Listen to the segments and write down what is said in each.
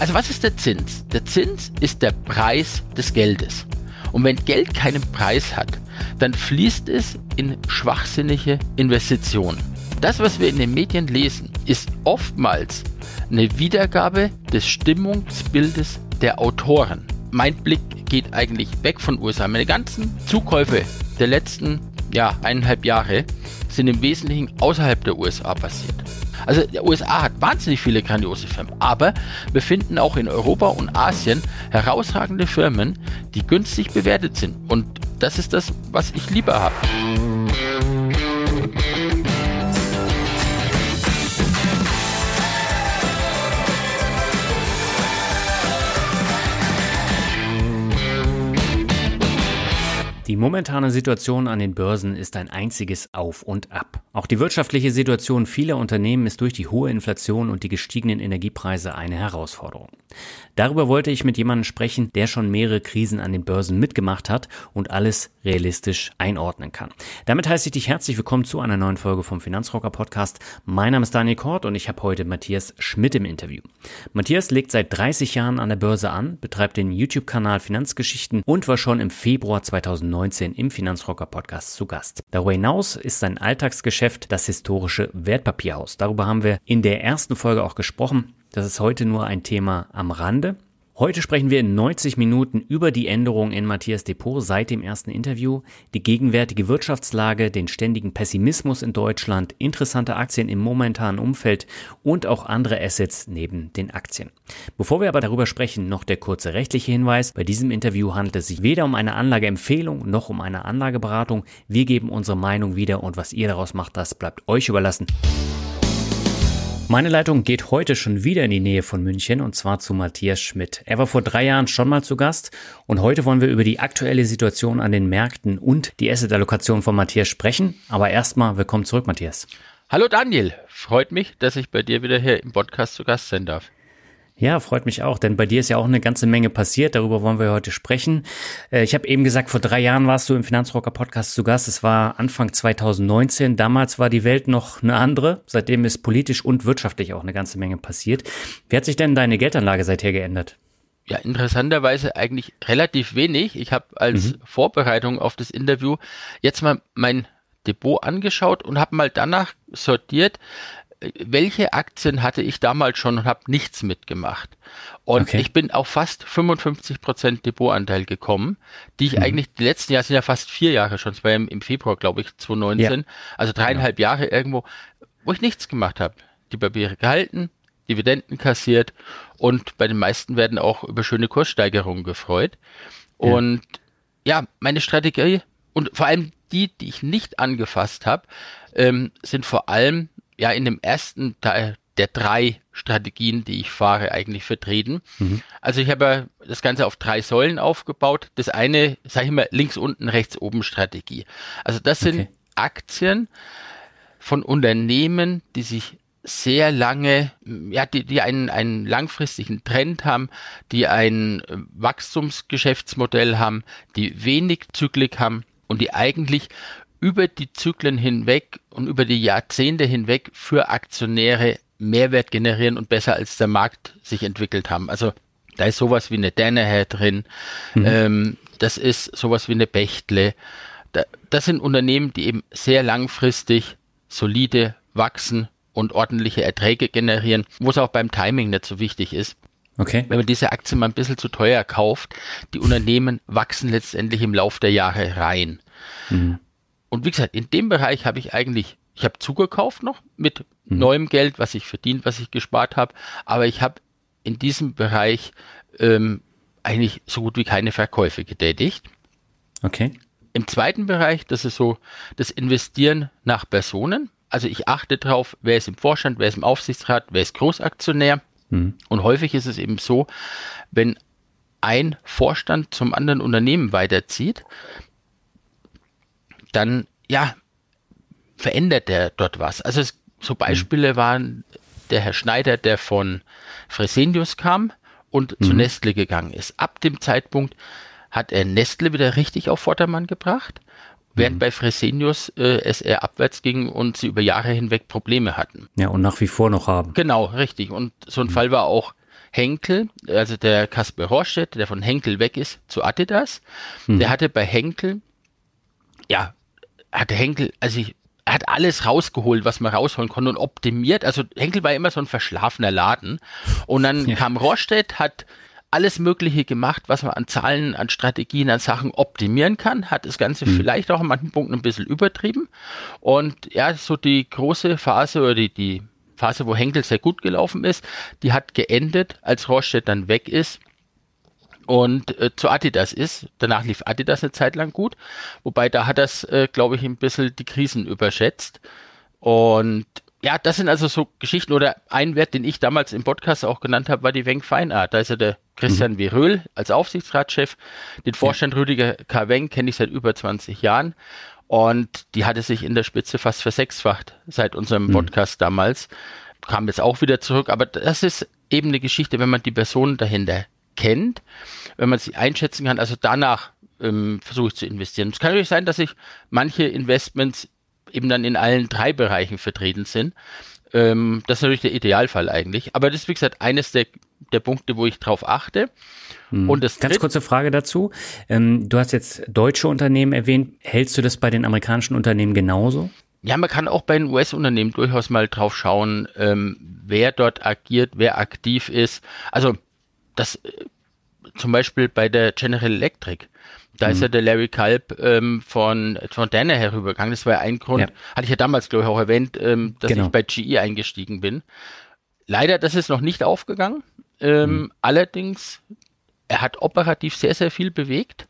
Also was ist der Zins? Der Zins ist der Preis des Geldes. Und wenn Geld keinen Preis hat, dann fließt es in schwachsinnige Investitionen. Das, was wir in den Medien lesen, ist oftmals eine Wiedergabe des Stimmungsbildes der Autoren. Mein Blick geht eigentlich weg von USA. Meine ganzen Zukäufe der letzten ja, eineinhalb Jahre sind im Wesentlichen außerhalb der USA passiert. Also der USA hat wahnsinnig viele grandiose Firmen, aber wir finden auch in Europa und Asien herausragende Firmen, die günstig bewertet sind. Und das ist das, was ich lieber habe. Die momentane Situation an den Börsen ist ein einziges Auf und Ab. Auch die wirtschaftliche Situation vieler Unternehmen ist durch die hohe Inflation und die gestiegenen Energiepreise eine Herausforderung. Darüber wollte ich mit jemandem sprechen, der schon mehrere Krisen an den Börsen mitgemacht hat und alles realistisch einordnen kann. Damit heiße ich dich herzlich willkommen zu einer neuen Folge vom Finanzrocker Podcast. Mein Name ist Daniel Kort und ich habe heute Matthias Schmidt im Interview. Matthias legt seit 30 Jahren an der Börse an, betreibt den YouTube-Kanal Finanzgeschichten und war schon im Februar 2019 im Finanzrocker Podcast zu Gast. Darüber hinaus ist sein Alltagsgeschäft das historische Wertpapierhaus. Darüber haben wir in der ersten Folge auch gesprochen. Das ist heute nur ein Thema am Rande. Heute sprechen wir in 90 Minuten über die Änderungen in Matthias Depot seit dem ersten Interview, die gegenwärtige Wirtschaftslage, den ständigen Pessimismus in Deutschland, interessante Aktien im momentanen Umfeld und auch andere Assets neben den Aktien. Bevor wir aber darüber sprechen, noch der kurze rechtliche Hinweis. Bei diesem Interview handelt es sich weder um eine Anlageempfehlung noch um eine Anlageberatung. Wir geben unsere Meinung wieder und was ihr daraus macht, das bleibt euch überlassen. Meine Leitung geht heute schon wieder in die Nähe von München und zwar zu Matthias Schmidt. Er war vor drei Jahren schon mal zu Gast und heute wollen wir über die aktuelle Situation an den Märkten und die Asset-Allokation von Matthias sprechen. Aber erstmal willkommen zurück, Matthias. Hallo Daniel, freut mich, dass ich bei dir wieder hier im Podcast zu Gast sein darf. Ja, freut mich auch, denn bei dir ist ja auch eine ganze Menge passiert. Darüber wollen wir heute sprechen. Äh, ich habe eben gesagt, vor drei Jahren warst du im Finanzrocker Podcast zu Gast. Es war Anfang 2019. Damals war die Welt noch eine andere. Seitdem ist politisch und wirtschaftlich auch eine ganze Menge passiert. Wie hat sich denn deine Geldanlage seither geändert? Ja, interessanterweise eigentlich relativ wenig. Ich habe als mhm. Vorbereitung auf das Interview jetzt mal mein Depot angeschaut und habe mal danach sortiert, welche Aktien hatte ich damals schon und habe nichts mitgemacht. Und okay. ich bin auf fast 55 Prozent Depotanteil gekommen, die ich mhm. eigentlich, die letzten Jahre sind ja fast vier Jahre schon, es war ja im Februar, glaube ich, 2019, ja. also dreieinhalb ja. Jahre irgendwo, wo ich nichts gemacht habe. Die Papiere gehalten, Dividenden kassiert und bei den meisten werden auch über schöne Kurssteigerungen gefreut. Ja. Und ja, meine Strategie und vor allem die, die ich nicht angefasst habe, ähm, sind vor allem ja in dem ersten Teil der drei Strategien, die ich fahre, eigentlich vertreten. Mhm. Also ich habe das Ganze auf drei Säulen aufgebaut. Das eine, sage ich mal, links unten, rechts oben Strategie. Also das sind okay. Aktien von Unternehmen, die sich sehr lange, ja, die, die einen, einen langfristigen Trend haben, die ein Wachstumsgeschäftsmodell haben, die wenig Zyklik haben und die eigentlich über die Zyklen hinweg und über die Jahrzehnte hinweg für Aktionäre Mehrwert generieren und besser als der Markt sich entwickelt haben. Also da ist sowas wie eine Danaher drin, mhm. ähm, das ist sowas wie eine Bechtle. Da, das sind Unternehmen, die eben sehr langfristig solide wachsen und ordentliche Erträge generieren, wo es auch beim Timing nicht so wichtig ist. Okay. Wenn man diese Aktien mal ein bisschen zu teuer kauft, die Unternehmen wachsen letztendlich im Laufe der Jahre rein. Mhm. Und wie gesagt, in dem Bereich habe ich eigentlich, ich habe zugekauft noch mit mhm. neuem Geld, was ich verdient, was ich gespart habe, aber ich habe in diesem Bereich ähm, eigentlich so gut wie keine Verkäufe getätigt. Okay. Im zweiten Bereich, das ist so das Investieren nach Personen. also ich achte drauf, wer ist im Vorstand, wer ist im Aufsichtsrat, wer ist Großaktionär. Mhm. Und häufig ist es eben so, wenn ein Vorstand zum anderen Unternehmen weiterzieht, dann ja, verändert der dort was. Also es, so Beispiele mhm. waren der Herr Schneider, der von Fresenius kam und mhm. zu Nestle gegangen ist. Ab dem Zeitpunkt hat er Nestle wieder richtig auf Vordermann gebracht, während mhm. bei Fresenius äh, es eher abwärts ging und sie über Jahre hinweg Probleme hatten. Ja, und nach wie vor noch haben. Genau, richtig. Und so ein mhm. Fall war auch Henkel, also der Kasper Horstedt, der von Henkel weg ist zu Adidas. Mhm. Der hatte bei Henkel, ja, hatte Henkel, also ich, er hat alles rausgeholt, was man rausholen konnte und optimiert. Also Henkel war immer so ein verschlafener Laden. Und dann ja. kam Rohrstedt, hat alles Mögliche gemacht, was man an Zahlen, an Strategien, an Sachen optimieren kann, hat das Ganze mhm. vielleicht auch an manchen Punkten ein bisschen übertrieben. Und ja, so die große Phase oder die, die Phase, wo Henkel sehr gut gelaufen ist, die hat geendet, als Rohrstedt dann weg ist und äh, zu Adidas ist. Danach lief Adidas eine Zeit lang gut, wobei da hat das, äh, glaube ich, ein bisschen die Krisen überschätzt. Und ja, das sind also so Geschichten oder ein Wert, den ich damals im Podcast auch genannt habe, war die Wenk Feinart. Da ist ja der Christian mhm. Viröl als Aufsichtsratschef. Den Vorstand ja. Rüdiger K. Wenk kenne ich seit über 20 Jahren. Und die hatte sich in der Spitze fast versechsfacht seit unserem mhm. Podcast damals. Kam jetzt auch wieder zurück. Aber das ist eben eine Geschichte, wenn man die Person dahinter kennt, wenn man sie einschätzen kann. Also danach ähm, versuche ich zu investieren. Es kann natürlich sein, dass ich manche Investments eben dann in allen drei Bereichen vertreten sind. Ähm, das ist natürlich der Idealfall eigentlich. Aber das ist, wie gesagt, eines der, der Punkte, wo ich drauf achte. Hm. Und das Ganz kurze Frage dazu. Ähm, du hast jetzt deutsche Unternehmen erwähnt. Hältst du das bei den amerikanischen Unternehmen genauso? Ja, man kann auch bei den US-Unternehmen durchaus mal drauf schauen, ähm, wer dort agiert, wer aktiv ist. Also das äh, zum Beispiel bei der General Electric. Da mhm. ist ja der Larry Kalb ähm, von, von Dana herübergegangen. Das war ein Grund, ja. hatte ich ja damals, glaube ich, auch erwähnt, ähm, dass genau. ich bei GE eingestiegen bin. Leider, das ist noch nicht aufgegangen. Ähm, mhm. Allerdings, er hat operativ sehr, sehr viel bewegt.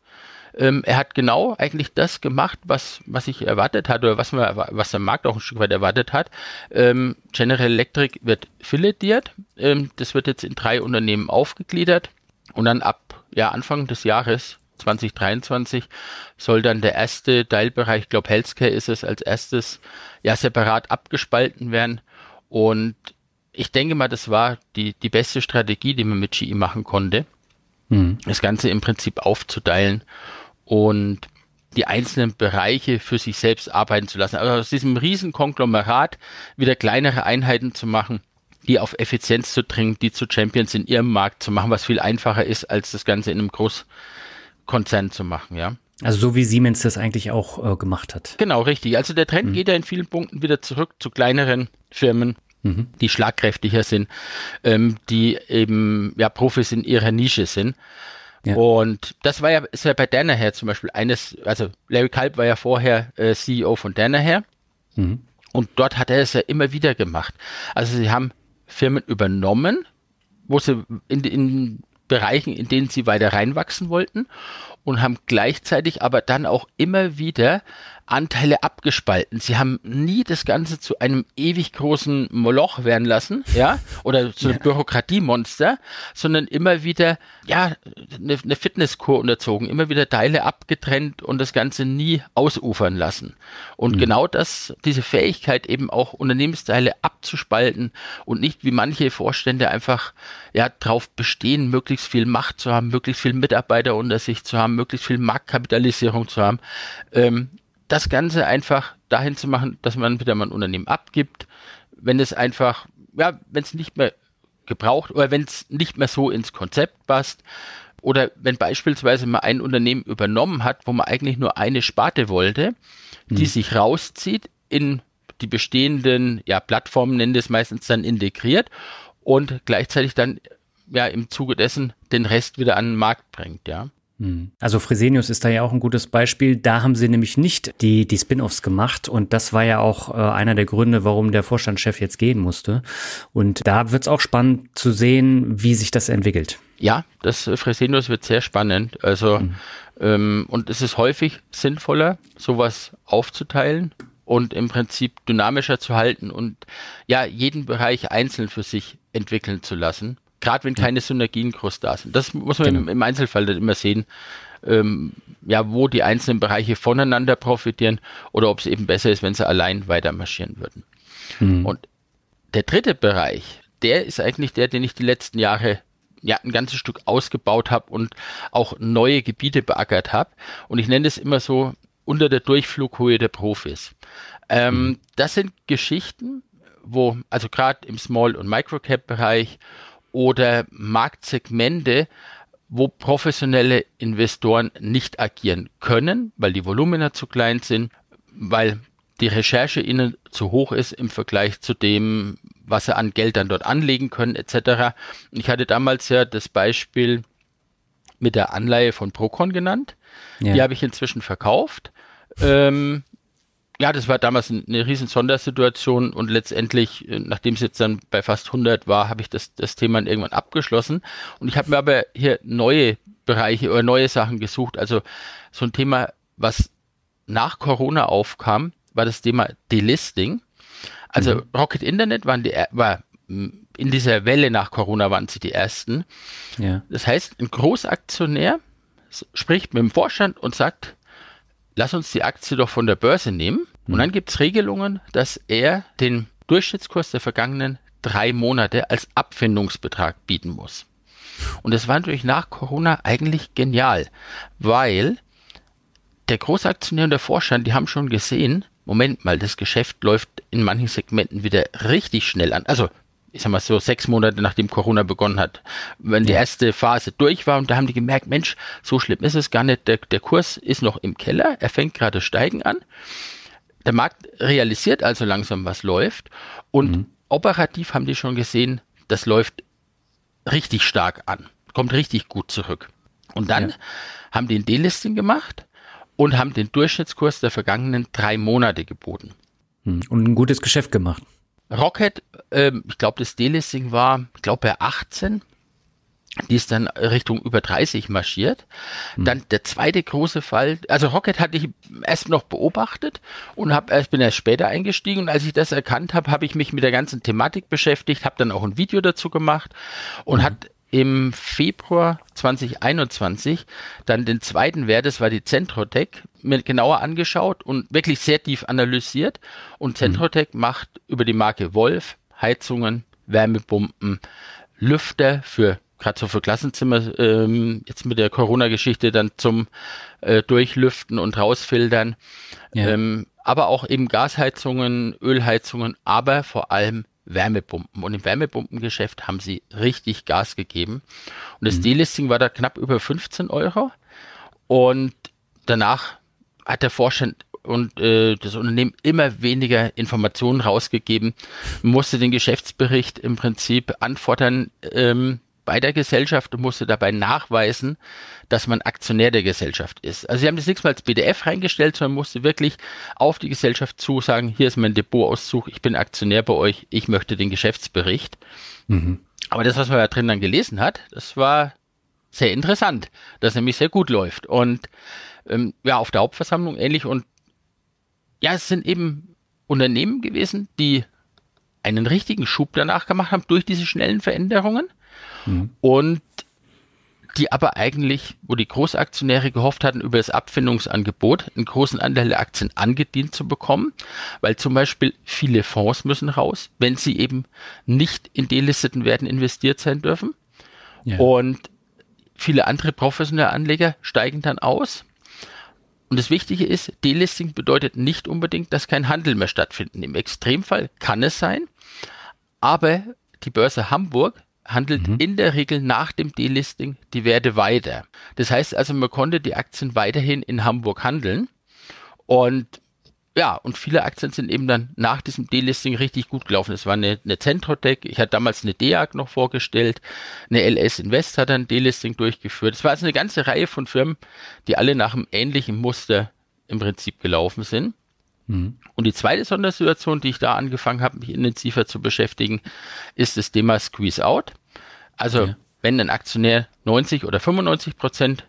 Ähm, er hat genau eigentlich das gemacht, was, was ich erwartet hatte oder was, man, was der Markt auch ein Stück weit erwartet hat. Ähm, General Electric wird filetiert. Ähm, das wird jetzt in drei Unternehmen aufgegliedert und dann ab ja, Anfang des Jahres 2023 soll dann der erste Teilbereich, ich glaube Healthcare ist es als erstes, ja separat abgespalten werden. Und ich denke mal, das war die, die beste Strategie, die man mit GE machen konnte, mhm. das Ganze im Prinzip aufzuteilen und die einzelnen Bereiche für sich selbst arbeiten zu lassen. Also aus diesem riesen Konglomerat wieder kleinere Einheiten zu machen, die auf Effizienz zu dringen, die zu Champions in ihrem Markt zu machen, was viel einfacher ist, als das Ganze in einem Großkonzern zu machen, ja. Also so wie Siemens das eigentlich auch äh, gemacht hat. Genau, richtig. Also der Trend mhm. geht ja in vielen Punkten wieder zurück zu kleineren Firmen, mhm. die schlagkräftiger sind, ähm, die eben ja Profis in ihrer Nische sind. Ja. Und das war ja, ist ja bei Danaher zum Beispiel eines, also Larry Kalb war ja vorher äh, CEO von Danaher. Mhm. Und dort hat er es ja immer wieder gemacht. Also sie haben Firmen übernommen, wo sie in, in Bereichen, in denen sie weiter reinwachsen wollten und haben gleichzeitig aber dann auch immer wieder Anteile abgespalten. Sie haben nie das Ganze zu einem ewig großen Moloch werden lassen, ja, oder zu einem ja. Bürokratiemonster, sondern immer wieder, ja, eine, eine Fitnesskur unterzogen, immer wieder Teile abgetrennt und das Ganze nie ausufern lassen. Und mhm. genau das, diese Fähigkeit eben auch Unternehmensteile abzuspalten und nicht wie manche Vorstände einfach, ja, drauf bestehen, möglichst viel Macht zu haben, möglichst viel Mitarbeiter unter sich zu haben, möglichst viel Marktkapitalisierung zu haben, ähm, das Ganze einfach dahin zu machen, dass man wieder mal ein Unternehmen abgibt, wenn es einfach, ja, wenn es nicht mehr gebraucht oder wenn es nicht mehr so ins Konzept passt oder wenn beispielsweise mal ein Unternehmen übernommen hat, wo man eigentlich nur eine Sparte wollte, die hm. sich rauszieht, in die bestehenden ja, Plattformen, nennen das meistens dann integriert und gleichzeitig dann ja im Zuge dessen den Rest wieder an den Markt bringt, ja. Hm. Also Fresenius ist da ja auch ein gutes Beispiel. Da haben sie nämlich nicht die, die Spin-offs gemacht und das war ja auch äh, einer der Gründe, warum der Vorstandschef jetzt gehen musste. Und da wird es auch spannend zu sehen, wie sich das entwickelt. Ja, das Fresenius wird sehr spannend. Also mhm. ähm, und es ist häufig sinnvoller, sowas aufzuteilen und im Prinzip dynamischer zu halten und ja, jeden Bereich einzeln für sich entwickeln zu lassen. Gerade wenn keine Synergien groß da sind. Das muss man genau. im, im, Einzelfall dann immer sehen, ähm, ja, wo die einzelnen Bereiche voneinander profitieren oder ob es eben besser ist, wenn sie allein weiter marschieren würden. Mhm. Und der dritte Bereich, der ist eigentlich der, den ich die letzten Jahre ja, ein ganzes Stück ausgebaut habe und auch neue Gebiete beackert habe. Und ich nenne es immer so unter der Durchflughöhe der Profis. Ähm, mhm. Das sind Geschichten, wo, also gerade im Small- und Microcap-Bereich oder Marktsegmente, wo professionelle Investoren nicht agieren können, weil die Volumina zu klein sind, weil die Recherche ihnen zu hoch ist im Vergleich zu dem, was sie an Geld dann dort anlegen können, etc. Ich hatte damals ja das Beispiel mit der Anleihe von Procon genannt. Ja. Die habe ich inzwischen verkauft. Ähm, ja, das war damals eine riesen Sondersituation und letztendlich, äh, nachdem es jetzt dann bei fast 100 war, habe ich das, das Thema irgendwann abgeschlossen. Und ich habe mir aber hier neue Bereiche oder neue Sachen gesucht. Also so ein Thema, was nach Corona aufkam, war das Thema Delisting. Also mhm. Rocket Internet waren die, war in dieser Welle nach Corona waren sie die ersten. Ja. Das heißt, ein Großaktionär spricht mit dem Vorstand und sagt, lass uns die Aktie doch von der Börse nehmen. Mhm. Und dann gibt es Regelungen, dass er den Durchschnittskurs der vergangenen drei Monate als Abfindungsbetrag bieten muss. Und das war natürlich nach Corona eigentlich genial, weil der Großaktionär und der Vorstand, die haben schon gesehen, Moment mal, das Geschäft läuft in manchen Segmenten wieder richtig schnell an. Also, ich sag mal so sechs Monate nachdem Corona begonnen hat, wenn die erste Phase durch war und da haben die gemerkt, Mensch, so schlimm ist es gar nicht. Der, der Kurs ist noch im Keller, er fängt gerade steigen an. Der Markt realisiert also langsam, was läuft und mhm. operativ haben die schon gesehen, das läuft richtig stark an, kommt richtig gut zurück. Und dann ja. haben die ein Delisting gemacht und haben den Durchschnittskurs der vergangenen drei Monate geboten. Hm, und ein gutes Geschäft gemacht. Rocket, ähm, ich glaube, das Delisting war, ich glaube, bei 18. Die ist dann Richtung über 30 marschiert. Hm. Dann der zweite große Fall, also Rocket hatte ich erst noch beobachtet und hab, erst bin erst später eingestiegen und als ich das erkannt habe, habe ich mich mit der ganzen Thematik beschäftigt, habe dann auch ein Video dazu gemacht und mhm. hat im Februar 2021 dann den zweiten Wert, das war die Centrotech, mir genauer angeschaut und wirklich sehr tief analysiert. Und mhm. Centrotech mhm. macht über die Marke Wolf Heizungen, Wärmepumpen, Lüfter für gerade so für Klassenzimmer, ähm, jetzt mit der Corona-Geschichte dann zum äh, Durchlüften und rausfiltern, ja. ähm, aber auch eben Gasheizungen, Ölheizungen, aber vor allem Wärmepumpen. Und im Wärmepumpengeschäft haben sie richtig Gas gegeben. Und das mhm. Delisting war da knapp über 15 Euro. Und danach hat der Vorstand und äh, das Unternehmen immer weniger Informationen rausgegeben, musste den Geschäftsbericht im Prinzip anfordern, ähm, bei der Gesellschaft und musste dabei nachweisen, dass man Aktionär der Gesellschaft ist. Also sie haben das nichts mal als PDF reingestellt, sondern musste wirklich auf die Gesellschaft zusagen, hier ist mein Depotauszug, ich bin Aktionär bei euch, ich möchte den Geschäftsbericht. Mhm. Aber das, was man da drin dann gelesen hat, das war sehr interessant, dass nämlich sehr gut läuft. Und ähm, ja, auf der Hauptversammlung ähnlich. Und ja, es sind eben Unternehmen gewesen, die einen richtigen Schub danach gemacht haben durch diese schnellen Veränderungen Mhm. Und die aber eigentlich, wo die Großaktionäre gehofft hatten, über das Abfindungsangebot einen großen Anteil der Aktien angedient zu bekommen, weil zum Beispiel viele Fonds müssen raus, wenn sie eben nicht in delisteten Werten investiert sein dürfen. Ja. Und viele andere professionelle Anleger steigen dann aus. Und das Wichtige ist, Delisting bedeutet nicht unbedingt, dass kein Handel mehr stattfindet. Im Extremfall kann es sein, aber die Börse Hamburg handelt mhm. in der Regel nach dem Delisting die Werte weiter. Das heißt also, man konnte die Aktien weiterhin in Hamburg handeln und ja, und viele Aktien sind eben dann nach diesem Delisting richtig gut gelaufen. Es war eine, eine Centrotech, ich hatte damals eine DEAG noch vorgestellt, eine LS Invest hat ein Delisting durchgeführt. Es war also eine ganze Reihe von Firmen, die alle nach einem ähnlichen Muster im Prinzip gelaufen sind. Mhm. Und die zweite Sondersituation, die ich da angefangen habe, mich intensiver zu beschäftigen, ist das Thema Squeeze Out. Also, ja. wenn ein Aktionär 90 oder 95 Prozent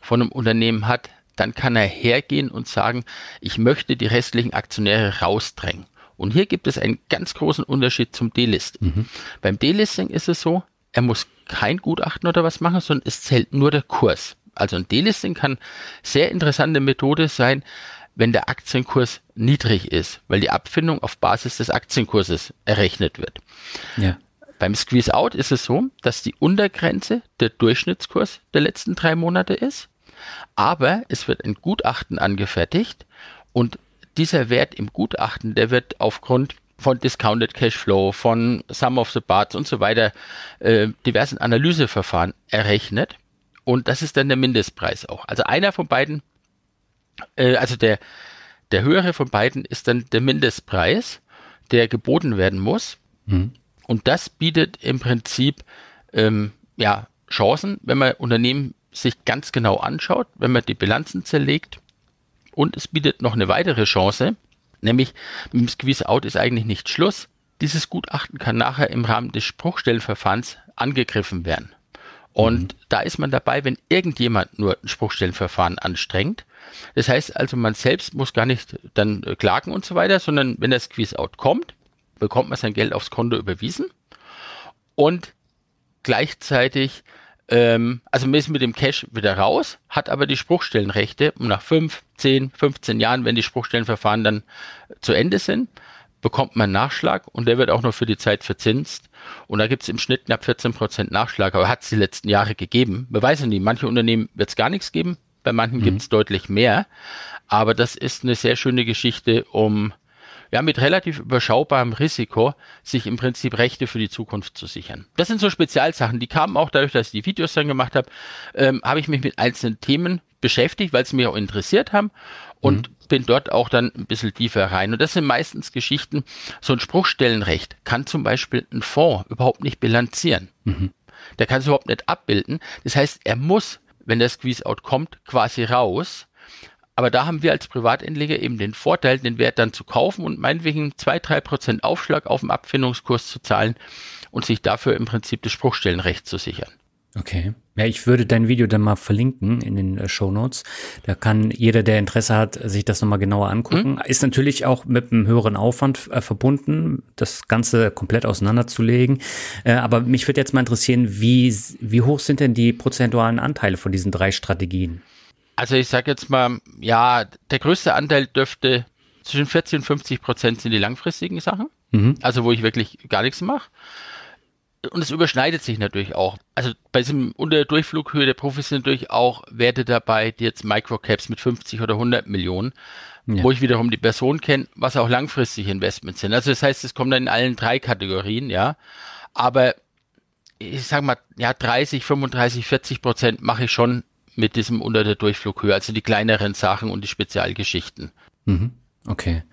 von einem Unternehmen hat, dann kann er hergehen und sagen, ich möchte die restlichen Aktionäre rausdrängen. Und hier gibt es einen ganz großen Unterschied zum Delisting. Mhm. Beim Delisting ist es so, er muss kein Gutachten oder was machen, sondern es zählt nur der Kurs. Also ein Delisting kann sehr interessante Methode sein, wenn der Aktienkurs niedrig ist, weil die Abfindung auf Basis des Aktienkurses errechnet wird. Ja. Beim Squeeze Out ist es so, dass die Untergrenze der Durchschnittskurs der letzten drei Monate ist, aber es wird ein Gutachten angefertigt und dieser Wert im Gutachten, der wird aufgrund von Discounted Cashflow, von Sum of the Parts und so weiter, äh, diversen Analyseverfahren errechnet. Und das ist dann der Mindestpreis auch. Also einer von beiden, äh, also der, der höhere von beiden ist dann der Mindestpreis, der geboten werden muss. Mhm. Und das bietet im Prinzip ähm, ja, Chancen, wenn man Unternehmen sich ganz genau anschaut, wenn man die Bilanzen zerlegt. Und es bietet noch eine weitere Chance, nämlich mit dem Squeeze Out ist eigentlich nicht Schluss. Dieses Gutachten kann nachher im Rahmen des Spruchstellenverfahrens angegriffen werden. Und mhm. da ist man dabei, wenn irgendjemand nur ein Spruchstellenverfahren anstrengt. Das heißt also, man selbst muss gar nicht dann klagen und so weiter, sondern wenn das Squeeze-Out kommt, bekommt man sein Geld aufs Konto überwiesen und gleichzeitig, ähm, also man ist mit dem Cash wieder raus, hat aber die Spruchstellenrechte und nach 5, 10, 15 Jahren, wenn die Spruchstellenverfahren dann zu Ende sind, bekommt man Nachschlag und der wird auch noch für die Zeit verzinst. Und da gibt es im Schnitt knapp 14% Nachschlag, aber hat es die letzten Jahre gegeben. Man weiß nicht, manche Unternehmen wird es gar nichts geben, bei manchen mhm. gibt es deutlich mehr. Aber das ist eine sehr schöne Geschichte, um ja, mit relativ überschaubarem Risiko sich im Prinzip Rechte für die Zukunft zu sichern. Das sind so Spezialsachen, die kamen auch dadurch, dass ich die Videos dann gemacht habe, ähm, habe ich mich mit einzelnen Themen beschäftigt, weil sie mich auch interessiert haben und mhm. bin dort auch dann ein bisschen tiefer rein. Und das sind meistens Geschichten, so ein Spruchstellenrecht kann zum Beispiel ein Fonds überhaupt nicht bilanzieren. Mhm. Der kann es überhaupt nicht abbilden. Das heißt, er muss, wenn der Squeeze-Out kommt, quasi raus aber da haben wir als Privatanleger eben den Vorteil, den Wert dann zu kaufen und meinetwegen zwei, drei Prozent Aufschlag auf dem Abfindungskurs zu zahlen und sich dafür im Prinzip das Spruchstellenrecht zu sichern. Okay. Ja, ich würde dein Video dann mal verlinken in den äh, Show Notes. Da kann jeder, der Interesse hat, sich das nochmal genauer angucken. Mhm. Ist natürlich auch mit einem höheren Aufwand äh, verbunden, das Ganze komplett auseinanderzulegen. Äh, aber mich würde jetzt mal interessieren, wie, wie hoch sind denn die prozentualen Anteile von diesen drei Strategien? Also ich sage jetzt mal, ja, der größte Anteil dürfte zwischen 40 und 50 Prozent sind die langfristigen Sachen. Mhm. Also wo ich wirklich gar nichts mache. Und es überschneidet sich natürlich auch. Also bei diesem unter der Durchflughöhe der Profis sind natürlich auch Werte dabei, die jetzt Microcaps mit 50 oder 100 Millionen, ja. wo ich wiederum die Person kenne, was auch langfristige Investments sind. Also das heißt, es kommt dann in allen drei Kategorien, ja. Aber ich sage mal, ja, 30, 35, 40 Prozent mache ich schon mit diesem unter der Durchflughöhe, also die kleineren Sachen und die Spezialgeschichten. Mhm. Okay.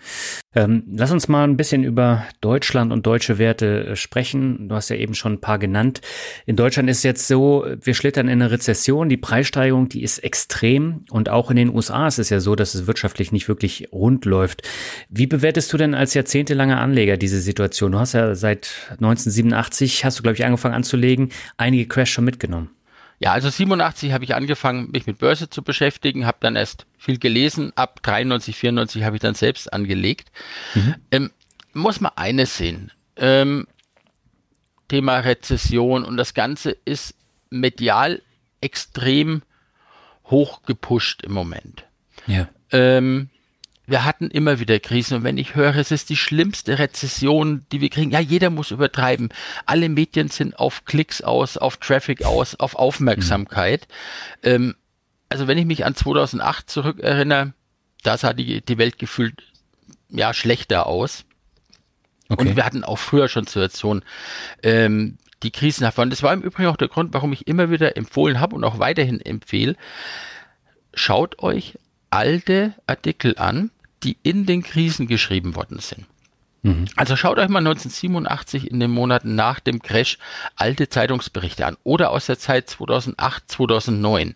Ähm, lass uns mal ein bisschen über Deutschland und deutsche Werte äh, sprechen. Du hast ja eben schon ein paar genannt. In Deutschland ist jetzt so, wir schlittern in eine Rezession. Die Preissteigerung, die ist extrem. Und auch in den USA ist es ja so, dass es wirtschaftlich nicht wirklich rund läuft. Wie bewertest du denn als jahrzehntelanger Anleger diese Situation? Du hast ja seit 1987, hast du, glaube ich, angefangen anzulegen, einige Crash schon mitgenommen. Ja, also 87 habe ich angefangen, mich mit Börse zu beschäftigen, habe dann erst viel gelesen. Ab 93, 94 habe ich dann selbst angelegt. Mhm. Ähm, muss man eines sehen. Ähm, Thema Rezession und das Ganze ist medial extrem hoch gepusht im Moment. Ja. Ähm, wir hatten immer wieder Krisen und wenn ich höre, es ist die schlimmste Rezession, die wir kriegen, ja, jeder muss übertreiben. Alle Medien sind auf Klicks aus, auf Traffic aus, auf Aufmerksamkeit. Mhm. Ähm, also wenn ich mich an 2008 zurückerinnere, da sah die, die Welt gefühlt ja schlechter aus. Okay. Und wir hatten auch früher schon Situationen, ähm, die krisenhaft waren. Das war im Übrigen auch der Grund, warum ich immer wieder empfohlen habe und auch weiterhin empfehle, schaut euch alte Artikel an, die in den Krisen geschrieben worden sind. Mhm. Also schaut euch mal 1987 in den Monaten nach dem Crash alte Zeitungsberichte an oder aus der Zeit 2008, 2009.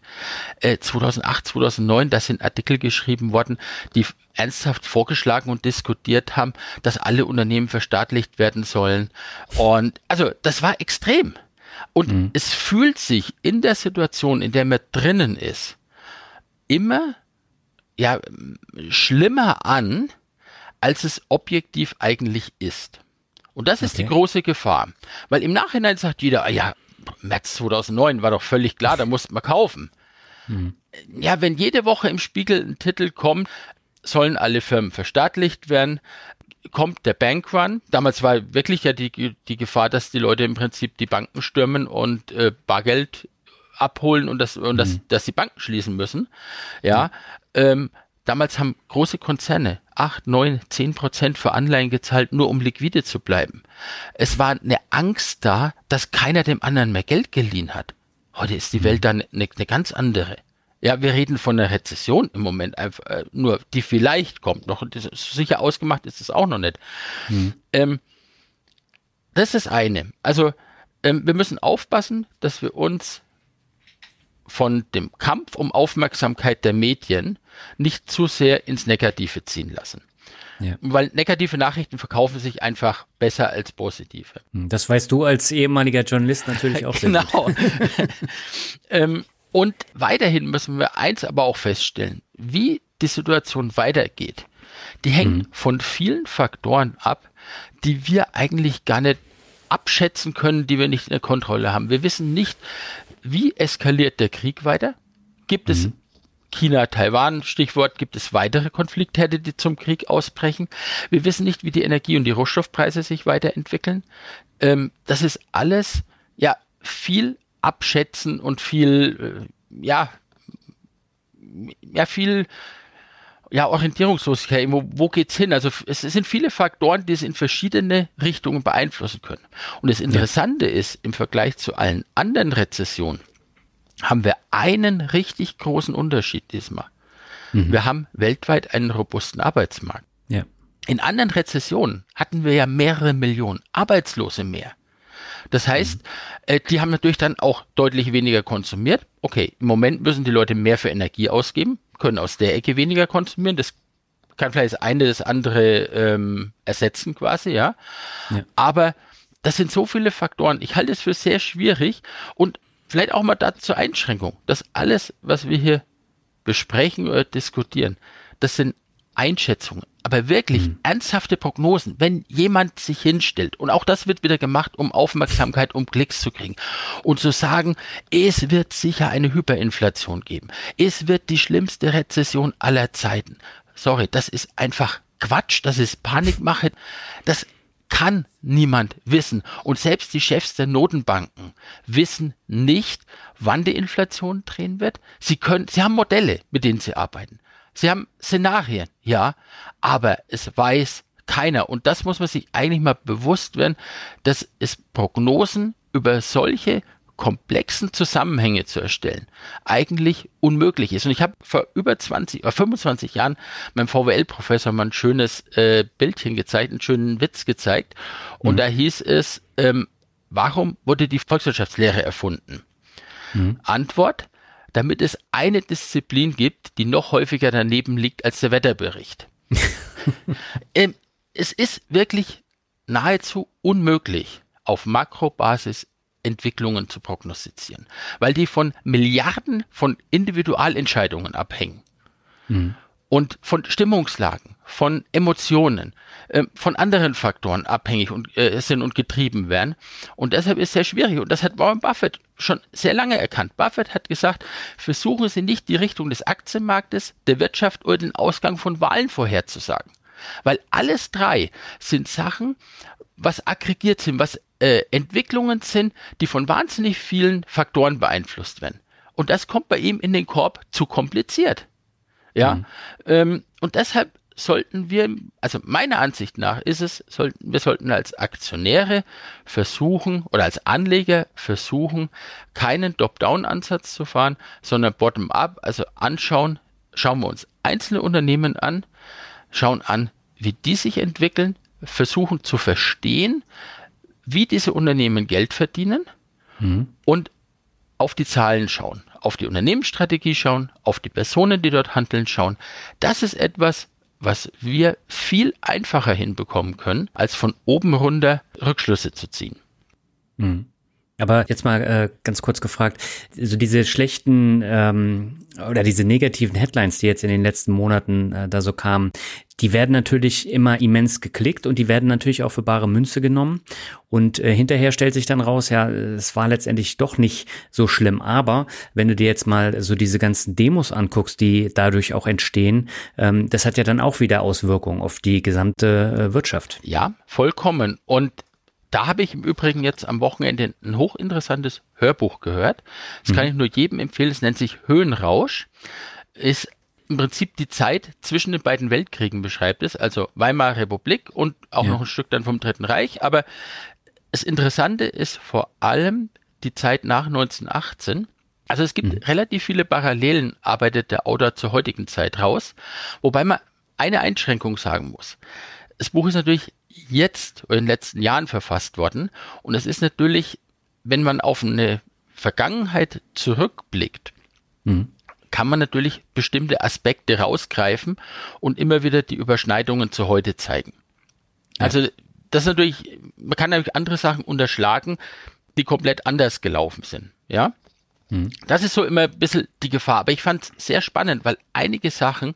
Äh, 2008, 2009, da sind Artikel geschrieben worden, die ernsthaft vorgeschlagen und diskutiert haben, dass alle Unternehmen verstaatlicht werden sollen. Und also das war extrem. Und mhm. es fühlt sich in der Situation, in der man drinnen ist, immer ja schlimmer an, als es objektiv eigentlich ist. Und das ist okay. die große Gefahr. Weil im Nachhinein sagt jeder, ah ja, März 2009 war doch völlig klar, da musste man kaufen. Hm. Ja, wenn jede Woche im Spiegel ein Titel kommt, sollen alle Firmen verstaatlicht werden, kommt der Bankrun. Damals war wirklich ja die, die Gefahr, dass die Leute im Prinzip die Banken stürmen und äh, Bargeld abholen und, das, und mhm. das, dass die Banken schließen müssen. Ja, mhm. Ähm, damals haben große Konzerne 8, 9, 10 Prozent für Anleihen gezahlt, nur um liquide zu bleiben. Es war eine Angst da, dass keiner dem anderen mehr Geld geliehen hat. Heute ist die mhm. Welt dann eine, eine ganz andere. Ja, wir reden von einer Rezession im Moment einfach, äh, nur die vielleicht kommt noch. Sicher ausgemacht ist es auch noch nicht. Mhm. Ähm, das ist eine. Also ähm, wir müssen aufpassen, dass wir uns von dem Kampf um Aufmerksamkeit der Medien nicht zu sehr ins Negative ziehen lassen. Ja. Weil negative Nachrichten verkaufen sich einfach besser als positive. Hm, das weißt du als ehemaliger Journalist natürlich auch sehr genau. ähm, und weiterhin müssen wir eins aber auch feststellen, wie die Situation weitergeht. Die hängt mhm. von vielen Faktoren ab, die wir eigentlich gar nicht abschätzen können, die wir nicht in der Kontrolle haben. Wir wissen nicht, wie eskaliert der Krieg weiter? Gibt mhm. es China, Taiwan, Stichwort, gibt es weitere Konfliktherde, die zum Krieg ausbrechen. Wir wissen nicht, wie die Energie- und die Rohstoffpreise sich weiterentwickeln. Ähm, das ist alles, ja, viel abschätzen und viel, äh, ja, ja, viel, ja, Orientierungslosigkeit. Wo, wo geht's hin? Also es, es sind viele Faktoren, die es in verschiedene Richtungen beeinflussen können. Und das Interessante ja. ist, im Vergleich zu allen anderen Rezessionen, haben wir einen richtig großen Unterschied diesmal. Mhm. Wir haben weltweit einen robusten Arbeitsmarkt. Ja. In anderen Rezessionen hatten wir ja mehrere Millionen Arbeitslose mehr. Das heißt, mhm. äh, die haben natürlich dann auch deutlich weniger konsumiert. Okay, im Moment müssen die Leute mehr für Energie ausgeben, können aus der Ecke weniger konsumieren. Das kann vielleicht das eine das andere ähm, ersetzen quasi, ja? ja. Aber das sind so viele Faktoren. Ich halte es für sehr schwierig und vielleicht auch mal dazu zur Einschränkung, dass alles, was wir hier besprechen oder diskutieren, das sind Einschätzungen, aber wirklich mhm. ernsthafte Prognosen, wenn jemand sich hinstellt, und auch das wird wieder gemacht, um Aufmerksamkeit, um Klicks zu kriegen, und zu sagen, es wird sicher eine Hyperinflation geben, es wird die schlimmste Rezession aller Zeiten. Sorry, das ist einfach Quatsch, das ist Panikmache, das kann niemand wissen. Und selbst die Chefs der Notenbanken wissen nicht, wann die Inflation drehen wird. Sie können, sie haben Modelle, mit denen sie arbeiten. Sie haben Szenarien, ja, aber es weiß keiner. Und das muss man sich eigentlich mal bewusst werden, dass es Prognosen über solche komplexen Zusammenhänge zu erstellen, eigentlich unmöglich ist. Und ich habe vor über 20 oder 25 Jahren meinem VWL-Professor mal ein schönes äh, Bildchen gezeigt, einen schönen Witz gezeigt. Und mhm. da hieß es, ähm, warum wurde die Volkswirtschaftslehre erfunden? Mhm. Antwort, damit es eine Disziplin gibt, die noch häufiger daneben liegt als der Wetterbericht. ähm, es ist wirklich nahezu unmöglich, auf Makrobasis Entwicklungen zu prognostizieren, weil die von Milliarden von Individualentscheidungen abhängen mhm. Und von Stimmungslagen, von Emotionen, äh, von anderen Faktoren abhängig und, äh, sind und getrieben werden. Und deshalb ist es sehr schwierig. Und das hat Warren Buffett schon sehr lange erkannt. Buffett hat gesagt, versuchen Sie nicht die Richtung des Aktienmarktes, der Wirtschaft oder den Ausgang von Wahlen vorherzusagen. Weil alles drei sind Sachen, was aggregiert sind, was äh, Entwicklungen sind, die von wahnsinnig vielen Faktoren beeinflusst werden. Und das kommt bei ihm in den Korb zu kompliziert. Ja. Mhm. Ähm, und deshalb sollten wir, also meiner Ansicht nach ist es, sollten, wir sollten als Aktionäre versuchen oder als Anleger versuchen, keinen Top-Down-Ansatz zu fahren, sondern Bottom-up, also anschauen, schauen wir uns einzelne Unternehmen an, schauen an, wie die sich entwickeln, versuchen zu verstehen, wie diese Unternehmen Geld verdienen mhm. und auf die Zahlen schauen, auf die Unternehmensstrategie schauen, auf die Personen, die dort handeln, schauen. Das ist etwas, was wir viel einfacher hinbekommen können, als von oben runter Rückschlüsse zu ziehen. Mhm. Aber jetzt mal äh, ganz kurz gefragt, so also diese schlechten ähm, oder diese negativen Headlines, die jetzt in den letzten Monaten äh, da so kamen, die werden natürlich immer immens geklickt und die werden natürlich auch für bare Münze genommen. Und äh, hinterher stellt sich dann raus, ja, es war letztendlich doch nicht so schlimm. Aber wenn du dir jetzt mal so diese ganzen Demos anguckst, die dadurch auch entstehen, ähm, das hat ja dann auch wieder Auswirkungen auf die gesamte äh, Wirtschaft. Ja, vollkommen. Und da habe ich im Übrigen jetzt am Wochenende ein hochinteressantes Hörbuch gehört. Das mhm. kann ich nur jedem empfehlen. Es nennt sich Höhenrausch. Ist im Prinzip die Zeit zwischen den beiden Weltkriegen beschreibt es, also Weimarer Republik und auch ja. noch ein Stück dann vom Dritten Reich. Aber das Interessante ist vor allem die Zeit nach 1918. Also es gibt mhm. relativ viele Parallelen, arbeitet der Autor zur heutigen Zeit raus, wobei man eine Einschränkung sagen muss. Das Buch ist natürlich jetzt oder in den letzten Jahren verfasst worden. Und es ist natürlich, wenn man auf eine Vergangenheit zurückblickt, mhm. kann man natürlich bestimmte Aspekte rausgreifen und immer wieder die Überschneidungen zu heute zeigen. Ja. Also das ist natürlich, man kann natürlich andere Sachen unterschlagen, die komplett anders gelaufen sind. Ja. Mhm. Das ist so immer ein bisschen die Gefahr. Aber ich fand es sehr spannend, weil einige Sachen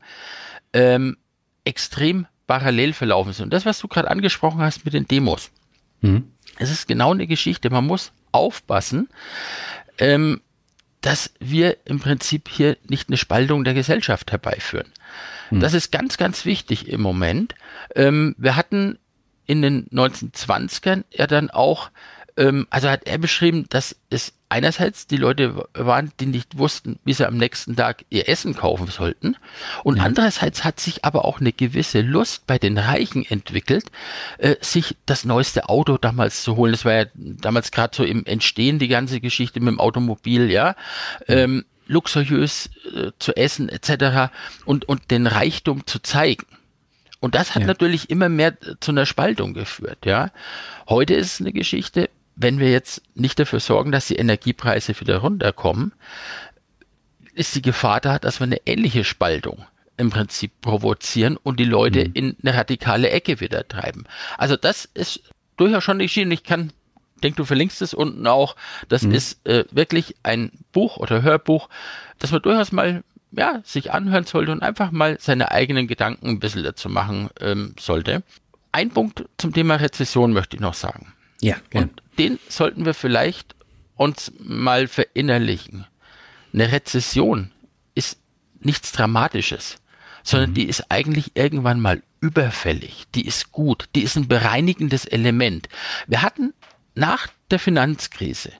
ähm, extrem parallel verlaufen sind. Und das, was du gerade angesprochen hast mit den Demos, mhm. es ist genau eine Geschichte. Man muss aufpassen, ähm, dass wir im Prinzip hier nicht eine Spaltung der Gesellschaft herbeiführen. Mhm. Das ist ganz, ganz wichtig im Moment. Ähm, wir hatten in den 1920ern ja dann auch ähm, also hat er beschrieben, dass es einerseits die Leute waren, die nicht wussten, wie sie am nächsten Tag ihr Essen kaufen sollten. Und ja. andererseits hat sich aber auch eine gewisse Lust bei den Reichen entwickelt, äh, sich das neueste Auto damals zu holen. Das war ja damals gerade so im Entstehen die ganze Geschichte mit dem Automobil, ja. Ähm, luxuriös äh, zu essen etc. und und den Reichtum zu zeigen. Und das hat ja. natürlich immer mehr zu einer Spaltung geführt, ja. Heute ist es eine Geschichte, wenn wir jetzt nicht dafür sorgen, dass die Energiepreise wieder runterkommen, ist die Gefahr da, dass wir eine ähnliche Spaltung im Prinzip provozieren und die Leute mhm. in eine radikale Ecke wieder treiben. Also das ist durchaus schon nicht schön. Ich kann, denke, du verlinkst es unten auch. Das mhm. ist äh, wirklich ein Buch oder Hörbuch, das man durchaus mal ja, sich anhören sollte und einfach mal seine eigenen Gedanken ein bisschen dazu machen ähm, sollte. Ein Punkt zum Thema Rezession möchte ich noch sagen. Ja, gerne. Und den sollten wir vielleicht uns mal verinnerlichen. Eine Rezession ist nichts Dramatisches, sondern mhm. die ist eigentlich irgendwann mal überfällig. Die ist gut. Die ist ein bereinigendes Element. Wir hatten nach der Finanzkrise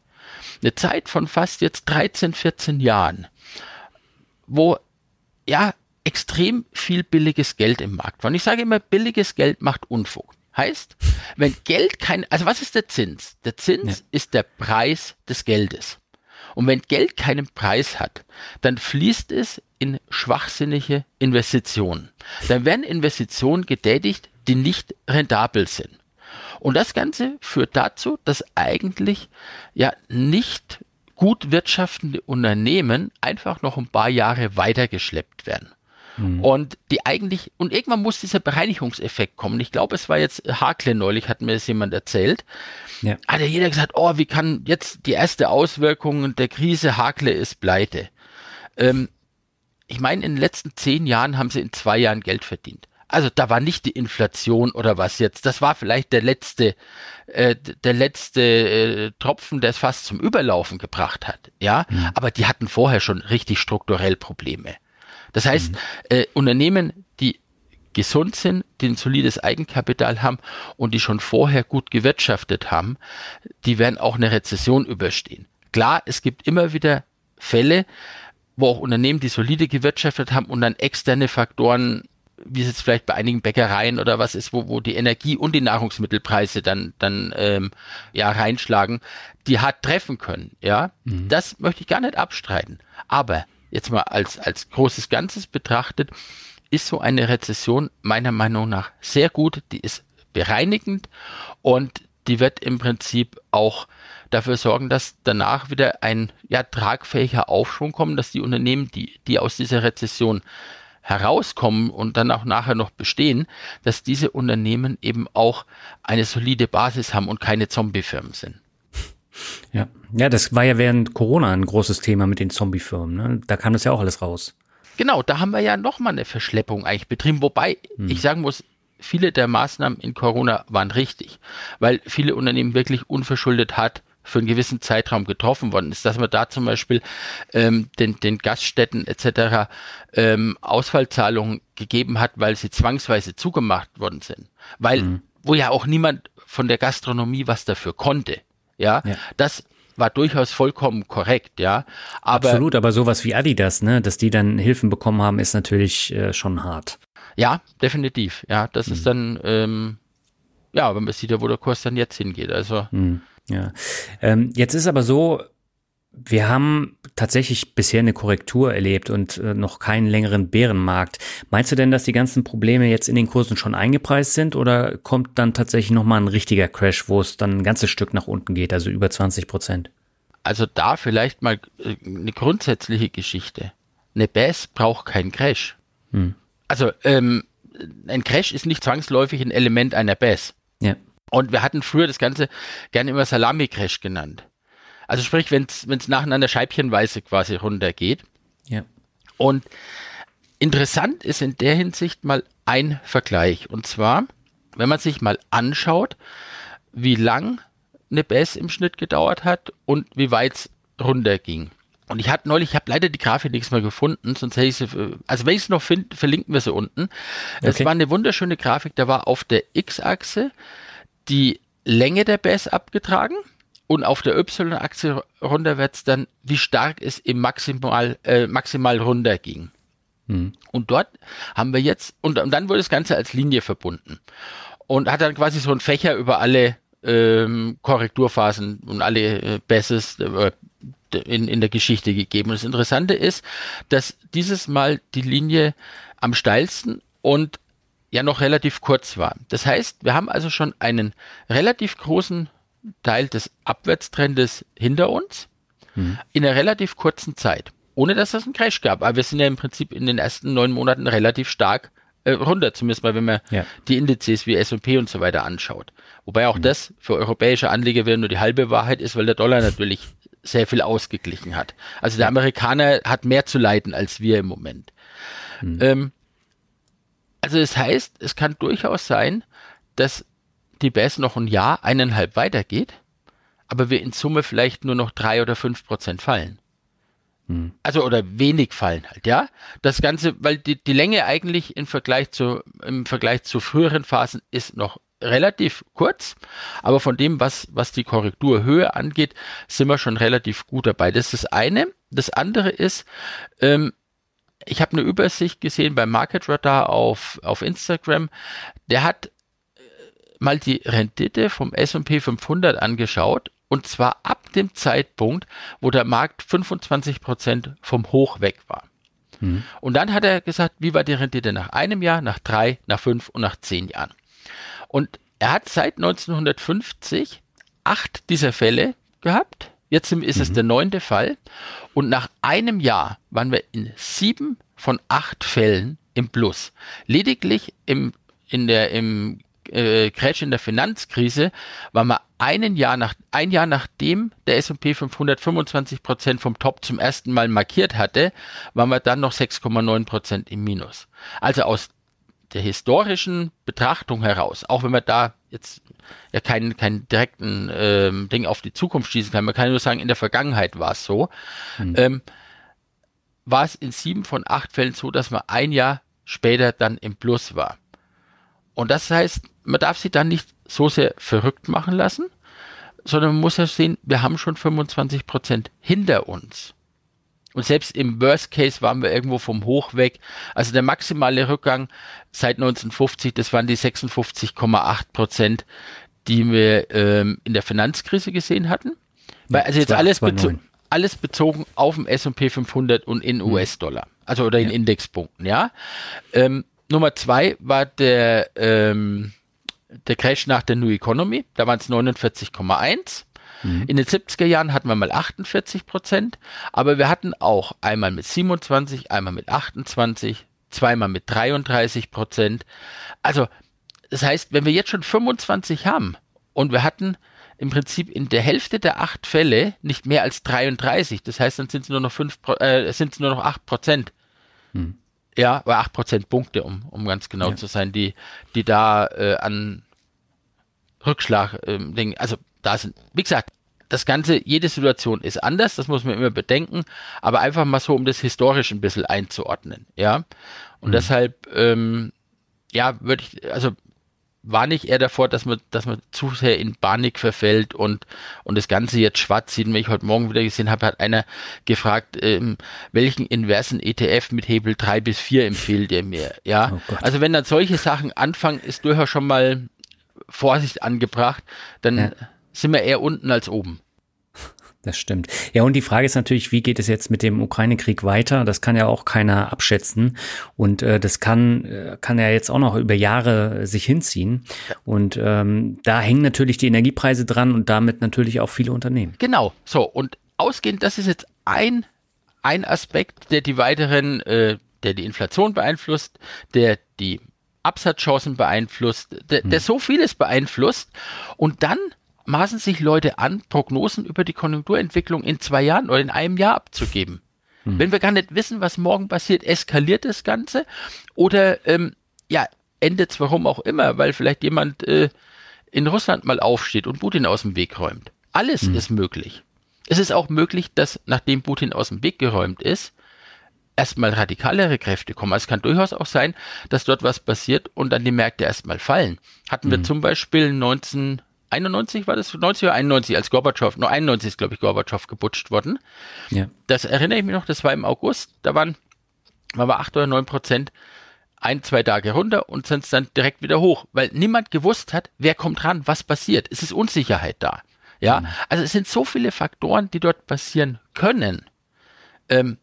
eine Zeit von fast jetzt 13, 14 Jahren, wo ja extrem viel billiges Geld im Markt war. Und ich sage immer, billiges Geld macht Unfug. Heißt, wenn Geld kein, also was ist der Zins? Der Zins ja. ist der Preis des Geldes. Und wenn Geld keinen Preis hat, dann fließt es in schwachsinnige Investitionen. Dann werden Investitionen getätigt, die nicht rentabel sind. Und das Ganze führt dazu, dass eigentlich ja nicht gut wirtschaftende Unternehmen einfach noch ein paar Jahre weitergeschleppt werden. Mhm. Und die eigentlich, und irgendwann muss dieser Bereinigungseffekt kommen. Ich glaube, es war jetzt Hakle neulich, hat mir das jemand erzählt. Ja. Hat ja jeder gesagt, oh, wie kann jetzt die erste Auswirkung der Krise Hakle ist pleite. Ähm, ich meine, in den letzten zehn Jahren haben sie in zwei Jahren Geld verdient. Also da war nicht die Inflation oder was jetzt. Das war vielleicht der letzte, äh, der letzte äh, Tropfen, der es fast zum Überlaufen gebracht hat. Ja, mhm. aber die hatten vorher schon richtig strukturell Probleme. Das heißt, mhm. äh, Unternehmen, die gesund sind, die ein solides Eigenkapital haben und die schon vorher gut gewirtschaftet haben, die werden auch eine Rezession überstehen. Klar, es gibt immer wieder Fälle, wo auch Unternehmen, die solide gewirtschaftet haben und dann externe Faktoren, wie es jetzt vielleicht bei einigen Bäckereien oder was ist, wo, wo die Energie und die Nahrungsmittelpreise dann, dann ähm, ja reinschlagen, die hart treffen können. Ja, mhm. das möchte ich gar nicht abstreiten. Aber jetzt mal als, als großes Ganzes betrachtet, ist so eine Rezession meiner Meinung nach sehr gut. Die ist bereinigend und die wird im Prinzip auch dafür sorgen, dass danach wieder ein ja, tragfähiger Aufschwung kommt, dass die Unternehmen, die, die aus dieser Rezession herauskommen und dann auch nachher noch bestehen, dass diese Unternehmen eben auch eine solide Basis haben und keine Zombiefirmen sind. Ja. ja, das war ja während Corona ein großes Thema mit den Zombie-Firmen. Ne? Da kam das ja auch alles raus. Genau, da haben wir ja nochmal eine Verschleppung eigentlich betrieben, wobei hm. ich sagen muss, viele der Maßnahmen in Corona waren richtig, weil viele Unternehmen wirklich unverschuldet hat für einen gewissen Zeitraum getroffen worden ist, dass man da zum Beispiel ähm, den, den Gaststätten etc. Ähm, Ausfallzahlungen gegeben hat, weil sie zwangsweise zugemacht worden sind. Weil, mhm. wo ja auch niemand von der Gastronomie was dafür konnte. Ja, ja. das war durchaus vollkommen korrekt, ja. Aber, Absolut, aber sowas wie Adidas, ne, dass die dann Hilfen bekommen haben, ist natürlich äh, schon hart. Ja, definitiv. Ja, das mhm. ist dann, ähm, ja, wenn man sieht ja, wo der Kurs dann jetzt hingeht. Also. Mhm. Ja. Ähm, jetzt ist aber so, wir haben tatsächlich bisher eine Korrektur erlebt und äh, noch keinen längeren Bärenmarkt. Meinst du denn, dass die ganzen Probleme jetzt in den Kursen schon eingepreist sind oder kommt dann tatsächlich nochmal ein richtiger Crash, wo es dann ein ganzes Stück nach unten geht, also über 20 Prozent? Also da vielleicht mal äh, eine grundsätzliche Geschichte. Eine Bass braucht keinen Crash. Hm. Also ähm, ein Crash ist nicht zwangsläufig ein Element einer Bass. Ja. Und wir hatten früher das Ganze gerne immer Salami-Crash genannt. Also sprich, wenn es nacheinander scheibchenweise quasi runtergeht. Ja. Und interessant ist in der Hinsicht mal ein Vergleich. Und zwar, wenn man sich mal anschaut, wie lang eine Bass im Schnitt gedauert hat und wie weit es runterging. Und ich hatte neulich, ich habe leider die Grafik nichts mehr gefunden, sonst hätte ich sie, also wenn ich es noch finde, verlinken wir sie unten. Es war eine wunderschöne Grafik, da war auf der X-Achse die Länge der Bass abgetragen und auf der Y-Achse runterwärts dann, wie stark es im Maximal, äh, maximal runter ging. Mhm. Und dort haben wir jetzt, und, und, dann wurde das Ganze als Linie verbunden und hat dann quasi so ein Fächer über alle ähm, Korrekturphasen und alle äh, Basses äh, in, in der Geschichte gegeben. Und das Interessante ist, dass dieses Mal die Linie am steilsten und ja noch relativ kurz war. Das heißt, wir haben also schon einen relativ großen Teil des Abwärtstrendes hinter uns mhm. in einer relativ kurzen Zeit, ohne dass es einen Crash gab. Aber wir sind ja im Prinzip in den ersten neun Monaten relativ stark äh, runter, zumindest mal, wenn man ja. die Indizes wie S&P und so weiter anschaut. Wobei auch mhm. das für europäische Anleger wieder nur die halbe Wahrheit ist, weil der Dollar natürlich sehr viel ausgeglichen hat. Also der Amerikaner hat mehr zu leiden als wir im Moment. Mhm. Ähm, also das heißt, es kann durchaus sein, dass die BES noch ein Jahr, eineinhalb weitergeht, aber wir in Summe vielleicht nur noch drei oder fünf Prozent fallen. Hm. Also oder wenig fallen halt, ja. Das Ganze, weil die, die Länge eigentlich im Vergleich zu, im Vergleich zu früheren Phasen ist noch relativ kurz, aber von dem, was, was die Korrekturhöhe angeht, sind wir schon relativ gut dabei. Das ist das eine. Das andere ist, ähm, ich habe eine Übersicht gesehen beim Market Radar auf, auf Instagram. Der hat mal die Rendite vom S&P 500 angeschaut und zwar ab dem Zeitpunkt, wo der Markt 25 Prozent vom Hoch weg war. Mhm. Und dann hat er gesagt, wie war die Rendite nach einem Jahr, nach drei, nach fünf und nach zehn Jahren. Und er hat seit 1950 acht dieser Fälle gehabt Jetzt ist mhm. es der neunte Fall. Und nach einem Jahr waren wir in sieben von acht Fällen im Plus. Lediglich im, in der, im äh, Crash in der Finanzkrise waren wir einen Jahr nach, ein Jahr nachdem der S&P 500 25 Prozent vom Top zum ersten Mal markiert hatte, waren wir dann noch 6,9 Prozent im Minus. Also aus der historischen Betrachtung heraus, auch wenn man da jetzt ja keinen keinen direkten ähm, Ding auf die Zukunft schließen kann, man kann nur sagen, in der Vergangenheit war es so, mhm. ähm, war es in sieben von acht Fällen so, dass man ein Jahr später dann im Plus war. Und das heißt, man darf sich dann nicht so sehr verrückt machen lassen, sondern man muss ja sehen, wir haben schon 25 Prozent hinter uns. Und selbst im Worst Case waren wir irgendwo vom Hoch weg. Also der maximale Rückgang seit 1950, das waren die 56,8 Prozent, die wir ähm, in der Finanzkrise gesehen hatten. Weil, also jetzt alles, bezo alles bezogen auf dem S&P 500 und in mhm. US-Dollar. Also oder in ja. Indexpunkten, ja. Ähm, Nummer zwei war der, ähm, der Crash nach der New Economy. Da waren es 49,1. Mhm. In den 70er Jahren hatten wir mal 48 Prozent, aber wir hatten auch einmal mit 27, einmal mit 28, zweimal mit 33 Prozent. Also, das heißt, wenn wir jetzt schon 25 haben und wir hatten im Prinzip in der Hälfte der acht Fälle nicht mehr als 33. Das heißt, dann sind es nur noch fünf, äh, sind es nur noch acht Prozent. Hm. Ja, acht Prozent Punkte, um, um ganz genau ja. zu sein, die, die da äh, an Rückschlag ähm, Ding, also da sind, wie gesagt, das Ganze, jede Situation ist anders, das muss man immer bedenken, aber einfach mal so, um das historisch ein bisschen einzuordnen, ja. Und mhm. deshalb, ähm, ja, würde ich, also war nicht eher davor, dass man, dass man zu sehr in Panik verfällt und, und das Ganze jetzt schwarz sieht. Wenn ich heute Morgen wieder gesehen habe, hat einer gefragt, ähm, welchen inversen ETF mit Hebel 3 bis 4 empfiehlt ihr mir? Ja, oh also wenn dann solche Sachen anfangen, ist durchaus schon mal Vorsicht angebracht, dann ja. sind wir eher unten als oben. Das stimmt. Ja, und die Frage ist natürlich, wie geht es jetzt mit dem Ukraine-Krieg weiter? Das kann ja auch keiner abschätzen. Und äh, das kann, äh, kann ja jetzt auch noch über Jahre sich hinziehen. Und ähm, da hängen natürlich die Energiepreise dran und damit natürlich auch viele Unternehmen. Genau. So, und ausgehend, das ist jetzt ein, ein Aspekt, der die weiteren, äh, der die Inflation beeinflusst, der die Absatzchancen beeinflusst, der, der hm. so vieles beeinflusst. Und dann maßen sich Leute an, Prognosen über die Konjunkturentwicklung in zwei Jahren oder in einem Jahr abzugeben. Hm. Wenn wir gar nicht wissen, was morgen passiert, eskaliert das Ganze oder ähm, ja, endet es warum auch immer, weil vielleicht jemand äh, in Russland mal aufsteht und Putin aus dem Weg räumt. Alles hm. ist möglich. Es ist auch möglich, dass nachdem Putin aus dem Weg geräumt ist, erstmal radikalere Kräfte kommen. Also es kann durchaus auch sein, dass dort was passiert und dann die Märkte erstmal fallen. Hatten wir hm. zum Beispiel 19 91 war das, 90 oder 91, als Gorbatschow, nur 91 ist, glaube ich, Gorbatschow geputscht worden. Ja. Das erinnere ich mich noch, das war im August, da waren, waren wir 8 oder 9 Prozent ein, zwei Tage runter und sind dann direkt wieder hoch, weil niemand gewusst hat, wer kommt ran, was passiert. Es ist Unsicherheit da. Ja, mhm. also es sind so viele Faktoren, die dort passieren können. Ähm,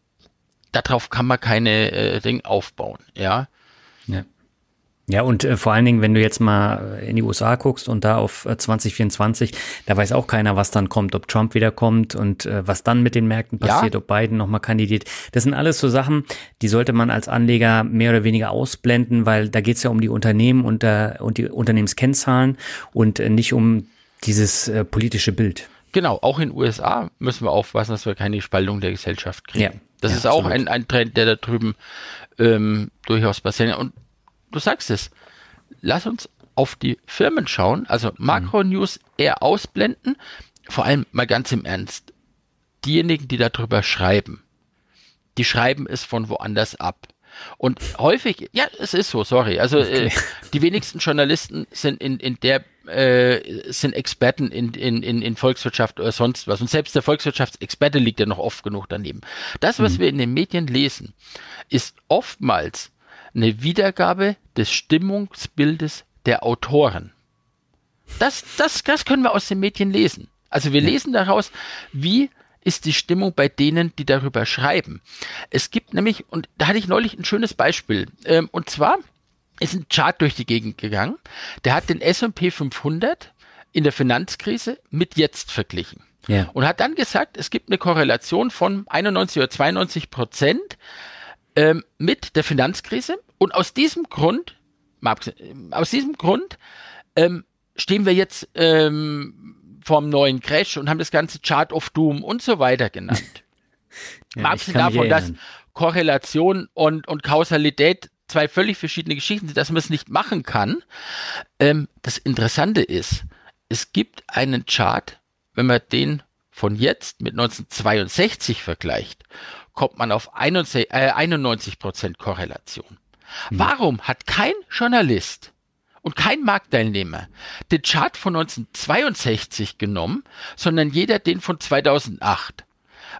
darauf kann man keine äh, Dinge aufbauen. Ja. ja. Ja, und äh, vor allen Dingen, wenn du jetzt mal in die USA guckst und da auf äh, 2024, da weiß auch keiner, was dann kommt, ob Trump wiederkommt und äh, was dann mit den Märkten passiert, ja. ob Biden nochmal kandidiert. Das sind alles so Sachen, die sollte man als Anleger mehr oder weniger ausblenden, weil da geht's ja um die Unternehmen und, äh, und die Unternehmenskennzahlen und äh, nicht um dieses äh, politische Bild. Genau, auch in den USA müssen wir aufpassen, dass wir keine Spaltung der Gesellschaft kriegen. Ja, das ja, ist auch ein, ein Trend, der da drüben ähm, durchaus passiert. Und du sagst es, lass uns auf die Firmen schauen, also Makro-News eher ausblenden, vor allem mal ganz im Ernst. Diejenigen, die darüber schreiben, die schreiben es von woanders ab. Und häufig, ja, es ist so, sorry. Also okay. äh, die wenigsten Journalisten sind in, in der äh, sind Experten in, in, in, in Volkswirtschaft oder sonst was. Und selbst der Volkswirtschaftsexperte liegt ja noch oft genug daneben. Das, was mhm. wir in den Medien lesen, ist oftmals eine Wiedergabe des Stimmungsbildes der Autoren. Das, das, das können wir aus den Medien lesen. Also wir lesen daraus, wie ist die Stimmung bei denen, die darüber schreiben. Es gibt nämlich, und da hatte ich neulich ein schönes Beispiel, ähm, und zwar ist ein Chart durch die Gegend gegangen, der hat den S&P 500 in der Finanzkrise mit jetzt verglichen. Ja. Und hat dann gesagt, es gibt eine Korrelation von 91 oder 92 Prozent ähm, mit der Finanzkrise. Und aus diesem Grund, aus diesem Grund ähm, stehen wir jetzt ähm, vorm neuen Crash und haben das ganze Chart of Doom und so weiter genannt. ja, abgesehen davon, dass Korrelation und, und Kausalität zwei völlig verschiedene Geschichten sind, dass man es nicht machen kann. Ähm, das Interessante ist, es gibt einen Chart, wenn man den von jetzt mit 1962 vergleicht kommt man auf 91, äh, 91% Korrelation. Mhm. Warum hat kein Journalist und kein Marktteilnehmer den Chart von 1962 genommen, sondern jeder den von 2008?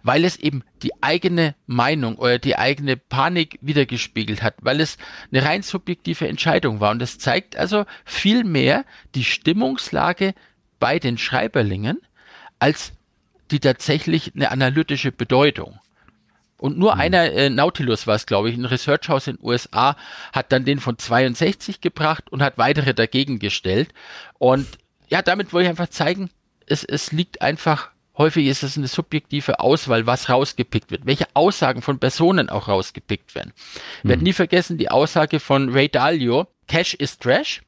Weil es eben die eigene Meinung oder die eigene Panik wiedergespiegelt hat, weil es eine rein subjektive Entscheidung war. Und das zeigt also viel mehr die Stimmungslage bei den Schreiberlingen als die tatsächlich eine analytische Bedeutung. Und nur mhm. einer, äh, Nautilus war es, glaube ich, ein Researchhaus in den USA, hat dann den von 62 gebracht und hat weitere dagegen gestellt. Und ja, damit wollte ich einfach zeigen, es, es liegt einfach, häufig ist es eine subjektive Auswahl, was rausgepickt wird, welche Aussagen von Personen auch rausgepickt werden. Ich werde mhm. nie vergessen die Aussage von Ray Dalio, Cash is Trash.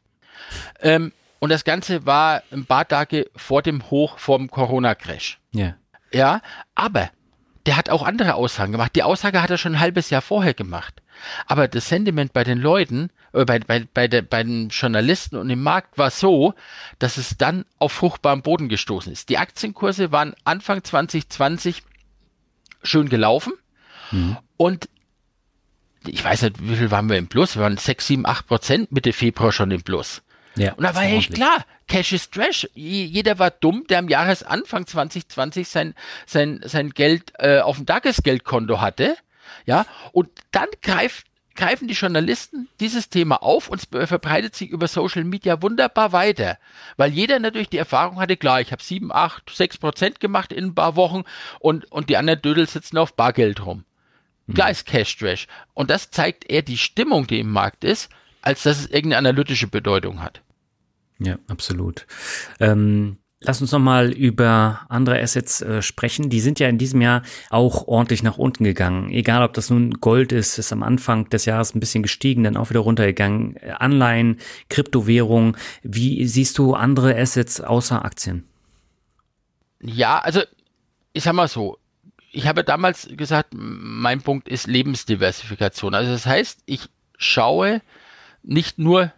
Ähm, Und das Ganze war ein paar Tage vor dem Hoch vom Corona-Crash. Ja. Ja, aber der hat auch andere Aussagen gemacht. Die Aussage hat er schon ein halbes Jahr vorher gemacht. Aber das Sentiment bei den Leuten, äh, bei, bei, bei, der, bei den Journalisten und im Markt war so, dass es dann auf fruchtbaren Boden gestoßen ist. Die Aktienkurse waren Anfang 2020 schön gelaufen mhm. und ich weiß nicht, wie viel waren wir im Plus? Wir waren 6, 7, 8 Prozent Mitte Februar schon im Plus. Ja, und da war echt klar, Cash is Trash. Jeder war dumm, der am Jahresanfang 2020 sein, sein, sein Geld äh, auf dem Tagesgeldkonto hatte. Ja, und dann greift, greifen die Journalisten dieses Thema auf und es verbreitet sich über Social Media wunderbar weiter. Weil jeder natürlich die Erfahrung hatte, klar, ich habe 7, 8, 6 Prozent gemacht in ein paar Wochen und, und die anderen Dödel sitzen auf Bargeld rum. Klar ist Cash Trash. Und das zeigt eher die Stimmung, die im Markt ist, als dass es irgendeine analytische Bedeutung hat. Ja, absolut. Ähm, lass uns nochmal über andere Assets äh, sprechen. Die sind ja in diesem Jahr auch ordentlich nach unten gegangen. Egal, ob das nun Gold ist, ist am Anfang des Jahres ein bisschen gestiegen, dann auch wieder runtergegangen. Anleihen, Kryptowährung. Wie siehst du andere Assets außer Aktien? Ja, also ich sag mal so, ich habe damals gesagt, mein Punkt ist Lebensdiversifikation. Also das heißt, ich schaue nicht nur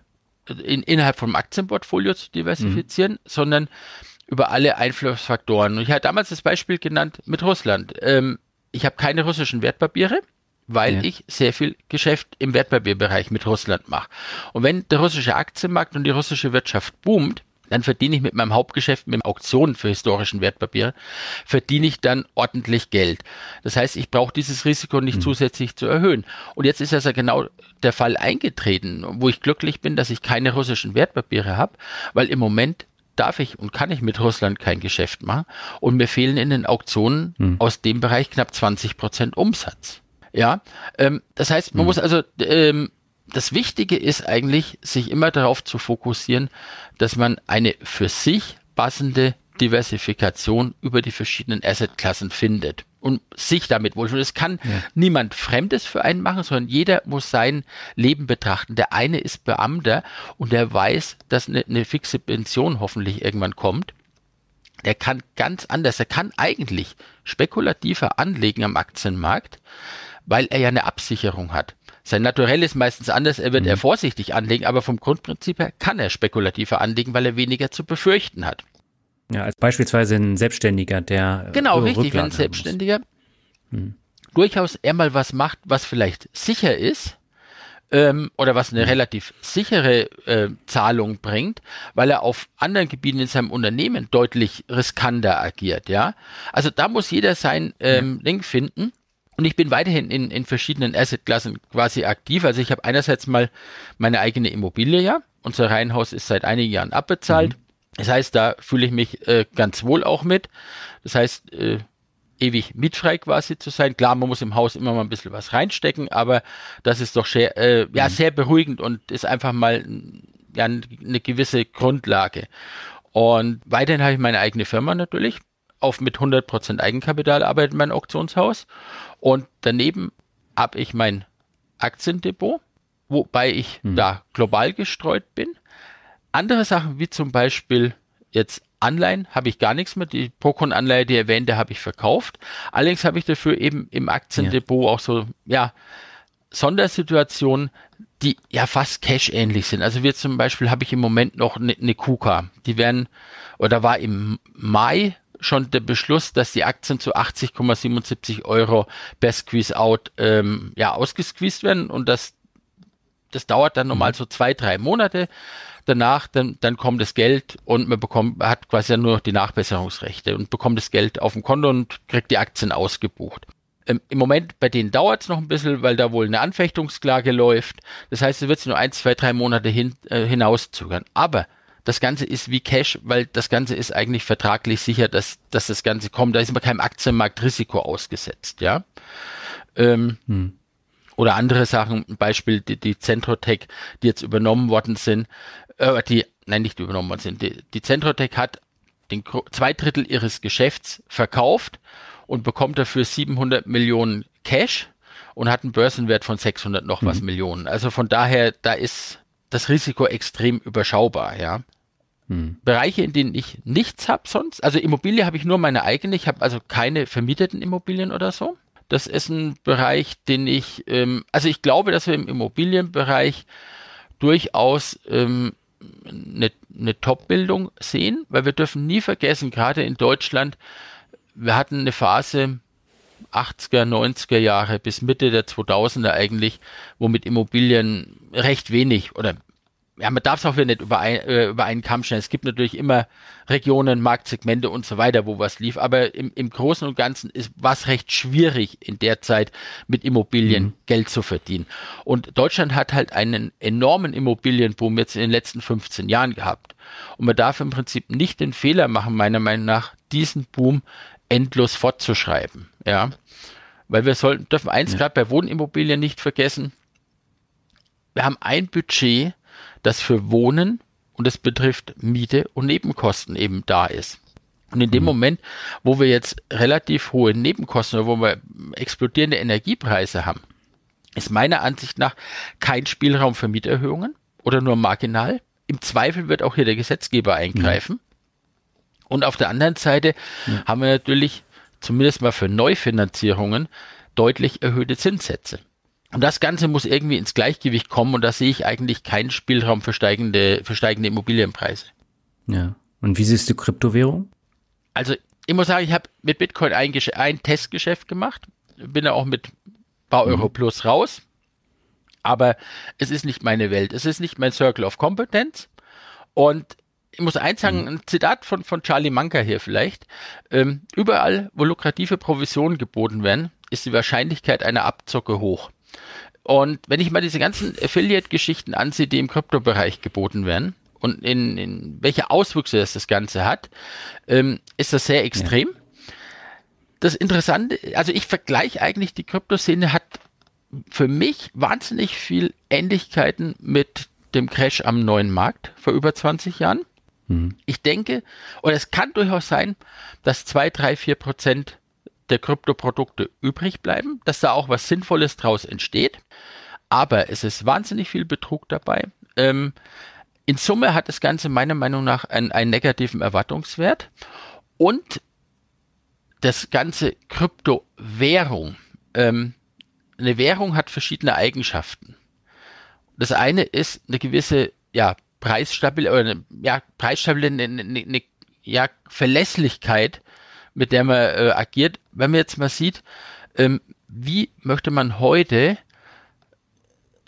in, innerhalb vom Aktienportfolio zu diversifizieren, mhm. sondern über alle Einflussfaktoren. Und ich hatte damals das Beispiel genannt mit Russland. Ähm, ich habe keine russischen Wertpapiere, weil ja. ich sehr viel Geschäft im Wertpapierbereich mit Russland mache. Und wenn der russische Aktienmarkt und die russische Wirtschaft boomt, dann verdiene ich mit meinem Hauptgeschäft, mit Auktionen für historischen Wertpapiere, verdiene ich dann ordentlich Geld. Das heißt, ich brauche dieses Risiko nicht mhm. zusätzlich zu erhöhen. Und jetzt ist also genau der Fall eingetreten, wo ich glücklich bin, dass ich keine russischen Wertpapiere habe, weil im Moment darf ich und kann ich mit Russland kein Geschäft machen und mir fehlen in den Auktionen mhm. aus dem Bereich knapp 20 Prozent Umsatz. Ja, ähm, das heißt, man mhm. muss also ähm, das Wichtige ist eigentlich, sich immer darauf zu fokussieren, dass man eine für sich passende Diversifikation über die verschiedenen Assetklassen findet und sich damit wohlfühlt. Es kann ja. niemand Fremdes für einen machen, sondern jeder muss sein Leben betrachten. Der eine ist Beamter und der weiß, dass eine, eine fixe Pension hoffentlich irgendwann kommt. Der kann ganz anders, er kann eigentlich spekulativer anlegen am Aktienmarkt, weil er ja eine Absicherung hat. Sein Naturell ist meistens anders, er wird mhm. eher vorsichtig anlegen, aber vom Grundprinzip her kann er spekulativer anlegen, weil er weniger zu befürchten hat. Ja, als beispielsweise ein Selbstständiger, der. Genau, richtig, wenn ein Selbstständiger hm. durchaus eher mal was macht, was vielleicht sicher ist, ähm, oder was eine hm. relativ sichere äh, Zahlung bringt, weil er auf anderen Gebieten in seinem Unternehmen deutlich riskanter agiert, ja. Also da muss jeder sein ähm, ja. Ding finden. Und ich bin weiterhin in, in verschiedenen Assetklassen quasi aktiv. Also ich habe einerseits mal meine eigene Immobilie, ja. Unser Reihenhaus ist seit einigen Jahren abbezahlt. Mhm. Das heißt, da fühle ich mich äh, ganz wohl auch mit. Das heißt, äh, ewig mietfrei quasi zu sein. Klar, man muss im Haus immer mal ein bisschen was reinstecken, aber das ist doch sehr, äh, ja, mhm. sehr beruhigend und ist einfach mal ja, eine gewisse Grundlage. Und weiterhin habe ich meine eigene Firma natürlich, auf mit 100% Eigenkapital arbeitet mein Auktionshaus. Und daneben habe ich mein Aktiendepot, wobei ich hm. da global gestreut bin. Andere Sachen wie zum Beispiel jetzt Anleihen habe ich gar nichts mehr. Die Procon-Anleihe, die erwähnte, habe ich verkauft. Allerdings habe ich dafür eben im Aktiendepot ja. auch so, ja, Sondersituationen, die ja fast Cash-ähnlich sind. Also wir zum Beispiel habe ich im Moment noch eine ne KUKA. Die werden, oder war im Mai schon der Beschluss, dass die Aktien zu 80,77 Euro per Squeeze-Out ähm, ja, ausgesqueezed werden und das, das dauert dann normal mhm. so zwei, drei Monate. Danach, dann, dann kommt das Geld und man bekommt, hat quasi nur noch die Nachbesserungsrechte und bekommt das Geld auf dem Konto und kriegt die Aktien ausgebucht. Ähm, Im Moment bei denen dauert es noch ein bisschen, weil da wohl eine Anfechtungsklage läuft. Das heißt, es wird sich nur ein, zwei, drei Monate hin, äh, hinauszögern. Aber das Ganze ist wie Cash, weil das Ganze ist eigentlich vertraglich sicher, dass, dass das Ganze kommt. Da ist man keinem Aktienmarktrisiko ausgesetzt, ja. Ähm, hm. Oder andere Sachen, Beispiel die, die Centrotech, die jetzt übernommen worden sind, äh, die, nein, nicht übernommen worden sind. Die, die Centrotech hat den zwei Drittel ihres Geschäfts verkauft und bekommt dafür 700 Millionen Cash und hat einen Börsenwert von 600 noch was mhm. Millionen. Also von daher, da ist das Risiko extrem überschaubar, ja. hm. Bereiche, in denen ich nichts habe sonst. Also Immobilie habe ich nur meine eigene. Ich habe also keine vermieteten Immobilien oder so. Das ist ein Bereich, den ich, ähm, also ich glaube, dass wir im Immobilienbereich durchaus ähm, eine, eine Top-Bildung sehen, weil wir dürfen nie vergessen, gerade in Deutschland, wir hatten eine Phase 80er, 90er Jahre bis Mitte der 2000er eigentlich, wo mit Immobilien recht wenig oder ja, man darf es auch wieder nicht über, ein, äh, über einen Kamm stellen. Es gibt natürlich immer Regionen, Marktsegmente und so weiter, wo was lief. Aber im, im Großen und Ganzen ist was recht schwierig in der Zeit mit Immobilien mhm. Geld zu verdienen. Und Deutschland hat halt einen enormen Immobilienboom jetzt in den letzten 15 Jahren gehabt. Und man darf im Prinzip nicht den Fehler machen, meiner Meinung nach, diesen Boom endlos fortzuschreiben. Ja. Weil wir sollten, dürfen eins ja. gerade bei Wohnimmobilien nicht vergessen. Wir haben ein Budget, das für Wohnen und es betrifft Miete und Nebenkosten eben da ist. Und in dem mhm. Moment, wo wir jetzt relativ hohe Nebenkosten oder wo wir explodierende Energiepreise haben, ist meiner Ansicht nach kein Spielraum für Mieterhöhungen oder nur marginal. Im Zweifel wird auch hier der Gesetzgeber eingreifen. Mhm. Und auf der anderen Seite mhm. haben wir natürlich zumindest mal für Neufinanzierungen deutlich erhöhte Zinssätze. Und das Ganze muss irgendwie ins Gleichgewicht kommen und da sehe ich eigentlich keinen Spielraum für steigende, für steigende Immobilienpreise. Ja. Und wie siehst du Kryptowährung? Also ich muss sagen, ich habe mit Bitcoin ein, ein, Testgeschäft gemacht, bin da auch mit paar Euro mhm. plus raus, aber es ist nicht meine Welt, es ist nicht mein Circle of Competence und ich muss eins sagen, mhm. ein Zitat von, von Charlie Manker hier vielleicht. Ähm, überall, wo lukrative Provisionen geboten werden, ist die Wahrscheinlichkeit einer Abzocke hoch. Und wenn ich mal diese ganzen Affiliate-Geschichten ansehe, die im Kryptobereich geboten werden und in, in welche Auswüchse das, das Ganze hat, ähm, ist das sehr extrem. Ja. Das Interessante, also ich vergleiche eigentlich, die Kryptoszene hat für mich wahnsinnig viel Ähnlichkeiten mit dem Crash am neuen Markt vor über 20 Jahren. Mhm. Ich denke, oder es kann durchaus sein, dass zwei, drei, vier Prozent der Kryptoprodukte übrig bleiben, dass da auch was Sinnvolles draus entsteht. Aber es ist wahnsinnig viel Betrug dabei. Ähm, in Summe hat das Ganze meiner Meinung nach einen, einen negativen Erwartungswert. Und das ganze Kryptowährung, ähm, eine Währung hat verschiedene Eigenschaften. Das eine ist eine gewisse ja, Preisstabil oder eine, ja, Preisstabil, eine, eine, eine ja, Verlässlichkeit mit der man äh, agiert. Wenn man jetzt mal sieht, ähm, wie möchte man heute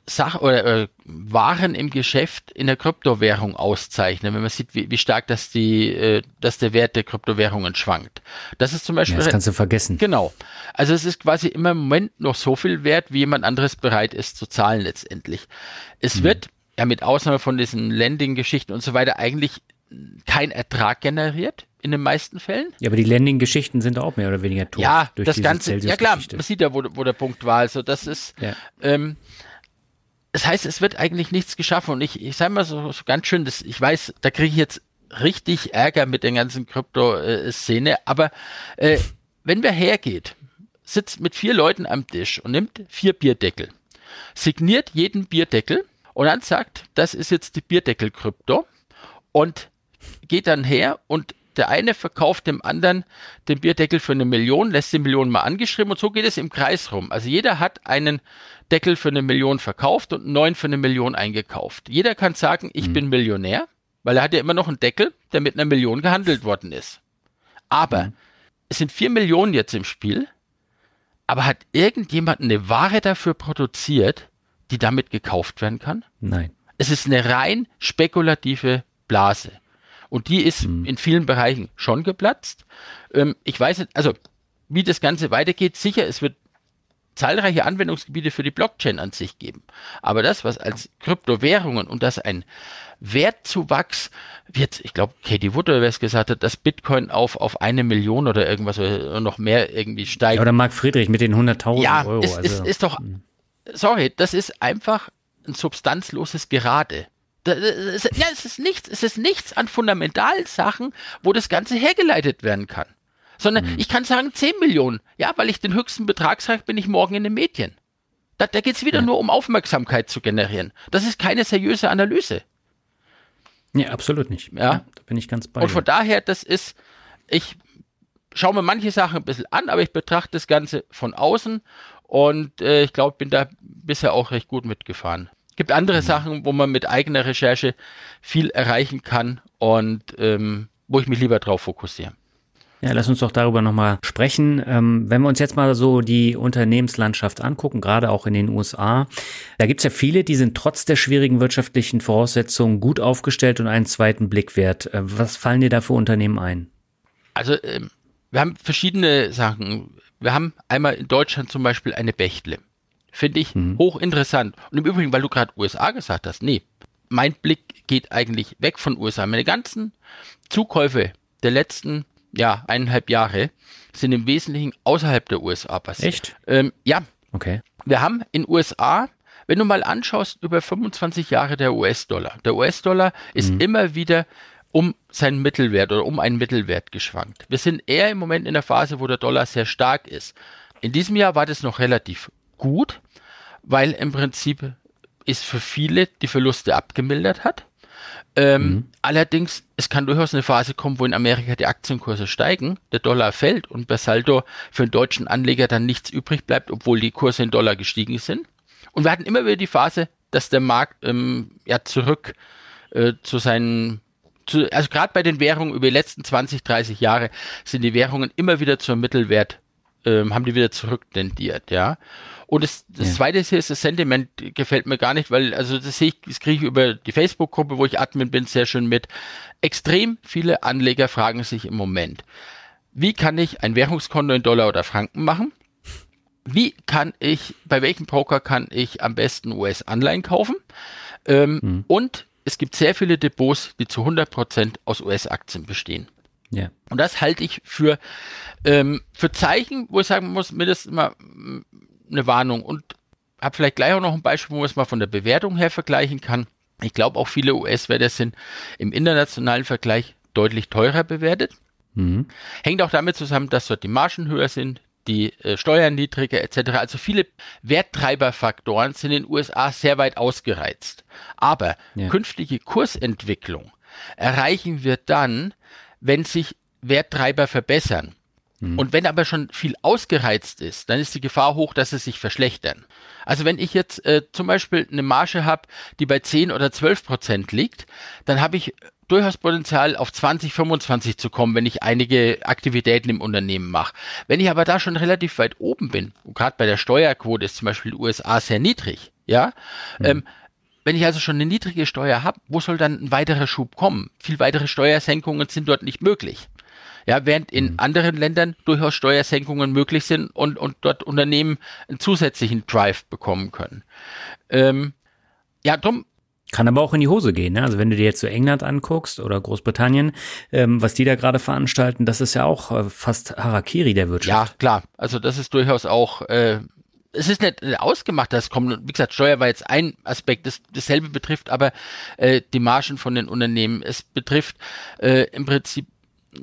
Sach oder äh, Waren im Geschäft in der Kryptowährung auszeichnen, wenn man sieht, wie, wie stark das die, äh, dass der Wert der Kryptowährungen schwankt. Das ist zum Beispiel. Ja, das kannst du vergessen. Genau. Also es ist quasi immer im Moment noch so viel wert, wie jemand anderes bereit ist zu zahlen letztendlich. Es hm. wird ja mit Ausnahme von diesen Landing-Geschichten und so weiter eigentlich kein Ertrag generiert in den meisten Fällen. Ja, aber die Landing-Geschichten sind auch mehr oder weniger tot. Ja, das Ganze, ja klar, man sieht ja, wo, wo der Punkt war. Also das ist, ja. ähm, das heißt, es wird eigentlich nichts geschaffen und ich, ich sage mal so, so ganz schön, das, ich weiß, da kriege ich jetzt richtig Ärger mit der ganzen Krypto-Szene, aber äh, wenn wer hergeht, sitzt mit vier Leuten am Tisch und nimmt vier Bierdeckel, signiert jeden Bierdeckel und dann sagt, das ist jetzt die Bierdeckel-Krypto und geht dann her und der eine verkauft dem anderen den Bierdeckel für eine Million, lässt die Million mal angeschrieben und so geht es im Kreis rum. Also jeder hat einen Deckel für eine Million verkauft und einen neuen für eine Million eingekauft. Jeder kann sagen, ich mhm. bin Millionär, weil er hat ja immer noch einen Deckel, der mit einer Million gehandelt worden ist. Aber mhm. es sind vier Millionen jetzt im Spiel, aber hat irgendjemand eine Ware dafür produziert, die damit gekauft werden kann? Nein. Es ist eine rein spekulative Blase. Und die ist mhm. in vielen Bereichen schon geplatzt. Ähm, ich weiß nicht, also wie das Ganze weitergeht, sicher, es wird zahlreiche Anwendungsgebiete für die Blockchain an sich geben. Aber das, was als Kryptowährungen und das ein Wertzuwachs wird, ich glaube, Katie Wood oder wer es gesagt hat, dass Bitcoin auf, auf eine Million oder irgendwas oder noch mehr irgendwie steigt. Ja, oder Marc Friedrich mit den 100.000 ja, Euro. Ja, ist, also, ist, ist doch, hm. Sorry, das ist einfach ein substanzloses Gerade. Ja, es ist nichts, es ist nichts an fundamentalen Sachen, wo das Ganze hergeleitet werden kann. Sondern mhm. ich kann sagen 10 Millionen. Ja, weil ich den höchsten Betrag sage, bin ich morgen in den Medien. Da, da geht es wieder ja. nur um Aufmerksamkeit zu generieren. Das ist keine seriöse Analyse. Ja, absolut nicht. Ja, ja da bin ich ganz bei. Und von daher, das ist, ich schaue mir manche Sachen ein bisschen an, aber ich betrachte das Ganze von außen und äh, ich glaube, bin da bisher auch recht gut mitgefahren. Gibt andere mhm. Sachen, wo man mit eigener Recherche viel erreichen kann und ähm, wo ich mich lieber drauf fokussiere. Ja, lass uns doch darüber nochmal sprechen. Ähm, wenn wir uns jetzt mal so die Unternehmenslandschaft angucken, gerade auch in den USA, da gibt's ja viele, die sind trotz der schwierigen wirtschaftlichen Voraussetzungen gut aufgestellt und einen zweiten Blick wert. Äh, was fallen dir da für Unternehmen ein? Also ähm, wir haben verschiedene Sachen. Wir haben einmal in Deutschland zum Beispiel eine Bechtle. Finde ich mhm. hochinteressant. Und im Übrigen, weil du gerade USA gesagt hast, nee, mein Blick geht eigentlich weg von USA. Meine ganzen Zukäufe der letzten ja, eineinhalb Jahre sind im Wesentlichen außerhalb der USA passiert. Echt? Ähm, ja. Okay. Wir haben in USA, wenn du mal anschaust, über 25 Jahre der US-Dollar. Der US-Dollar ist mhm. immer wieder um seinen Mittelwert oder um einen Mittelwert geschwankt. Wir sind eher im Moment in der Phase, wo der Dollar sehr stark ist. In diesem Jahr war das noch relativ gut, weil im Prinzip ist für viele die Verluste abgemildert hat. Ähm, mhm. Allerdings, es kann durchaus eine Phase kommen, wo in Amerika die Aktienkurse steigen, der Dollar fällt und bei Saldo für einen deutschen Anleger dann nichts übrig bleibt, obwohl die Kurse in Dollar gestiegen sind. Und wir hatten immer wieder die Phase, dass der Markt ähm, ja zurück äh, zu seinen zu, also gerade bei den Währungen über die letzten 20, 30 Jahre sind die Währungen immer wieder zum Mittelwert, ähm, haben die wieder zurücktendiert, ja. Und das, das ja. zweite ist, das Sentiment gefällt mir gar nicht, weil, also das sehe ich, das kriege ich über die Facebook-Gruppe, wo ich Admin bin, sehr schön mit. Extrem viele Anleger fragen sich im Moment, wie kann ich ein Währungskonto in Dollar oder Franken machen? Wie kann ich, bei welchem Broker kann ich am besten US-Anleihen kaufen? Ähm, mhm. Und es gibt sehr viele Depots, die zu 100% aus US-Aktien bestehen. Ja. Und das halte ich für, ähm, für Zeichen, wo ich sagen muss, mindestens mal eine Warnung und habe vielleicht gleich auch noch ein Beispiel, wo man es mal von der Bewertung her vergleichen kann. Ich glaube, auch viele US-Werte sind im internationalen Vergleich deutlich teurer bewertet. Mhm. Hängt auch damit zusammen, dass dort die Margen höher sind, die äh, Steuern niedriger etc. Also viele Werttreiberfaktoren sind in den USA sehr weit ausgereizt. Aber ja. künftige Kursentwicklung erreichen wir dann, wenn sich Werttreiber verbessern. Mhm. Und wenn aber schon viel ausgereizt ist, dann ist die Gefahr hoch, dass es sich verschlechtern. Also wenn ich jetzt äh, zum Beispiel eine Marge habe, die bei 10 oder 12 Prozent liegt, dann habe ich durchaus Potenzial auf 20, 25 zu kommen, wenn ich einige Aktivitäten im Unternehmen mache. Wenn ich aber da schon relativ weit oben bin, gerade bei der Steuerquote ist zum Beispiel die USA sehr niedrig, ja, mhm. ähm, wenn ich also schon eine niedrige Steuer habe, wo soll dann ein weiterer Schub kommen? Viel weitere Steuersenkungen sind dort nicht möglich. Ja, während in mhm. anderen Ländern durchaus Steuersenkungen möglich sind und, und dort Unternehmen einen zusätzlichen Drive bekommen können. Ähm, ja, drum. Kann aber auch in die Hose gehen. Ne? Also wenn du dir jetzt so England anguckst oder Großbritannien, ähm, was die da gerade veranstalten, das ist ja auch äh, fast Harakiri der Wirtschaft. Ja, klar. Also das ist durchaus auch äh, es ist nicht ausgemacht, dass kommt. Wie gesagt, Steuer war jetzt ein Aspekt. Das, dasselbe betrifft aber äh, die Margen von den Unternehmen. Es betrifft äh, im Prinzip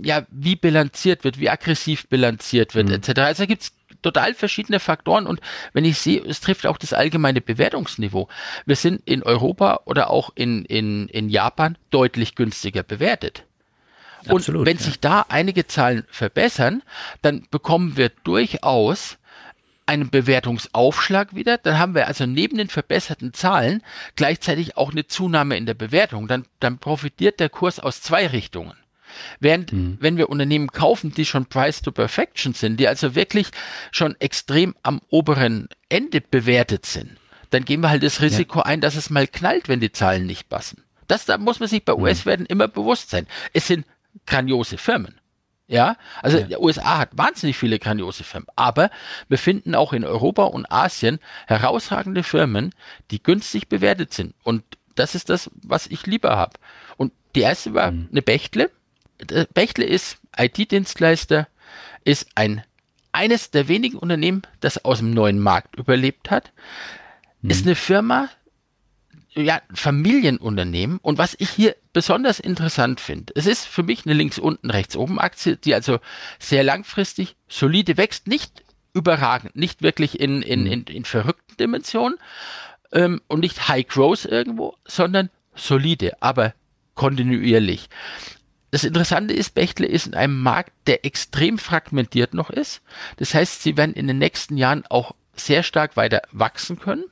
ja, wie bilanziert wird, wie aggressiv bilanziert wird, mhm. etc. Also da gibt's total verschiedene Faktoren und wenn ich sehe, es trifft auch das allgemeine Bewertungsniveau. Wir sind in Europa oder auch in, in, in Japan deutlich günstiger bewertet. Und Absolut, wenn ja. sich da einige Zahlen verbessern, dann bekommen wir durchaus einen Bewertungsaufschlag wieder. Dann haben wir also neben den verbesserten Zahlen gleichzeitig auch eine Zunahme in der Bewertung. Dann, dann profitiert der Kurs aus zwei Richtungen. Während, mhm. wenn wir Unternehmen kaufen, die schon Price to Perfection sind, die also wirklich schon extrem am oberen Ende bewertet sind, dann gehen wir halt das Risiko ja. ein, dass es mal knallt, wenn die Zahlen nicht passen. Das da muss man sich bei mhm. US-Werten immer bewusst sein. Es sind grandiose Firmen. Ja, also ja. USA hat wahnsinnig viele grandiose Firmen, aber wir finden auch in Europa und Asien herausragende Firmen, die günstig bewertet sind. Und das ist das, was ich lieber habe. Und die erste war mhm. eine Bechtle, Bechtle ist IT-Dienstleister, ist ein eines der wenigen Unternehmen, das aus dem neuen Markt überlebt hat, mhm. ist eine Firma, ja, Familienunternehmen. Und was ich hier besonders interessant finde, es ist für mich eine links unten, rechts oben Aktie, die also sehr langfristig solide wächst, nicht überragend, nicht wirklich in, in, mhm. in, in verrückten Dimensionen ähm, und nicht High Growth irgendwo, sondern solide, aber kontinuierlich. Das Interessante ist, Bechtle ist in einem Markt, der extrem fragmentiert noch ist. Das heißt, sie werden in den nächsten Jahren auch sehr stark weiter wachsen können.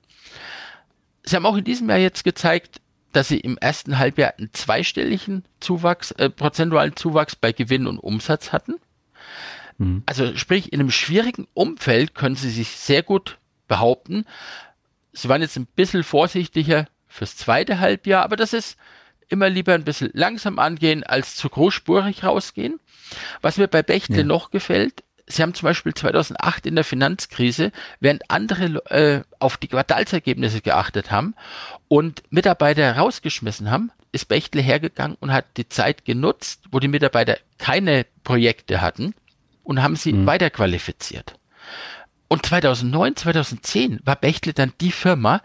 Sie haben auch in diesem Jahr jetzt gezeigt, dass sie im ersten Halbjahr einen zweistelligen Zuwachs, äh, prozentualen Zuwachs bei Gewinn und Umsatz hatten. Mhm. Also sprich, in einem schwierigen Umfeld können sie sich sehr gut behaupten. Sie waren jetzt ein bisschen vorsichtiger fürs zweite Halbjahr, aber das ist immer lieber ein bisschen langsam angehen, als zu großspurig rausgehen. Was mir bei Bechtle ja. noch gefällt, Sie haben zum Beispiel 2008 in der Finanzkrise, während andere äh, auf die Quartalsergebnisse geachtet haben und Mitarbeiter rausgeschmissen haben, ist Bechtle hergegangen und hat die Zeit genutzt, wo die Mitarbeiter keine Projekte hatten und haben sie mhm. weiterqualifiziert. Und 2009, 2010 war Bechtle dann die Firma,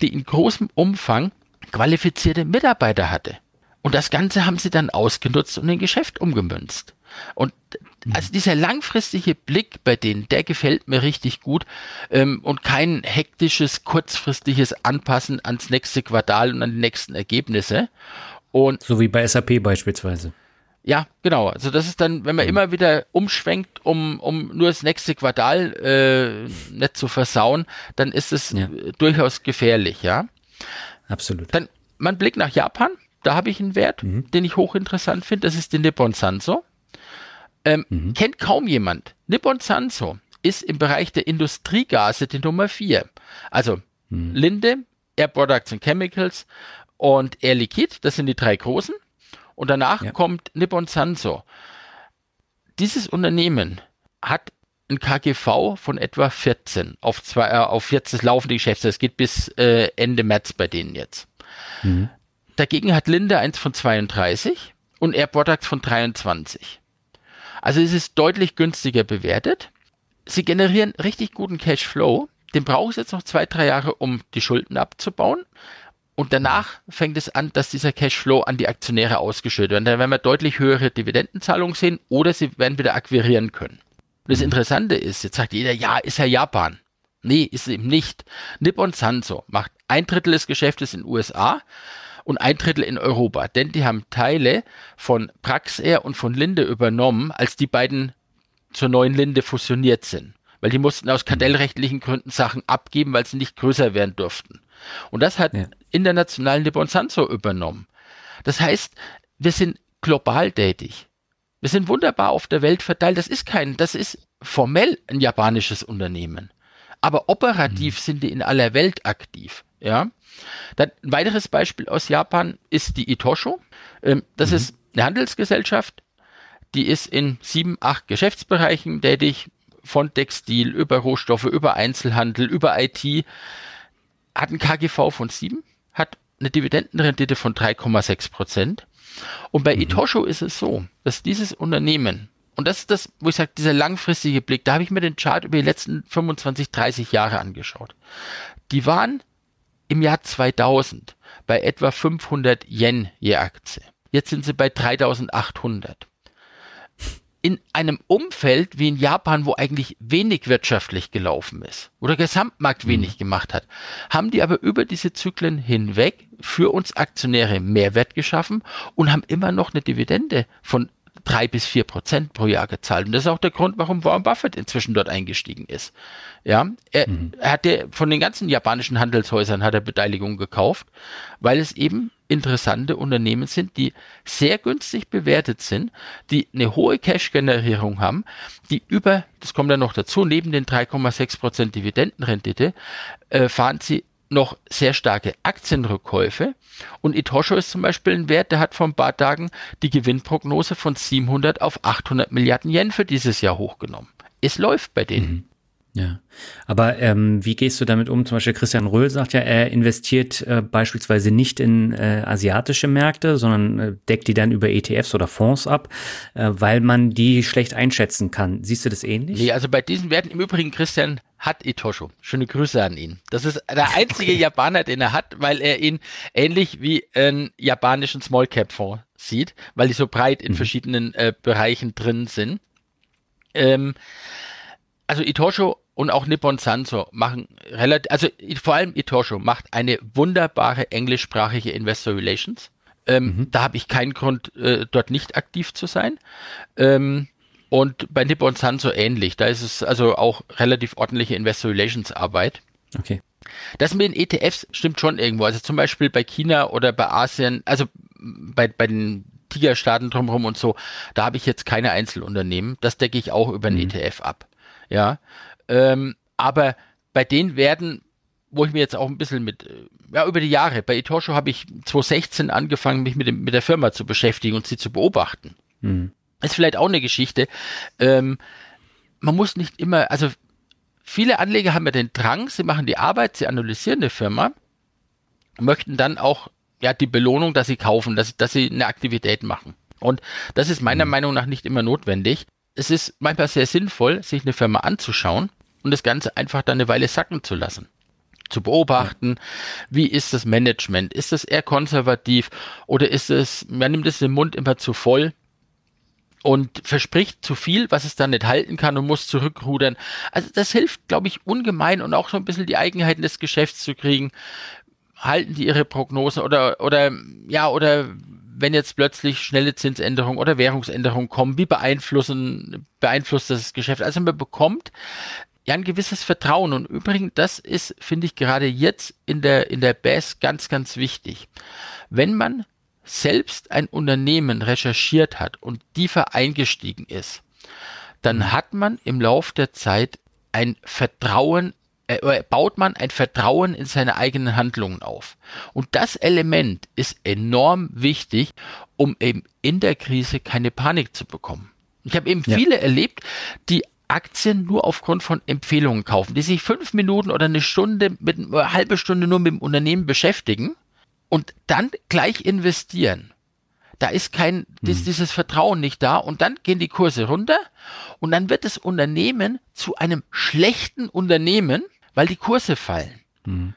die in großem Umfang qualifizierte Mitarbeiter hatte. Und das Ganze haben sie dann ausgenutzt und in Geschäft umgemünzt. Und mhm. also dieser langfristige Blick bei denen, der gefällt mir richtig gut ähm, und kein hektisches, kurzfristiges Anpassen ans nächste Quartal und an die nächsten Ergebnisse. Und so wie bei SAP beispielsweise. Ja, genau. Also das ist dann, wenn man mhm. immer wieder umschwenkt, um, um nur das nächste Quartal äh, nicht zu versauen, dann ist es ja. durchaus gefährlich, ja. Absolut. Dann mein Blick nach Japan, da habe ich einen Wert, mhm. den ich hochinteressant finde, das ist die Nippon Sanso. Ähm, mhm. Kennt kaum jemand. Nippon Sanso ist im Bereich der Industriegase die Nummer 4. Also mhm. Linde, Air Products and Chemicals und Air Liquid, das sind die drei großen. Und danach ja. kommt Nippon Sanso. Dieses Unternehmen hat ein KGV von etwa 14 auf, zwei, äh, auf jetzt das laufende Geschäft. Das geht bis äh, Ende März bei denen jetzt. Mhm. Dagegen hat Linde eins von 32 und Air Products von 23. Also es ist deutlich günstiger bewertet. Sie generieren richtig guten Cashflow. Den braucht es jetzt noch zwei, drei Jahre, um die Schulden abzubauen. Und danach fängt es an, dass dieser Cashflow an die Aktionäre ausgeschüttet wird. Dann werden wir deutlich höhere Dividendenzahlungen sehen oder sie werden wieder akquirieren können. Und das Interessante ist, jetzt sagt jeder, ja, ist ja Japan. Nee, ist eben nicht. Nippon Sanso macht ein Drittel des Geschäftes in den USA und ein Drittel in Europa, denn die haben Teile von Praxair und von Linde übernommen, als die beiden zur neuen Linde fusioniert sind. Weil die mussten aus kartellrechtlichen Gründen Sachen abgeben, weil sie nicht größer werden durften. Und das hat ja. international Nippon Sanso übernommen. Das heißt, wir sind global tätig. Wir sind wunderbar auf der Welt verteilt. Das ist kein, das ist formell ein japanisches Unternehmen. Aber operativ mhm. sind die in aller Welt aktiv. Ja. Dann ein weiteres Beispiel aus Japan ist die Itosho. Ähm, das mhm. ist eine Handelsgesellschaft, die ist in sieben, acht Geschäftsbereichen tätig, von Textil über Rohstoffe, über Einzelhandel, über IT, hat ein KGV von sieben, hat eine Dividendenrendite von 3,6 Prozent. Und bei mhm. Itosho ist es so, dass dieses Unternehmen, und das ist das, wo ich sage, dieser langfristige Blick, da habe ich mir den Chart über die letzten 25, 30 Jahre angeschaut. Die waren im Jahr 2000 bei etwa 500 Yen je Aktie. Jetzt sind sie bei 3800. In einem Umfeld wie in Japan, wo eigentlich wenig wirtschaftlich gelaufen ist oder Gesamtmarkt mhm. wenig gemacht hat, haben die aber über diese Zyklen hinweg für uns Aktionäre Mehrwert geschaffen und haben immer noch eine Dividende von drei bis vier Prozent pro Jahr gezahlt. Und das ist auch der Grund, warum Warren Buffett inzwischen dort eingestiegen ist. Ja, er, mhm. er hatte von den ganzen japanischen Handelshäusern hat er Beteiligung gekauft, weil es eben interessante Unternehmen sind, die sehr günstig bewertet sind, die eine hohe Cash-Generierung haben, die über, das kommt dann noch dazu, neben den 3,6 Prozent Dividendenrendite, äh, fahren sie noch sehr starke Aktienrückkäufe. Und Itosho ist zum Beispiel ein Wert, der hat vor ein paar Tagen die Gewinnprognose von 700 auf 800 Milliarden Yen für dieses Jahr hochgenommen. Es läuft bei denen. Mhm. Ja, aber ähm, wie gehst du damit um? Zum Beispiel Christian Röhl sagt ja, er investiert äh, beispielsweise nicht in äh, asiatische Märkte, sondern äh, deckt die dann über ETFs oder Fonds ab, äh, weil man die schlecht einschätzen kann. Siehst du das ähnlich? Nee, also bei diesen Werten im Übrigen, Christian hat Itosho. Schöne Grüße an ihn. Das ist der einzige okay. Japaner, den er hat, weil er ihn ähnlich wie einen japanischen Small Cap Fonds sieht, weil die so breit in mhm. verschiedenen äh, Bereichen drin sind. Ähm, also Itosho und auch Nippon Sanso machen relativ, also vor allem Itosho macht eine wunderbare englischsprachige Investor Relations. Ähm, mhm. Da habe ich keinen Grund, äh, dort nicht aktiv zu sein. Ähm, und bei Nippon Sun so ähnlich. Da ist es also auch relativ ordentliche Investor Relations Arbeit. Okay. Das mit den ETFs stimmt schon irgendwo. Also zum Beispiel bei China oder bei Asien, also bei, bei den Tigerstaaten drumherum und so, da habe ich jetzt keine Einzelunternehmen. Das decke ich auch über einen mhm. ETF ab. Ja. Ähm, aber bei denen werden, wo ich mir jetzt auch ein bisschen mit, äh, ja, über die Jahre, bei Etosho habe ich 2016 angefangen, mich mit, dem, mit der Firma zu beschäftigen und sie zu beobachten. Mhm. Ist vielleicht auch eine Geschichte. Ähm, man muss nicht immer, also viele Anleger haben ja den Drang, sie machen die Arbeit, sie analysieren eine Firma, möchten dann auch ja die Belohnung, dass sie kaufen, dass, dass sie eine Aktivität machen. Und das ist meiner mhm. Meinung nach nicht immer notwendig. Es ist manchmal sehr sinnvoll, sich eine Firma anzuschauen und das Ganze einfach dann eine Weile sacken zu lassen. Zu beobachten, wie ist das Management? Ist das eher konservativ oder ist es, man nimmt es den Mund immer zu voll? Und verspricht zu viel, was es dann nicht halten kann und muss zurückrudern. Also das hilft, glaube ich, ungemein und auch so ein bisschen die Eigenheiten des Geschäfts zu kriegen. Halten die ihre Prognosen oder, oder, ja, oder wenn jetzt plötzlich schnelle Zinsänderungen oder Währungsänderungen kommen, wie beeinflussen, beeinflusst das Geschäft? Also man bekommt ja ein gewisses Vertrauen. Und übrigens, das ist, finde ich, gerade jetzt in der, in der BAS ganz, ganz wichtig. Wenn man selbst ein Unternehmen recherchiert hat und tiefer eingestiegen ist, dann mhm. hat man im Lauf der Zeit ein Vertrauen, äh, baut man ein Vertrauen in seine eigenen Handlungen auf. Und das Element ist enorm wichtig, um eben in der Krise keine Panik zu bekommen. Ich habe eben ja. viele erlebt, die Aktien nur aufgrund von Empfehlungen kaufen, die sich fünf Minuten oder eine Stunde mit eine halbe Stunde nur mit dem Unternehmen beschäftigen und dann gleich investieren. Da ist kein, hm. dieses Vertrauen nicht da und dann gehen die Kurse runter und dann wird das Unternehmen zu einem schlechten Unternehmen, weil die Kurse fallen. Hm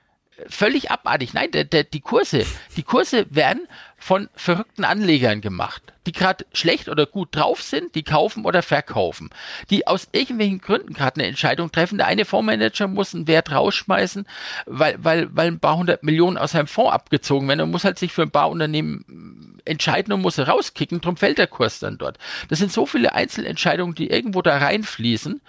völlig abartig. Nein, der, der, die Kurse, die Kurse werden von verrückten Anlegern gemacht, die gerade schlecht oder gut drauf sind, die kaufen oder verkaufen, die aus irgendwelchen Gründen gerade eine Entscheidung treffen. Der eine Fondsmanager muss einen Wert rausschmeißen, weil, weil, weil ein paar hundert Millionen aus seinem Fonds abgezogen werden und muss halt sich für ein paar Unternehmen entscheiden und muss rauskicken, drum fällt der Kurs dann dort. Das sind so viele Einzelentscheidungen, die irgendwo da reinfließen.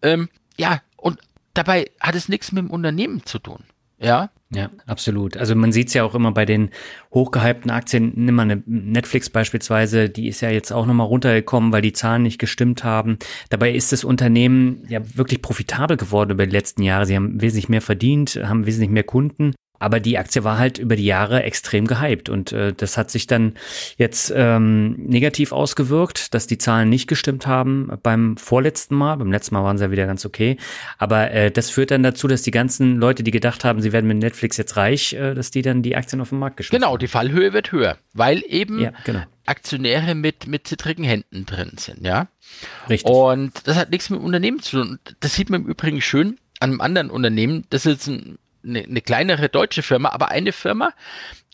Ähm, ja, und dabei hat es nichts mit dem Unternehmen zu tun. Ja. Ja, absolut. Also man sieht es ja auch immer bei den hochgehypten Aktien, nimm mal eine Netflix beispielsweise, die ist ja jetzt auch nochmal runtergekommen, weil die Zahlen nicht gestimmt haben. Dabei ist das Unternehmen ja wirklich profitabel geworden über die letzten Jahre. Sie haben wesentlich mehr verdient, haben wesentlich mehr Kunden aber die Aktie war halt über die Jahre extrem gehypt und äh, das hat sich dann jetzt ähm, negativ ausgewirkt, dass die Zahlen nicht gestimmt haben beim vorletzten Mal. Beim letzten Mal waren sie ja wieder ganz okay. Aber äh, das führt dann dazu, dass die ganzen Leute, die gedacht haben, sie werden mit Netflix jetzt reich, äh, dass die dann die Aktien auf den Markt geschmissen Genau, die Fallhöhe wird höher, weil eben ja, genau. Aktionäre mit, mit zittrigen Händen drin sind, ja. Richtig. Und das hat nichts mit dem Unternehmen zu tun. Das sieht man im Übrigen schön an einem anderen Unternehmen. Das ist ein eine, eine kleinere deutsche Firma, aber eine Firma,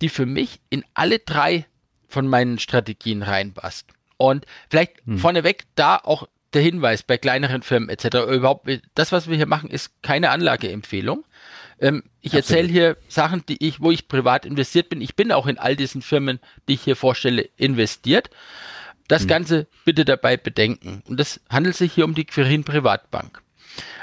die für mich in alle drei von meinen Strategien reinpasst. Und vielleicht hm. vorneweg da auch der Hinweis bei kleineren Firmen etc. Überhaupt, das, was wir hier machen, ist keine Anlageempfehlung. Ähm, ich erzähle hier Sachen, die ich, wo ich privat investiert bin. Ich bin auch in all diesen Firmen, die ich hier vorstelle, investiert. Das hm. Ganze bitte dabei bedenken. Und das handelt sich hier um die Quirin Privatbank.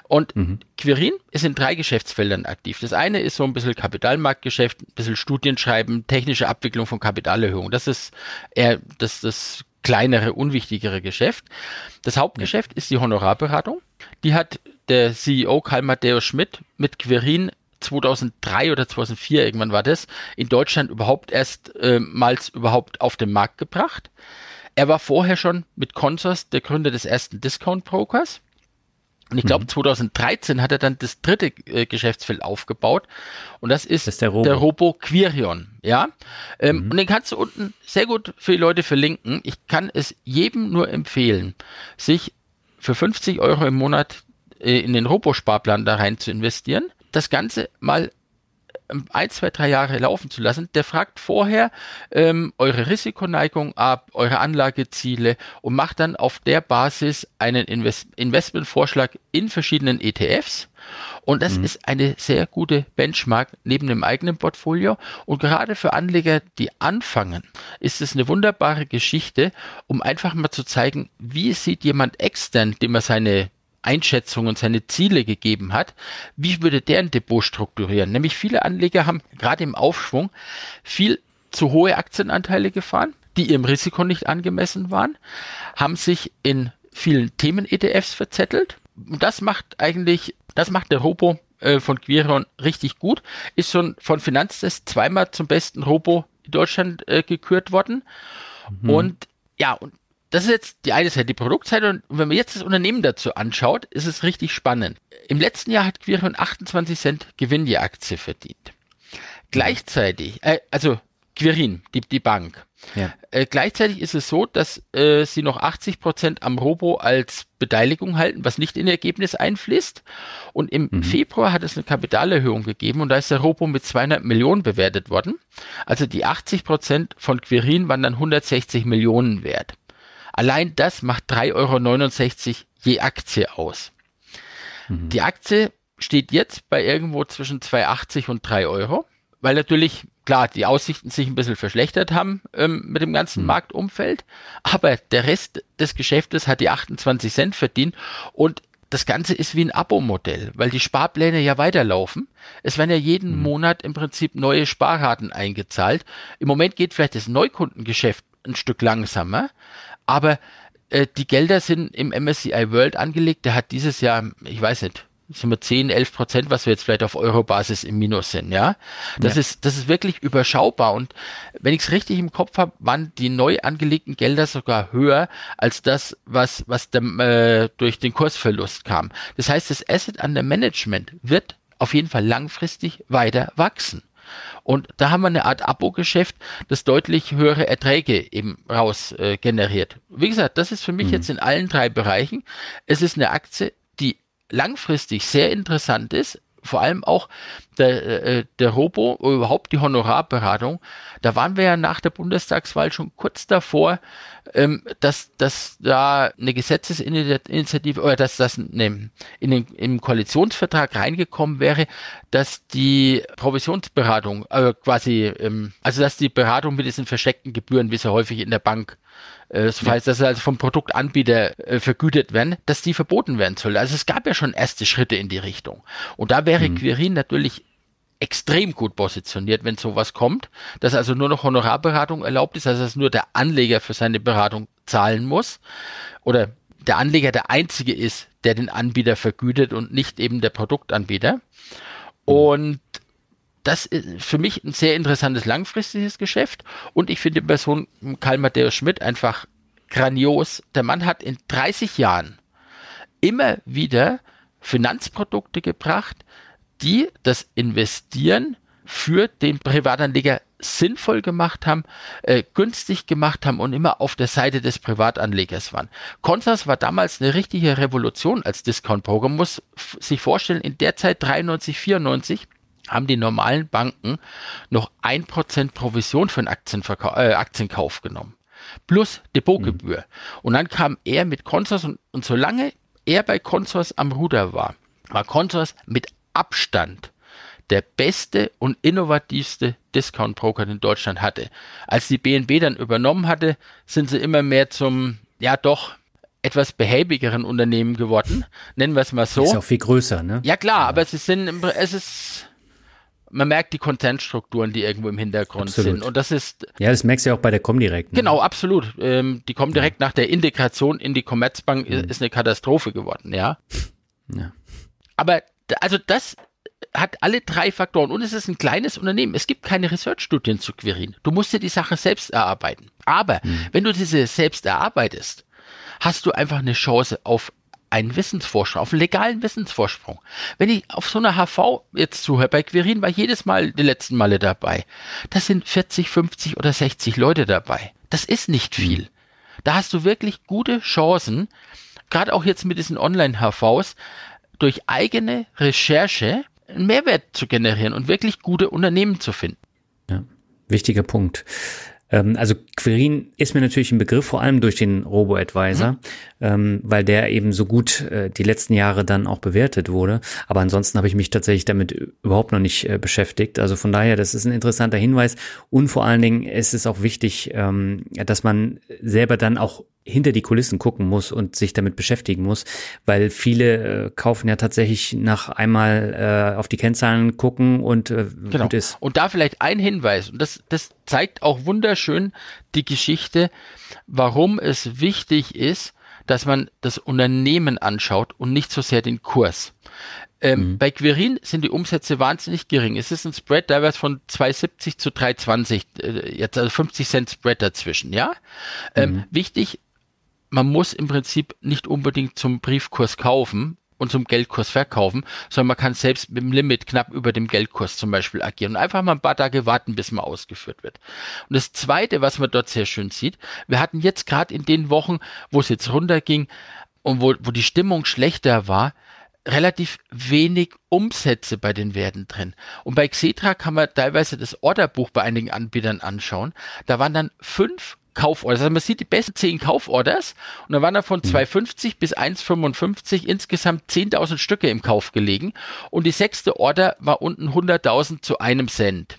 Und mhm. Quirin ist in drei Geschäftsfeldern aktiv. Das eine ist so ein bisschen Kapitalmarktgeschäft, ein bisschen Studienschreiben, technische Abwicklung von Kapitalerhöhung. Das ist eher das, das kleinere, unwichtigere Geschäft. Das Hauptgeschäft ja. ist die Honorarberatung. Die hat der CEO Karl Matthäus Schmidt mit Quirin 2003 oder 2004, irgendwann war das, in Deutschland überhaupt erstmals äh, überhaupt auf den Markt gebracht. Er war vorher schon mit Consors der Gründer des ersten Discount Brokers. Und ich glaube, mhm. 2013 hat er dann das dritte äh, Geschäftsfeld aufgebaut. Und das ist, das ist der, Robo. der Robo Quirion. Ja. Ähm, mhm. Und den kannst du unten sehr gut für die Leute verlinken. Ich kann es jedem nur empfehlen, sich für 50 Euro im Monat äh, in den Robo-Sparplan da rein zu investieren. Das Ganze mal ein, zwei, drei Jahre laufen zu lassen, der fragt vorher ähm, eure Risikoneigung ab, eure Anlageziele und macht dann auf der Basis einen Invest Investmentvorschlag in verschiedenen ETFs. Und das mhm. ist eine sehr gute Benchmark neben dem eigenen Portfolio. Und gerade für Anleger, die anfangen, ist es eine wunderbare Geschichte, um einfach mal zu zeigen, wie sieht jemand extern, dem er seine Einschätzung und seine Ziele gegeben hat, wie würde der ein Depot strukturieren? Nämlich viele Anleger haben gerade im Aufschwung viel zu hohe Aktienanteile gefahren, die ihrem Risiko nicht angemessen waren, haben sich in vielen Themen-ETFs verzettelt. Und das macht eigentlich, das macht der Robo äh, von Quiron richtig gut. Ist schon von Finanztest zweimal zum besten Robo in Deutschland äh, gekürt worden. Mhm. Und ja, und das ist jetzt die eine Seite, die Produktseite. Und wenn man jetzt das Unternehmen dazu anschaut, ist es richtig spannend. Im letzten Jahr hat Quirion 28 Cent Gewinn je Aktie verdient. Gleichzeitig, äh, also Quirin, die, die Bank. Ja. Äh, gleichzeitig ist es so, dass äh, sie noch 80 Prozent am Robo als Beteiligung halten, was nicht in Ergebnis einfließt. Und im mhm. Februar hat es eine Kapitalerhöhung gegeben und da ist der Robo mit 200 Millionen bewertet worden. Also die 80 Prozent von Quirin waren dann 160 Millionen wert. Allein das macht 3,69 Euro je Aktie aus. Mhm. Die Aktie steht jetzt bei irgendwo zwischen 2,80 und 3 Euro, weil natürlich, klar, die Aussichten sich ein bisschen verschlechtert haben ähm, mit dem ganzen mhm. Marktumfeld, aber der Rest des Geschäftes hat die 28 Cent verdient und das Ganze ist wie ein Abo-Modell, weil die Sparpläne ja weiterlaufen. Es werden ja jeden mhm. Monat im Prinzip neue Sparraten eingezahlt. Im Moment geht vielleicht das Neukundengeschäft ein Stück langsamer, aber äh, die Gelder sind im MSCI World angelegt. Der hat dieses Jahr, ich weiß nicht, sind wir 10, 11 Prozent, was wir jetzt vielleicht auf Euro-Basis im Minus sind, ja. Das ja. ist, das ist wirklich überschaubar. Und wenn ich es richtig im Kopf habe, waren die neu angelegten Gelder sogar höher als das, was, was dem, äh, durch den Kursverlust kam. Das heißt, das Asset under Management wird auf jeden Fall langfristig weiter wachsen. Und da haben wir eine Art Abo-Geschäft, das deutlich höhere Erträge eben raus äh, generiert. Wie gesagt, das ist für mich mhm. jetzt in allen drei Bereichen. Es ist eine Aktie, die langfristig sehr interessant ist, vor allem auch der, äh, der Robo, überhaupt die Honorarberatung, da waren wir ja nach der Bundestagswahl schon kurz davor, ähm, dass, dass da eine Gesetzesinitiative oder dass das ne, in den, im Koalitionsvertrag reingekommen wäre, dass die Provisionsberatung, äh, quasi, ähm, also dass die Beratung mit diesen versteckten Gebühren, wie sie häufig in der Bank äh, so heißt, dass sie also vom Produktanbieter äh, vergütet werden, dass die verboten werden soll. Also es gab ja schon erste Schritte in die Richtung. Und da wäre mhm. Quirin natürlich extrem gut positioniert, wenn sowas kommt, dass also nur noch Honorarberatung erlaubt ist, also dass nur der Anleger für seine Beratung zahlen muss oder der Anleger der einzige ist, der den Anbieter vergütet und nicht eben der Produktanbieter. Mhm. Und das ist für mich ein sehr interessantes langfristiges Geschäft und ich finde die Person Karl Matthäus Schmidt einfach grandios. Der Mann hat in 30 Jahren immer wieder Finanzprodukte gebracht, die das Investieren für den Privatanleger sinnvoll gemacht haben, äh, günstig gemacht haben und immer auf der Seite des Privatanlegers waren. Consors war damals eine richtige Revolution als Discount-Programm. Muss sich vorstellen, in der Zeit 93, 94 haben die normalen Banken noch ein Prozent Provision für einen Aktienverkauf, äh, Aktienkauf genommen. Plus Depotgebühr. Mhm. Und dann kam er mit Consors und, und solange er bei Consors am Ruder war, war Consors mit Abstand der beste und innovativste Discount-Broker, den Deutschland hatte. Als die BNB dann übernommen hatte, sind sie immer mehr zum, ja doch, etwas behäbigeren Unternehmen geworden. Nennen wir es mal so. Ist auch viel größer, ne? Ja klar, aber sie sind, es ist, man merkt die Contentstrukturen, die irgendwo im Hintergrund absolut. sind. Und das ist. Ja, das merkst du ja auch bei der Comdirect. Ne? Genau, absolut. Ähm, die Comdirect ja. nach der Integration in die Commerzbank mhm. ist eine Katastrophe geworden, ja. ja. Aber also das hat alle drei Faktoren und es ist ein kleines Unternehmen. Es gibt keine Research-Studien zu Quirin. Du musst dir die Sache selbst erarbeiten. Aber mhm. wenn du diese selbst erarbeitest, hast du einfach eine Chance auf einen Wissensvorsprung, auf einen legalen Wissensvorsprung. Wenn ich auf so einer HV jetzt zuhöre, bei Quirin war jedes Mal die letzten Male dabei. Das sind 40, 50 oder 60 Leute dabei. Das ist nicht hm. viel. Da hast du wirklich gute Chancen, gerade auch jetzt mit diesen Online-HVs, durch eigene Recherche einen Mehrwert zu generieren und wirklich gute Unternehmen zu finden. Ja, wichtiger Punkt. Ähm, also Querin ist mir natürlich ein Begriff, vor allem durch den Robo-Advisor, mhm. ähm, weil der eben so gut äh, die letzten Jahre dann auch bewertet wurde. Aber ansonsten habe ich mich tatsächlich damit überhaupt noch nicht äh, beschäftigt. Also von daher, das ist ein interessanter Hinweis. Und vor allen Dingen ist es auch wichtig, ähm, dass man selber dann auch hinter die Kulissen gucken muss und sich damit beschäftigen muss, weil viele äh, kaufen ja tatsächlich nach einmal äh, auf die Kennzahlen gucken und äh, genau. gut ist. Und da vielleicht ein Hinweis, und das, das zeigt auch wunderschön die Geschichte, warum es wichtig ist, dass man das Unternehmen anschaut und nicht so sehr den Kurs. Ähm, mhm. Bei Querin sind die Umsätze wahnsinnig gering. Es ist ein Spread teilweise von 2,70 zu 3,20, äh, jetzt also 50 Cent Spread dazwischen, ja. Ähm, mhm. Wichtig, man muss im Prinzip nicht unbedingt zum Briefkurs kaufen und zum Geldkurs verkaufen, sondern man kann selbst mit dem Limit knapp über dem Geldkurs zum Beispiel agieren und einfach mal ein paar Tage warten, bis man ausgeführt wird. Und das Zweite, was man dort sehr schön sieht, wir hatten jetzt gerade in den Wochen, wo es jetzt runterging und wo, wo die Stimmung schlechter war, relativ wenig Umsätze bei den Werten drin. Und bei Xetra kann man teilweise das Orderbuch bei einigen Anbietern anschauen. Da waren dann fünf Kauforders. Also man sieht die besten 10 Kauforders und da waren da von 2,50 mhm. bis 1,55 insgesamt 10.000 Stücke im Kauf gelegen und die sechste Order war unten 100.000 zu einem Cent.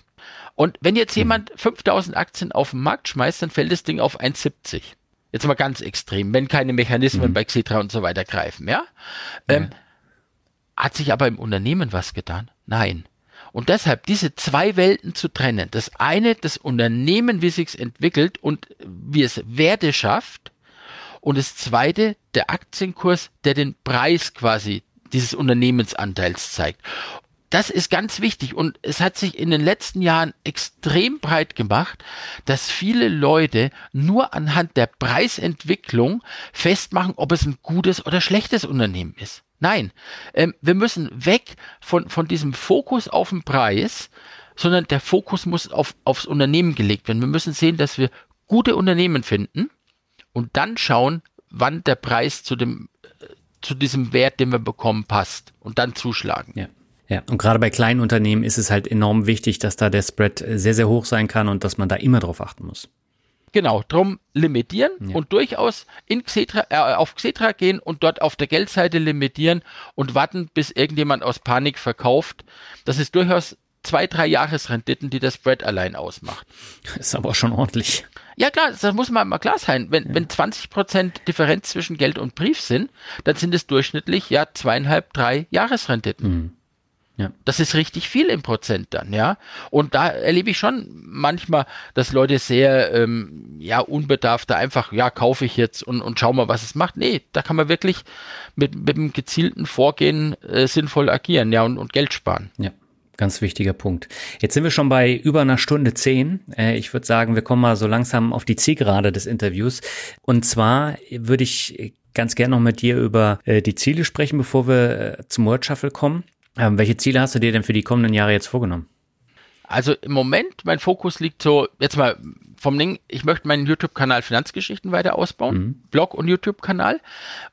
Und wenn jetzt mhm. jemand 5000 Aktien auf den Markt schmeißt, dann fällt das Ding auf 1,70. Jetzt mal ganz extrem, wenn keine Mechanismen mhm. bei Xetra und so weiter greifen, ja? ja. Ähm, hat sich aber im Unternehmen was getan? Nein. Und deshalb diese zwei Welten zu trennen. Das eine, das Unternehmen, wie sich's entwickelt und wie es Werte schafft. Und das zweite, der Aktienkurs, der den Preis quasi dieses Unternehmensanteils zeigt. Das ist ganz wichtig und es hat sich in den letzten Jahren extrem breit gemacht, dass viele Leute nur anhand der Preisentwicklung festmachen, ob es ein gutes oder schlechtes Unternehmen ist. Nein, ähm, wir müssen weg von, von diesem Fokus auf den Preis, sondern der Fokus muss auf, aufs Unternehmen gelegt werden. Wir müssen sehen, dass wir gute Unternehmen finden und dann schauen, wann der Preis zu dem, äh, zu diesem Wert, den wir bekommen, passt und dann zuschlagen. Ja. Ja, und gerade bei kleinen Unternehmen ist es halt enorm wichtig, dass da der Spread sehr, sehr hoch sein kann und dass man da immer drauf achten muss. Genau, drum limitieren ja. und durchaus in Xetra, äh, auf Xetra gehen und dort auf der Geldseite limitieren und warten, bis irgendjemand aus Panik verkauft. Das ist durchaus zwei, drei Jahresrenditen, die das Spread allein ausmacht. ist aber schon ordentlich. Ja klar, das muss man mal klar sein. Wenn, ja. wenn 20% Differenz zwischen Geld und Brief sind, dann sind es durchschnittlich ja zweieinhalb, drei Jahresrenditen. Mhm. Ja. Das ist richtig viel im Prozent dann, ja. Und da erlebe ich schon manchmal, dass Leute sehr, ähm, ja, unbedarft da einfach, ja, kaufe ich jetzt und, und schau mal, was es macht. Nee, da kann man wirklich mit, mit einem gezielten Vorgehen äh, sinnvoll agieren, ja, und, und Geld sparen. Ja. Ganz wichtiger Punkt. Jetzt sind wir schon bei über einer Stunde zehn. Äh, ich würde sagen, wir kommen mal so langsam auf die Zielgerade des Interviews. Und zwar würde ich ganz gerne noch mit dir über äh, die Ziele sprechen, bevor wir äh, zum Word Shuffle kommen. Ähm, welche Ziele hast du dir denn für die kommenden Jahre jetzt vorgenommen? Also im Moment, mein Fokus liegt so, jetzt mal vom Ding, ich möchte meinen YouTube-Kanal Finanzgeschichten weiter ausbauen, mhm. Blog und YouTube-Kanal.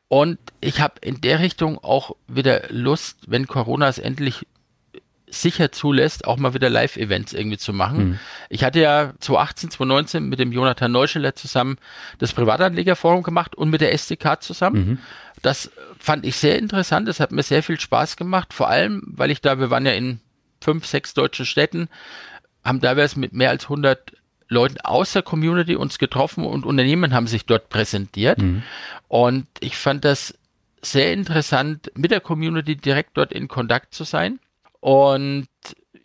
Und ich habe in der Richtung auch wieder Lust, wenn Corona es endlich sicher zulässt, auch mal wieder Live-Events irgendwie zu machen. Mhm. Ich hatte ja 2018, 2019 mit dem Jonathan Neuscheller zusammen das Privatanlegerforum gemacht und mit der SDK zusammen. Mhm. Das fand ich sehr interessant. Das hat mir sehr viel Spaß gemacht. Vor allem, weil ich da, wir waren ja in fünf, sechs deutschen Städten, haben teilweise mit mehr als 100 Leuten aus der Community uns getroffen und Unternehmen haben sich dort präsentiert. Mhm. Und ich fand das sehr interessant, mit der Community direkt dort in Kontakt zu sein und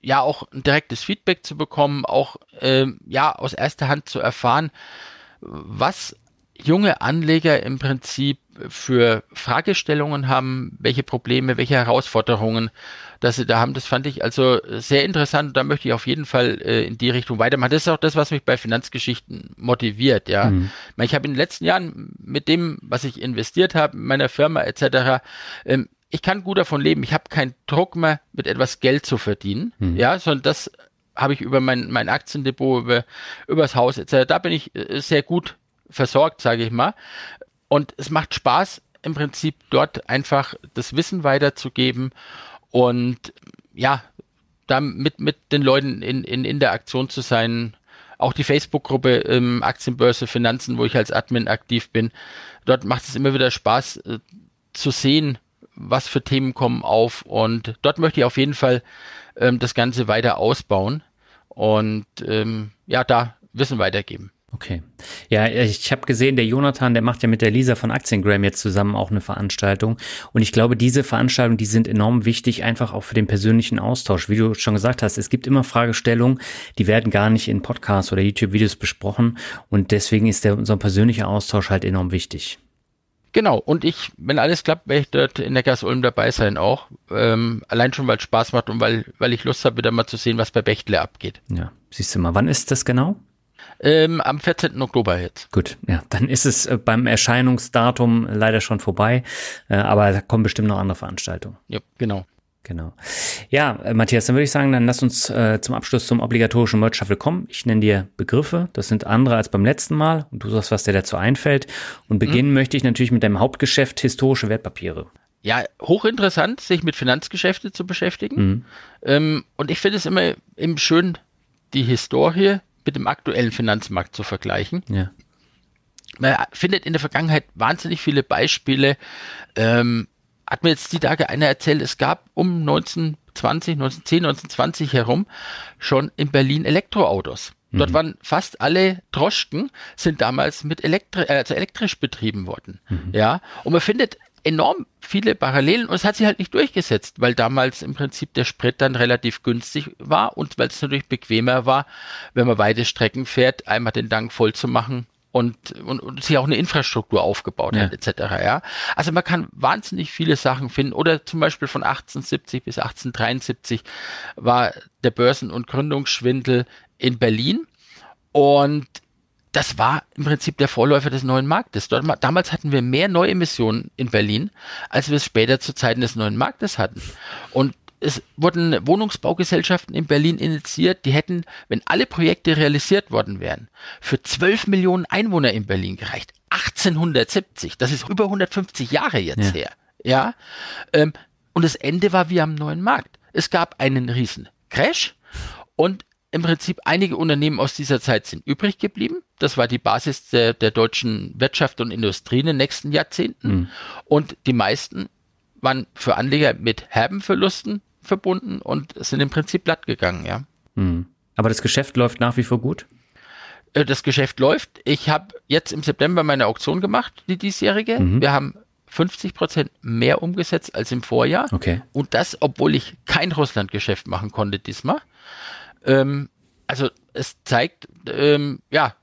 ja auch ein direktes Feedback zu bekommen, auch ähm, ja aus erster Hand zu erfahren, was junge Anleger im Prinzip für Fragestellungen haben, welche Probleme, welche Herausforderungen dass sie da haben. Das fand ich also sehr interessant. Da möchte ich auf jeden Fall äh, in die Richtung weitermachen. Das ist auch das, was mich bei Finanzgeschichten motiviert. Ja, mhm. ich habe in den letzten Jahren mit dem, was ich investiert habe, meiner Firma etc. Ähm, ich kann gut davon leben. Ich habe keinen Druck mehr, mit etwas Geld zu verdienen. Mhm. Ja, sondern das habe ich über mein, mein Aktiendepot, über, übers Haus etc. Da bin ich äh, sehr gut versorgt, sage ich mal. Und es macht Spaß, im Prinzip dort einfach das Wissen weiterzugeben und ja, da mit, mit den Leuten in, in Interaktion zu sein. Auch die Facebook-Gruppe ähm, Aktienbörse Finanzen, wo ich als Admin aktiv bin. Dort macht es immer wieder Spaß äh, zu sehen, was für Themen kommen auf. Und dort möchte ich auf jeden Fall ähm, das Ganze weiter ausbauen und ähm, ja, da Wissen weitergeben. Okay. Ja, ich habe gesehen, der Jonathan, der macht ja mit der Lisa von Aktiengram jetzt zusammen auch eine Veranstaltung. Und ich glaube, diese Veranstaltungen, die sind enorm wichtig, einfach auch für den persönlichen Austausch. Wie du schon gesagt hast, es gibt immer Fragestellungen, die werden gar nicht in Podcasts oder YouTube-Videos besprochen. Und deswegen ist der, unser persönlicher Austausch halt enorm wichtig. Genau, und ich, wenn alles klappt, werde ich dort in Neckars Ulm dabei sein auch. Ähm, allein schon, weil es Spaß macht und weil, weil ich Lust habe, wieder mal zu sehen, was bei Bechtle abgeht. Ja, siehst du mal, wann ist das genau? Ähm, am 14. Oktober jetzt. Gut, ja, dann ist es äh, beim Erscheinungsdatum leider schon vorbei, äh, aber da kommen bestimmt noch andere Veranstaltungen. Ja, genau. Genau. Ja, äh, Matthias, dann würde ich sagen, dann lass uns äh, zum Abschluss zum obligatorischen Merch Shuffle kommen. Ich nenne dir Begriffe, das sind andere als beim letzten Mal und du sagst, was dir dazu einfällt. Und beginnen mhm. möchte ich natürlich mit deinem Hauptgeschäft historische Wertpapiere. Ja, hochinteressant, sich mit Finanzgeschäfte zu beschäftigen. Mhm. Ähm, und ich finde es immer eben schön, die Historie mit dem aktuellen Finanzmarkt zu vergleichen. Ja. Man findet in der Vergangenheit wahnsinnig viele Beispiele, ähm, hat mir jetzt die Tage einer erzählt, es gab um 1920, 1910, 1920 herum schon in Berlin Elektroautos. Dort mhm. waren fast alle Droschken sind damals mit Elektri äh, also elektrisch betrieben worden. Mhm. Ja, und man findet enorm viele Parallelen und es hat sich halt nicht durchgesetzt, weil damals im Prinzip der Sprit dann relativ günstig war und weil es natürlich bequemer war, wenn man weite Strecken fährt, einmal den Tank voll zu machen und, und, und sich auch eine Infrastruktur aufgebaut ja. hat, etc. Ja? Also man kann wahnsinnig viele Sachen finden. Oder zum Beispiel von 1870 bis 1873 war der Börsen- und Gründungsschwindel in Berlin. Und das war im Prinzip der Vorläufer des neuen Marktes. Dort, damals hatten wir mehr Neuemissionen in Berlin, als wir es später zu Zeiten des neuen Marktes hatten. Und es wurden Wohnungsbaugesellschaften in Berlin initiiert, die hätten, wenn alle Projekte realisiert worden wären, für 12 Millionen Einwohner in Berlin gereicht. 1870, das ist über 150 Jahre jetzt ja. her. Ja, ähm, und das Ende war wie am neuen Markt. Es gab einen riesen Crash und im Prinzip einige Unternehmen aus dieser Zeit sind übrig geblieben. Das war die Basis der, der deutschen Wirtschaft und Industrie in den nächsten Jahrzehnten. Mhm. Und die meisten waren für Anleger mit herben Verlusten verbunden und sind im Prinzip glatt gegangen, ja. Hm. Aber das Geschäft läuft nach wie vor gut? Äh, das Geschäft läuft. Ich habe jetzt im September meine Auktion gemacht, die diesjährige. Mhm. Wir haben 50 Prozent mehr umgesetzt als im Vorjahr. Okay. Und das, obwohl ich kein Russlandgeschäft machen konnte diesmal. Ähm, also es zeigt, ähm, ja,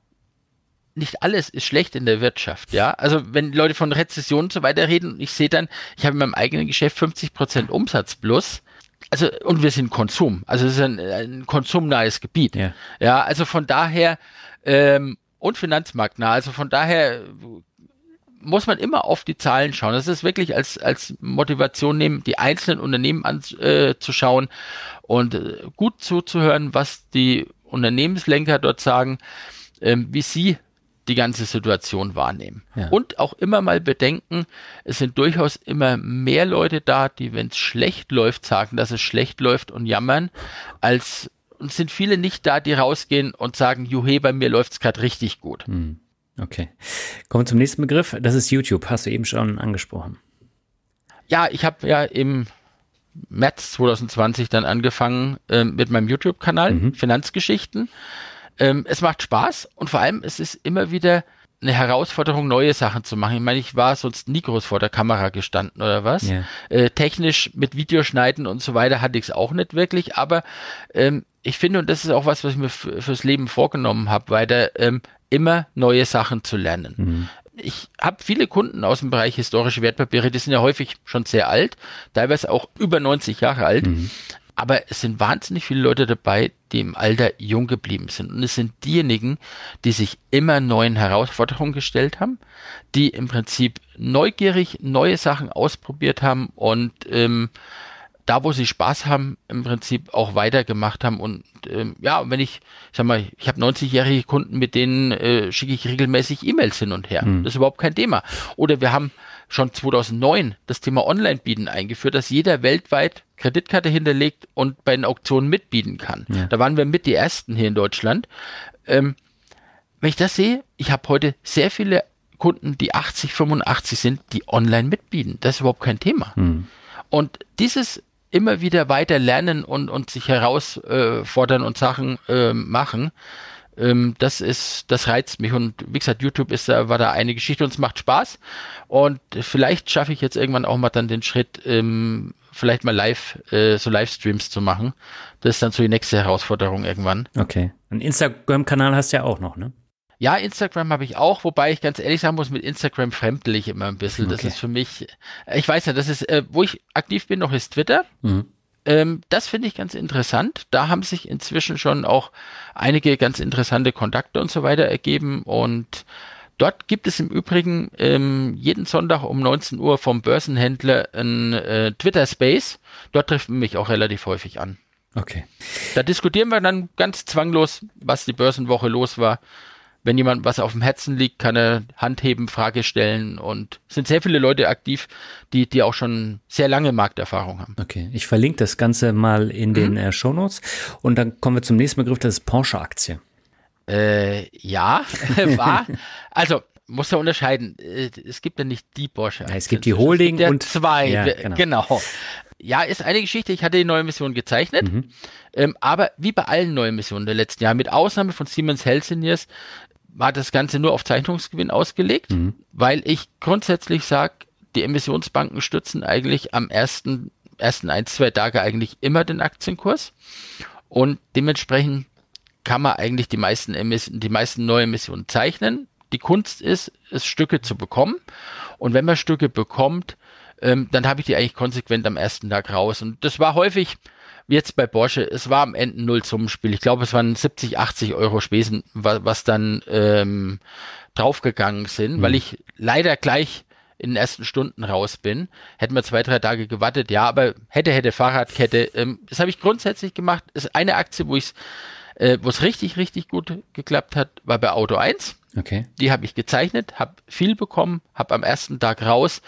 nicht alles ist schlecht in der Wirtschaft, ja. Also wenn Leute von Rezession und so weiter reden, ich sehe dann, ich habe in meinem eigenen Geschäft 50 Prozent Umsatz plus, also und wir sind Konsum, also es ist ein, ein konsumnahes Gebiet. Ja. ja, also von daher ähm, und finanzmarktnah, also von daher muss man immer auf die Zahlen schauen. Das ist wirklich als, als Motivation nehmen, die einzelnen Unternehmen anzuschauen äh, und äh, gut zuzuhören, was die Unternehmenslenker dort sagen, ähm, wie sie die ganze Situation wahrnehmen. Ja. Und auch immer mal bedenken, es sind durchaus immer mehr Leute da, die, wenn es schlecht läuft, sagen, dass es schlecht läuft und jammern, als und sind viele nicht da, die rausgehen und sagen, juhe, bei mir läuft es gerade richtig gut. Hm. Okay. Kommen wir zum nächsten Begriff. Das ist YouTube. Hast du eben schon angesprochen. Ja, ich habe ja im März 2020 dann angefangen äh, mit meinem YouTube-Kanal mhm. Finanzgeschichten. Ähm, es macht Spaß und vor allem es ist immer wieder eine Herausforderung, neue Sachen zu machen. Ich meine, ich war sonst nie groß vor der Kamera gestanden oder was. Yeah. Äh, technisch mit Videoschneiden und so weiter hatte ich es auch nicht wirklich, aber ähm, ich finde, und das ist auch was, was ich mir fürs Leben vorgenommen habe, weiter ähm, immer neue Sachen zu lernen. Mhm. Ich habe viele Kunden aus dem Bereich historische Wertpapiere, die sind ja häufig schon sehr alt, teilweise auch über 90 Jahre alt. Mhm. Aber es sind wahnsinnig viele Leute dabei, die im Alter jung geblieben sind. Und es sind diejenigen, die sich immer neuen Herausforderungen gestellt haben, die im Prinzip neugierig neue Sachen ausprobiert haben und ähm, da, wo sie Spaß haben, im Prinzip auch weitergemacht haben. Und ähm, ja, wenn ich, ich sag mal, ich habe 90-jährige Kunden, mit denen äh, schicke ich regelmäßig E-Mails hin und her. Mhm. Das ist überhaupt kein Thema. Oder wir haben schon 2009 das Thema Online-Bieten eingeführt, dass jeder weltweit Kreditkarte hinterlegt und bei den Auktionen mitbieten kann. Ja. Da waren wir mit die Ersten hier in Deutschland. Ähm, wenn ich das sehe, ich habe heute sehr viele Kunden, die 80, 85 sind, die online mitbieten. Das ist überhaupt kein Thema. Hm. Und dieses immer wieder weiter lernen und, und sich herausfordern und Sachen äh, machen, ähm, das ist, das reizt mich. Und wie gesagt, YouTube ist da, war da eine Geschichte und es macht Spaß. Und vielleicht schaffe ich jetzt irgendwann auch mal dann den Schritt, ähm, vielleicht mal live, äh, so Livestreams zu machen. Das ist dann so die nächste Herausforderung irgendwann. Okay. Einen Instagram-Kanal hast du ja auch noch, ne? Ja, Instagram habe ich auch, wobei ich ganz ehrlich sagen muss, mit Instagram fremdel ich immer ein bisschen. Okay. Das ist für mich, ich weiß ja, das ist, äh, wo ich aktiv bin, noch ist Twitter. Mhm. Ähm, das finde ich ganz interessant. Da haben sich inzwischen schon auch einige ganz interessante Kontakte und so weiter ergeben und Dort gibt es im Übrigen ähm, jeden Sonntag um 19 Uhr vom Börsenhändler ein äh, Twitter Space. Dort trifft man mich auch relativ häufig an. Okay. Da diskutieren wir dann ganz zwanglos, was die Börsenwoche los war wenn jemand was auf dem Herzen liegt, kann er Hand heben, Frage stellen und es sind sehr viele Leute aktiv, die, die auch schon sehr lange Markterfahrung haben. Okay, ich verlinke das Ganze mal in mhm. den äh, Shownotes und dann kommen wir zum nächsten Begriff, das ist Porsche-Aktie. Äh, ja, war, also muss er unterscheiden. Äh, es gibt ja nicht die Porsche. Ja, es gibt die Holding gibt und zwei. Ja, genau. genau. Ja, ist eine Geschichte. Ich hatte die neue Mission gezeichnet, mhm. ähm, aber wie bei allen neuen Missionen der letzten Jahre, mit Ausnahme von Siemens Healthineers, war das Ganze nur auf Zeichnungsgewinn ausgelegt, mhm. weil ich grundsätzlich sage, die Emissionsbanken stützen eigentlich am ersten, ersten ein, zwei Tage eigentlich immer den Aktienkurs und dementsprechend kann man eigentlich die meisten, Emission, die meisten neue Emissionen zeichnen. Die Kunst ist, es Stücke zu bekommen und wenn man Stücke bekommt, ähm, dann habe ich die eigentlich konsequent am ersten Tag raus und das war häufig jetzt bei Porsche, es war am Ende null Summenspiel. Ich glaube, es waren 70, 80 Euro Spesen, was, was dann ähm, draufgegangen sind, mhm. weil ich leider gleich in den ersten Stunden raus bin. Hätten wir zwei, drei Tage gewartet, ja, aber hätte, hätte Fahrradkette. Ähm, das habe ich grundsätzlich gemacht. Ist eine Aktie, wo ich äh, wo es richtig, richtig gut geklappt hat, war bei Auto 1. Okay. Die habe ich gezeichnet, habe viel bekommen, habe am ersten Tag raus.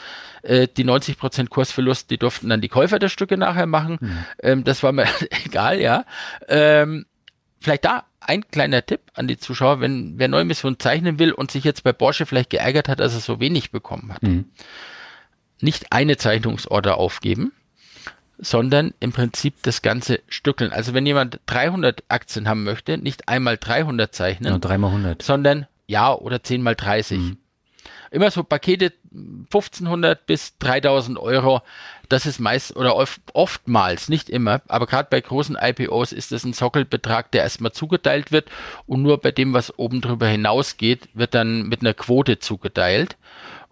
Äh, die 90% Kursverlust, die durften dann die Käufer der Stücke nachher machen. Mhm. Ähm, das war mir egal, ja. Ähm, vielleicht da ein kleiner Tipp an die Zuschauer, wenn wer neue Missionen zeichnen will und sich jetzt bei Porsche vielleicht geärgert hat, dass er so wenig bekommen hat. Mhm. Nicht eine Zeichnungsorder aufgeben, sondern im Prinzip das ganze stückeln. Also wenn jemand 300 Aktien haben möchte, nicht einmal 300 zeichnen, ja, dreimal 100. sondern ja oder 10 mal 30. Mhm. Immer so Pakete 1500 bis 3000 Euro. Das ist meist oder oft, oftmals, nicht immer, aber gerade bei großen IPOs ist das ein Sockelbetrag, der erstmal zugeteilt wird und nur bei dem, was oben drüber hinausgeht, wird dann mit einer Quote zugeteilt.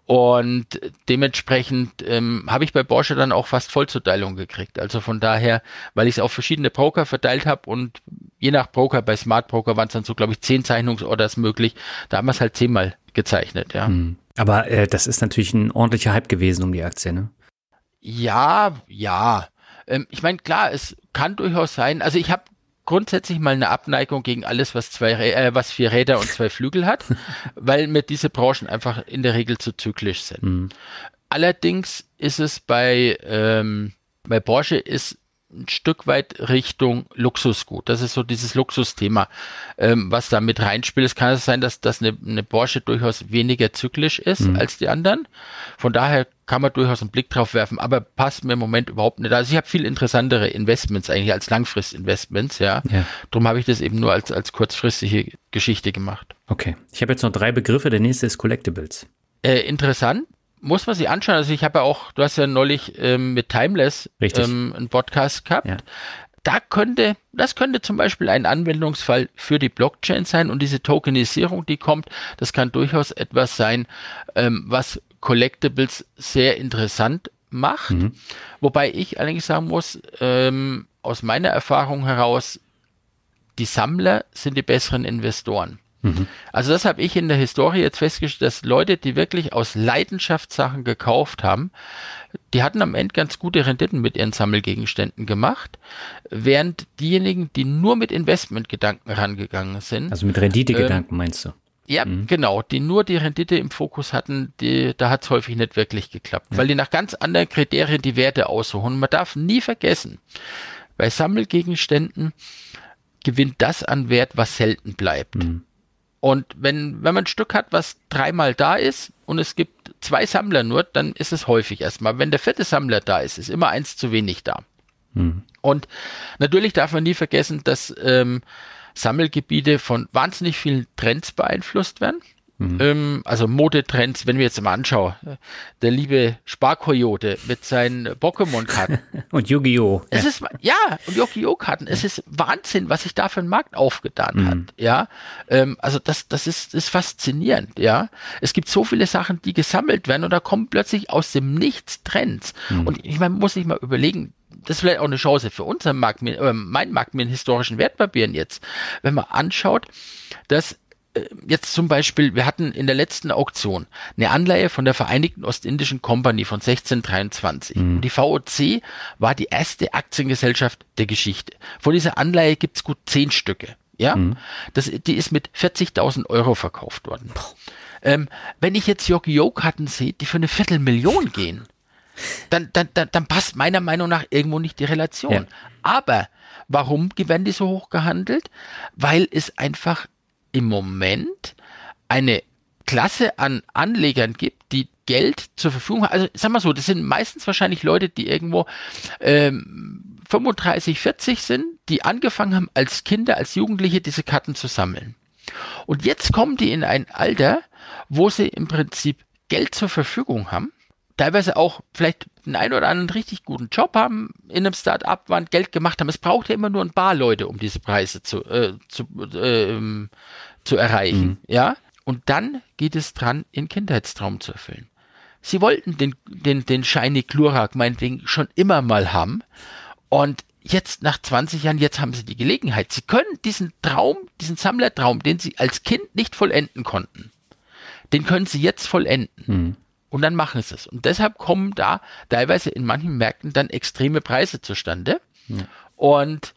Und dementsprechend ähm, habe ich bei Porsche dann auch fast Vollzuteilung gekriegt. Also von daher, weil ich es auf verschiedene Broker verteilt habe und je nach Broker, bei Smart Broker waren es dann so, glaube ich, zehn Zeichnungsorders möglich. Da haben wir es halt zehnmal gezeichnet, ja. Hm. Aber äh, das ist natürlich ein ordentlicher Hype gewesen um die Aktie, ne? Ja, ja. Ähm, ich meine, klar, es kann durchaus sein. Also ich habe grundsätzlich mal eine Abneigung gegen alles, was zwei, äh, was vier Räder und zwei Flügel hat, weil mir diese Branchen einfach in der Regel zu zyklisch sind. Mhm. Allerdings ist es bei, ähm, bei Porsche ist ein Stück weit Richtung Luxusgut. Das ist so dieses Luxusthema, ähm, was da mit reinspielt. Es kann sein, dass, dass eine, eine Porsche durchaus weniger zyklisch ist mhm. als die anderen. Von daher kann man durchaus einen Blick drauf werfen, aber passt mir im Moment überhaupt nicht. Also ich habe viel interessantere Investments eigentlich als Langfristinvestments, ja. ja. Darum habe ich das eben nur als, als kurzfristige Geschichte gemacht. Okay. Ich habe jetzt noch drei Begriffe. Der nächste ist Collectibles. Äh, interessant muss man sich anschauen. Also ich habe ja auch, du hast ja neulich ähm, mit Timeless ähm, einen Podcast gehabt. Ja. Da könnte, das könnte zum Beispiel ein Anwendungsfall für die Blockchain sein und diese Tokenisierung, die kommt, das kann durchaus etwas sein, ähm, was Collectibles sehr interessant macht. Mhm. Wobei ich allerdings sagen muss, ähm, aus meiner Erfahrung heraus, die Sammler sind die besseren Investoren. Mhm. Also das habe ich in der Historie jetzt festgestellt, dass Leute, die wirklich aus Leidenschaft Sachen gekauft haben, die hatten am Ende ganz gute Renditen mit ihren Sammelgegenständen gemacht, während diejenigen, die nur mit Investmentgedanken rangegangen sind. Also mit Renditegedanken ähm, meinst du? Ja, mhm. genau, die nur die Rendite im Fokus hatten, die, da hat es häufig nicht wirklich geklappt, ja. weil die nach ganz anderen Kriterien die Werte aussuchen. Und man darf nie vergessen, bei Sammelgegenständen gewinnt das an Wert, was selten bleibt. Mhm. Und wenn, wenn man ein Stück hat, was dreimal da ist und es gibt zwei Sammler nur, dann ist es häufig erstmal. Wenn der vierte Sammler da ist, ist immer eins zu wenig da. Mhm. Und natürlich darf man nie vergessen, dass ähm, Sammelgebiete von wahnsinnig vielen Trends beeinflusst werden. Mhm. Ähm, also Modetrends, wenn wir jetzt mal anschauen, der liebe Sparkoyote mit seinen Pokémon-Karten. und Yu-Gi-Oh! Es ja. ist, ja, und Yu-Gi-Oh! Karten. Es ist Wahnsinn, was sich da für ein Markt aufgetan mhm. hat. Ja, ähm, also das, das ist, ist faszinierend. Ja, es gibt so viele Sachen, die gesammelt werden und da kommen plötzlich aus dem Nichts Trends. Mhm. Und ich meine, muss ich mal überlegen, das ist vielleicht auch eine Chance für unseren Markt, äh, mein Markt mit historischen Wertpapieren jetzt. Wenn man anschaut, dass jetzt zum Beispiel, wir hatten in der letzten Auktion eine Anleihe von der Vereinigten Ostindischen Company von 1623. Mhm. Die VOC war die erste Aktiengesellschaft der Geschichte. Von dieser Anleihe gibt es gut zehn Stücke. Ja, mhm. das, die ist mit 40.000 Euro verkauft worden. Ähm, wenn ich jetzt Yu-Gi-Oh-Karten sehe, die für eine Viertelmillion gehen, dann, dann, dann, dann passt meiner Meinung nach irgendwo nicht die Relation. Ja. Aber warum werden die so hoch gehandelt? Weil es einfach im Moment eine Klasse an Anlegern gibt, die Geld zur Verfügung haben. Also sag mal so, das sind meistens wahrscheinlich Leute, die irgendwo ähm, 35, 40 sind, die angefangen haben als Kinder, als Jugendliche diese Karten zu sammeln. Und jetzt kommen die in ein Alter, wo sie im Prinzip Geld zur Verfügung haben, teilweise auch vielleicht einen ein oder anderen richtig guten Job haben, in einem Start-up waren, Geld gemacht haben. Es braucht ja immer nur ein paar Leute, um diese Preise zu, äh, zu, äh, zu erreichen. Mhm. Ja? Und dann geht es dran, ihren Kindheitstraum zu erfüllen. Sie wollten den, den, den Shiny Glurak meinetwegen schon immer mal haben. Und jetzt nach 20 Jahren, jetzt haben sie die Gelegenheit. Sie können diesen Traum, diesen Sammlertraum, den sie als Kind nicht vollenden konnten, den können sie jetzt vollenden. Mhm. Und dann machen sie es. Und deshalb kommen da teilweise in manchen Märkten dann extreme Preise zustande. Mhm. Und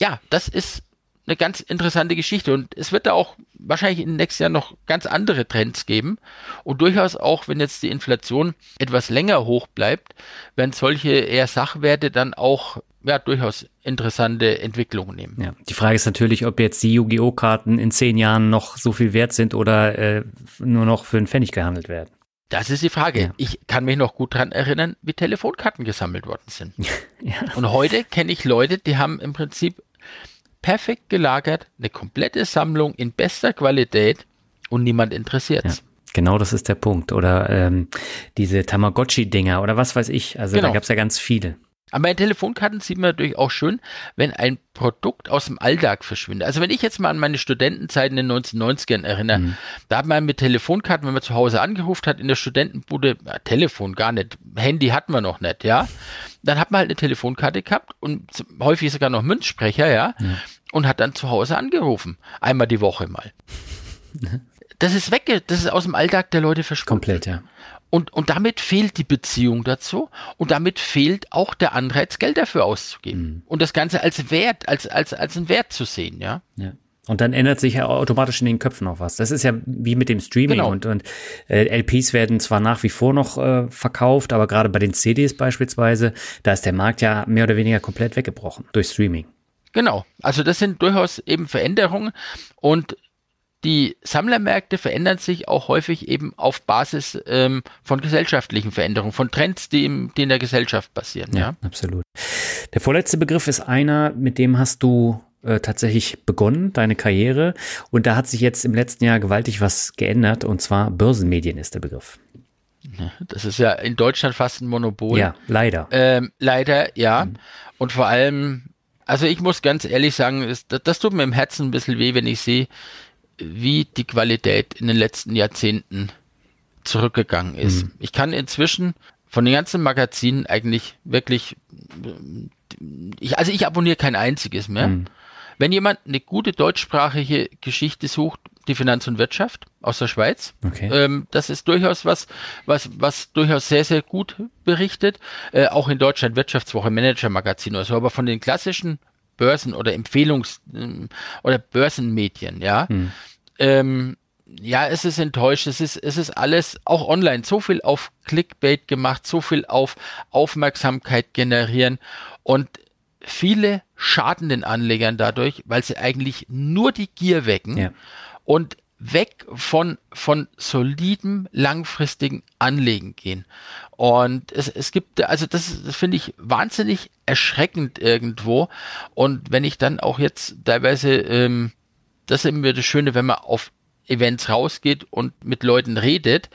ja, das ist eine ganz interessante Geschichte. Und es wird da auch wahrscheinlich in den nächsten Jahren noch ganz andere Trends geben. Und durchaus auch, wenn jetzt die Inflation etwas länger hoch bleibt, werden solche eher Sachwerte dann auch ja, durchaus interessante Entwicklungen nehmen. Ja, die Frage ist natürlich, ob jetzt die Yu-Gi-Oh! Karten in zehn Jahren noch so viel wert sind oder äh, nur noch für einen Pfennig gehandelt werden. Das ist die Frage. Ja. Ich kann mich noch gut daran erinnern, wie Telefonkarten gesammelt worden sind. ja. Und heute kenne ich Leute, die haben im Prinzip perfekt gelagert, eine komplette Sammlung in bester Qualität und niemand interessiert ja, Genau, das ist der Punkt. Oder ähm, diese Tamagotchi-Dinger oder was weiß ich. Also genau. da gab es ja ganz viele. Aber bei Telefonkarten sieht man natürlich auch schön, wenn ein Produkt aus dem Alltag verschwindet. Also wenn ich jetzt mal an meine Studentenzeiten in den 1990ern erinnere, mhm. da hat man mit Telefonkarten, wenn man zu Hause angerufen hat, in der Studentenbude, ja, Telefon gar nicht, Handy hatten wir noch nicht, ja. Dann hat man halt eine Telefonkarte gehabt und häufig sogar noch Münzsprecher, ja, ja. und hat dann zu Hause angerufen. Einmal die Woche mal. Das ist weg, das ist aus dem Alltag der Leute verschwunden. Komplett, ja. Und, und damit fehlt die Beziehung dazu und damit fehlt auch der Anreiz, Geld dafür auszugeben. Mhm. Und das Ganze als Wert, als, als, als einen Wert zu sehen, ja. ja. Und dann ändert sich ja automatisch in den Köpfen noch was. Das ist ja wie mit dem Streaming genau. und, und äh, LPs werden zwar nach wie vor noch äh, verkauft, aber gerade bei den CDs beispielsweise, da ist der Markt ja mehr oder weniger komplett weggebrochen durch Streaming. Genau, also das sind durchaus eben Veränderungen und die Sammlermärkte verändern sich auch häufig eben auf Basis ähm, von gesellschaftlichen Veränderungen, von Trends, die, im, die in der Gesellschaft passieren. Ja, ja, absolut. Der vorletzte Begriff ist einer, mit dem hast du äh, tatsächlich begonnen, deine Karriere. Und da hat sich jetzt im letzten Jahr gewaltig was geändert. Und zwar Börsenmedien ist der Begriff. Das ist ja in Deutschland fast ein Monopol. Ja, leider. Ähm, leider, ja. Mhm. Und vor allem, also ich muss ganz ehrlich sagen, das, das tut mir im Herzen ein bisschen weh, wenn ich sehe, wie die Qualität in den letzten Jahrzehnten zurückgegangen ist. Mhm. Ich kann inzwischen von den ganzen Magazinen eigentlich wirklich, ich, also ich abonniere kein einziges mehr. Mhm. Wenn jemand eine gute deutschsprachige Geschichte sucht, die Finanz und Wirtschaft aus der Schweiz. Okay. Ähm, das ist durchaus was, was, was durchaus sehr, sehr gut berichtet. Äh, auch in Deutschland Wirtschaftswoche, Manager Magazin oder so. Aber von den klassischen Börsen oder Empfehlungs- oder Börsenmedien, ja. Hm. Ähm, ja, es ist enttäuscht. Es ist, es ist alles auch online. So viel auf Clickbait gemacht, so viel auf Aufmerksamkeit generieren und viele schaden den Anlegern dadurch, weil sie eigentlich nur die Gier wecken ja. und weg von, von solidem, langfristigen Anlegen gehen. Und es, es gibt, also das, das finde ich wahnsinnig erschreckend irgendwo. Und wenn ich dann auch jetzt teilweise, ähm, das ist immer das Schöne, wenn man auf Events rausgeht und mit Leuten redet,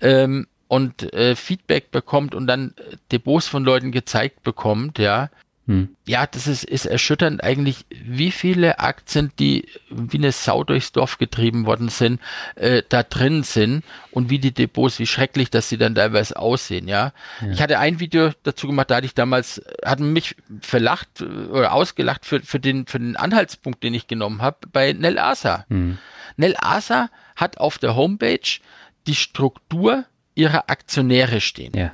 ähm, und äh, Feedback bekommt und dann Depots von Leuten gezeigt bekommt, ja, hm. Ja, das ist, ist erschütternd eigentlich, wie viele Aktien, die wie eine Sau durchs Dorf getrieben worden sind, äh, da drin sind und wie die Depots, wie schrecklich, dass sie dann teilweise aussehen, ja? ja. Ich hatte ein Video dazu gemacht, da hatte ich damals, hatten mich verlacht äh, oder ausgelacht für, für, den, für den Anhaltspunkt, den ich genommen habe, bei Nel Asa. Hm. Nel Asa hat auf der Homepage die Struktur ihrer Aktionäre stehen. Ja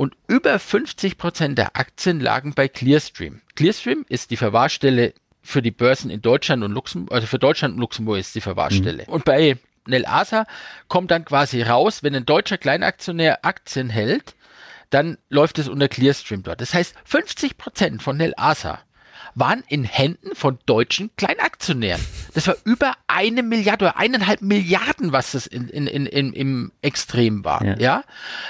und über 50 Prozent der Aktien lagen bei Clearstream. Clearstream ist die Verwahrstelle für die Börsen in Deutschland und Luxemburg, also für Deutschland und Luxemburg ist die Verwahrstelle. Mhm. Und bei Nel Asa kommt dann quasi raus, wenn ein deutscher Kleinaktionär Aktien hält, dann läuft es unter Clearstream dort. Das heißt, 50 Prozent von Nel Asa waren in Händen von deutschen Kleinaktionären. Das war über eine Milliarde oder eineinhalb Milliarden, was das in, in, in, in im Extrem war. Ja. ja?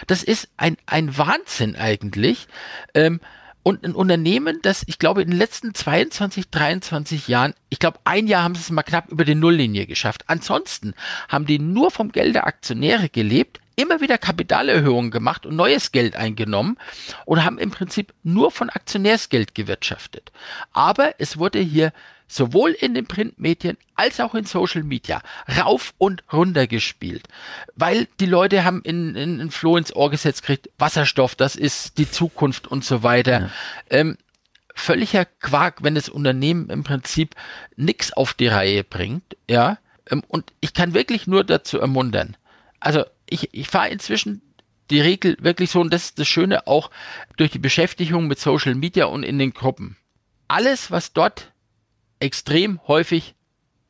Das ist ein, ein Wahnsinn eigentlich. Ähm, und ein Unternehmen, das ich glaube in den letzten 22, 23 Jahren, ich glaube ein Jahr haben sie es mal knapp über die Nulllinie geschafft. Ansonsten haben die nur vom Geld der Aktionäre gelebt, immer wieder Kapitalerhöhungen gemacht und neues Geld eingenommen und haben im Prinzip nur von Aktionärsgeld gewirtschaftet. Aber es wurde hier sowohl in den Printmedien als auch in Social Media rauf und runter gespielt, weil die Leute haben in, in, in Floh ins Ohr gesetzt kriegt, Wasserstoff, das ist die Zukunft und so weiter. Ja. Ähm, völliger Quark, wenn das Unternehmen im Prinzip nichts auf die Reihe bringt, ja. Ähm, und ich kann wirklich nur dazu ermuntern. Also ich, ich fahre inzwischen die Regel wirklich so, und das ist das Schöne auch durch die Beschäftigung mit Social Media und in den Gruppen. Alles, was dort extrem häufig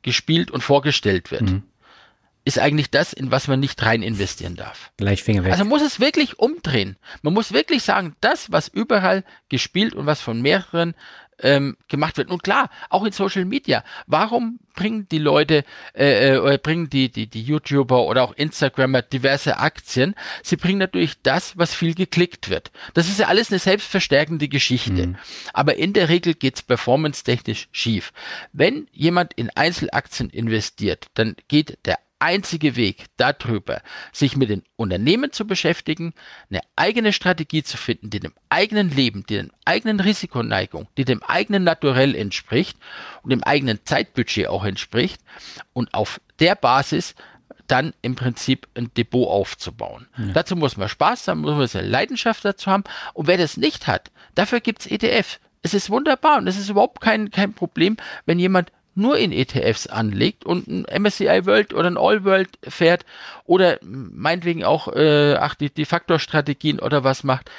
gespielt und vorgestellt wird, mhm. ist eigentlich das, in was man nicht rein investieren darf. Gleich Finger weg. Also muss es wirklich umdrehen. Man muss wirklich sagen, das, was überall gespielt und was von mehreren ähm, gemacht wird. Und klar, auch in Social Media. Warum bringen die Leute äh, äh, oder bringen die, die, die YouTuber oder auch Instagrammer diverse Aktien? Sie bringen natürlich das, was viel geklickt wird. Das ist ja alles eine selbstverstärkende Geschichte. Mhm. Aber in der Regel geht's performance-technisch schief. Wenn jemand in Einzelaktien investiert, dann geht der einzige Weg darüber, sich mit den Unternehmen zu beschäftigen, eine eigene Strategie zu finden, die dem eigenen Leben, die dem eigenen Risikoneigung, die dem eigenen Naturell entspricht und dem eigenen Zeitbudget auch entspricht und auf der Basis dann im Prinzip ein Depot aufzubauen. Ja. Dazu muss man Spaß haben, muss man eine Leidenschaft dazu haben. Und wer das nicht hat, dafür gibt's ETF. Es ist wunderbar und es ist überhaupt kein, kein Problem, wenn jemand nur in ETFs anlegt und ein MSCI World oder ein All World fährt oder meinetwegen auch äh, ach, die, die Faktorstrategien oder was macht.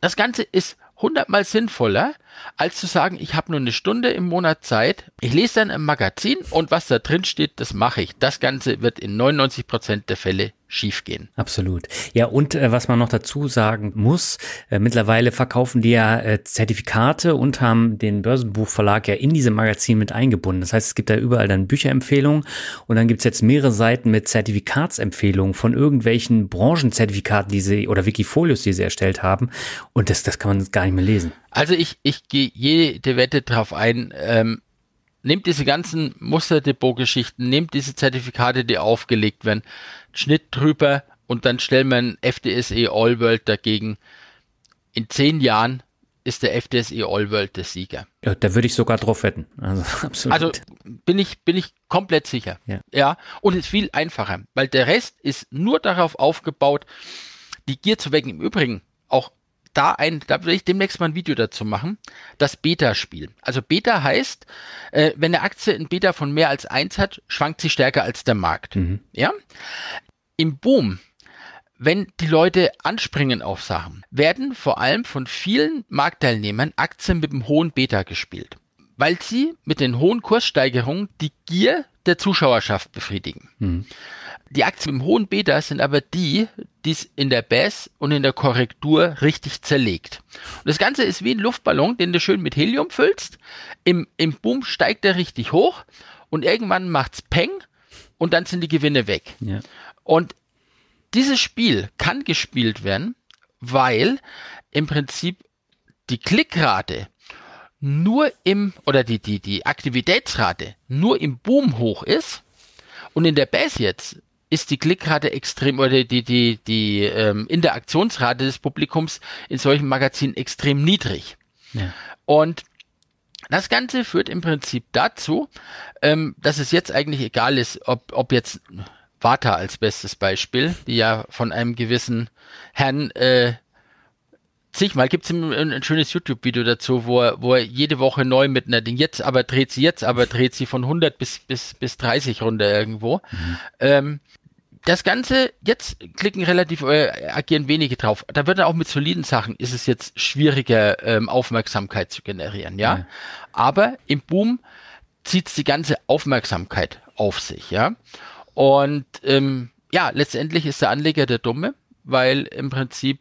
Das Ganze ist hundertmal sinnvoller, als zu sagen, ich habe nur eine Stunde im Monat Zeit, ich lese dann im Magazin und was da drin steht, das mache ich. Das Ganze wird in 99 Prozent der Fälle schiefgehen. Absolut. Ja, und äh, was man noch dazu sagen muss, äh, mittlerweile verkaufen die ja äh, Zertifikate und haben den Börsenbuchverlag ja in diese Magazin mit eingebunden. Das heißt, es gibt da überall dann Bücherempfehlungen und dann gibt's jetzt mehrere Seiten mit Zertifikatsempfehlungen von irgendwelchen Branchenzertifikaten, die sie oder Wikifolios, die sie erstellt haben. Und das, das kann man gar nicht mehr lesen. Also ich, ich gehe jede Wette drauf ein, ähm, nehmt diese ganzen Musterdepot-Geschichten, nehmt diese Zertifikate, die aufgelegt werden, Schnitt drüber und dann stellt man FDSE All World dagegen. In zehn Jahren ist der FDSE All World der Sieger. Ja, da würde ich sogar drauf wetten. Also, absolut. also bin ich, bin ich komplett sicher. Ja. ja. Und es ist viel einfacher, weil der Rest ist nur darauf aufgebaut, die Gier zu wecken. Im Übrigen da ein, da will ich demnächst mal ein Video dazu machen, das Beta-Spiel. Also Beta heißt, äh, wenn eine Aktie ein Beta von mehr als eins hat, schwankt sie stärker als der Markt. Mhm. Ja? Im Boom, wenn die Leute anspringen auf Sachen, werden vor allem von vielen Marktteilnehmern Aktien mit einem hohen Beta gespielt, weil sie mit den hohen Kurssteigerungen die Gier der Zuschauerschaft befriedigen. Mhm. Die Aktien im hohen Beta sind aber die, die es in der Bass und in der Korrektur richtig zerlegt. Und das Ganze ist wie ein Luftballon, den du schön mit Helium füllst. Im, im Boom steigt er richtig hoch und irgendwann macht's Peng und dann sind die Gewinne weg. Ja. Und dieses Spiel kann gespielt werden, weil im Prinzip die Klickrate nur im, oder die, die, die Aktivitätsrate nur im Boom hoch ist und in der Base jetzt ist die Klickrate extrem oder die, die, die ähm, Interaktionsrate des Publikums in solchen Magazinen extrem niedrig. Ja. Und das Ganze führt im Prinzip dazu, ähm, dass es jetzt eigentlich egal ist, ob, ob jetzt Vata als bestes Beispiel, die ja von einem gewissen Herrn äh, zigmal gibt es ein, ein, schönes YouTube-Video dazu, wo er, wo er jede Woche neu mit einer Ding, jetzt aber dreht sie, jetzt aber dreht sie von 100 bis, bis, bis 30 runter irgendwo. Mhm. Ähm, das Ganze, jetzt klicken relativ, äh, agieren wenige drauf. Da wird auch mit soliden Sachen, ist es jetzt schwieriger, ähm, Aufmerksamkeit zu generieren, ja? ja. Aber im Boom zieht die ganze Aufmerksamkeit auf sich, ja? Und ähm, ja, letztendlich ist der Anleger der Dumme, weil im Prinzip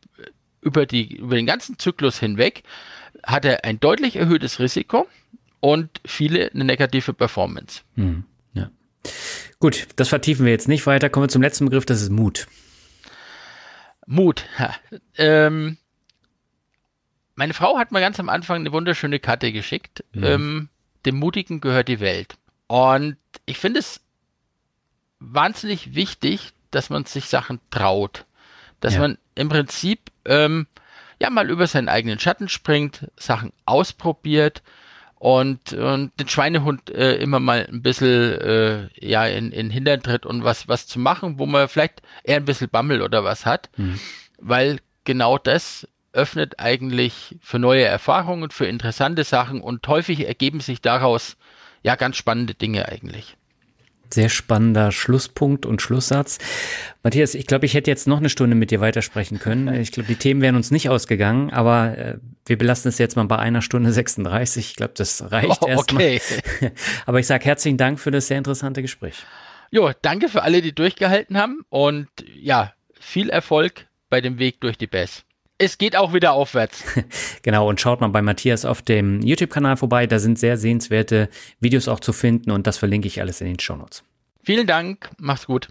über, die, über den ganzen Zyklus hinweg hat er ein deutlich erhöhtes Risiko und viele eine negative Performance. Hm, ja. Gut, das vertiefen wir jetzt nicht weiter. Kommen wir zum letzten Begriff, das ist Mut. Mut. Ähm, meine Frau hat mir ganz am Anfang eine wunderschöne Karte geschickt. Mhm. Ähm, dem Mutigen gehört die Welt. Und ich finde es wahnsinnig wichtig, dass man sich Sachen traut. Dass ja. man im Prinzip ähm, ja mal über seinen eigenen Schatten springt, Sachen ausprobiert und, und den Schweinehund äh, immer mal ein bisschen äh, ja in, in Hintern tritt und was, was zu machen, wo man vielleicht eher ein bisschen Bammel oder was hat, mhm. weil genau das öffnet eigentlich für neue Erfahrungen, für interessante Sachen und häufig ergeben sich daraus ja ganz spannende Dinge eigentlich. Sehr spannender Schlusspunkt und Schlusssatz. Matthias, ich glaube, ich hätte jetzt noch eine Stunde mit dir weitersprechen können. Ich glaube, die Themen wären uns nicht ausgegangen, aber äh, wir belassen es jetzt mal bei einer Stunde 36. Ich glaube, das reicht oh, erstmal. Okay. aber ich sage herzlichen Dank für das sehr interessante Gespräch. Jo, danke für alle, die durchgehalten haben und ja, viel Erfolg bei dem Weg durch die Bass es geht auch wieder aufwärts. genau, und schaut mal bei Matthias auf dem YouTube-Kanal vorbei. Da sind sehr sehenswerte Videos auch zu finden und das verlinke ich alles in den Shownotes. Vielen Dank, mach's gut.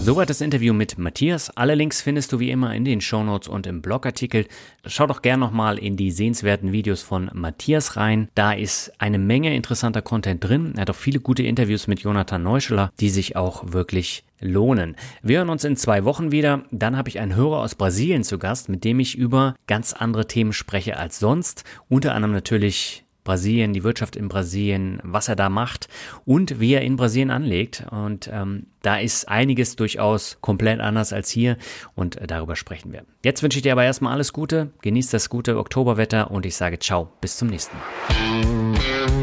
Soweit das Interview mit Matthias. Alle Links findest du wie immer in den Shownotes und im Blogartikel. Schau doch gern nochmal in die sehenswerten Videos von Matthias rein. Da ist eine Menge interessanter Content drin. Er hat auch viele gute Interviews mit Jonathan Neuscheler, die sich auch wirklich lohnen. Wir hören uns in zwei Wochen wieder. Dann habe ich einen Hörer aus Brasilien zu Gast, mit dem ich über ganz andere Themen spreche als sonst. Unter anderem natürlich Brasilien, die Wirtschaft in Brasilien, was er da macht und wie er in Brasilien anlegt. Und ähm, da ist einiges durchaus komplett anders als hier und äh, darüber sprechen wir. Jetzt wünsche ich dir aber erstmal alles Gute, genießt das gute Oktoberwetter und ich sage ciao, bis zum nächsten Mal.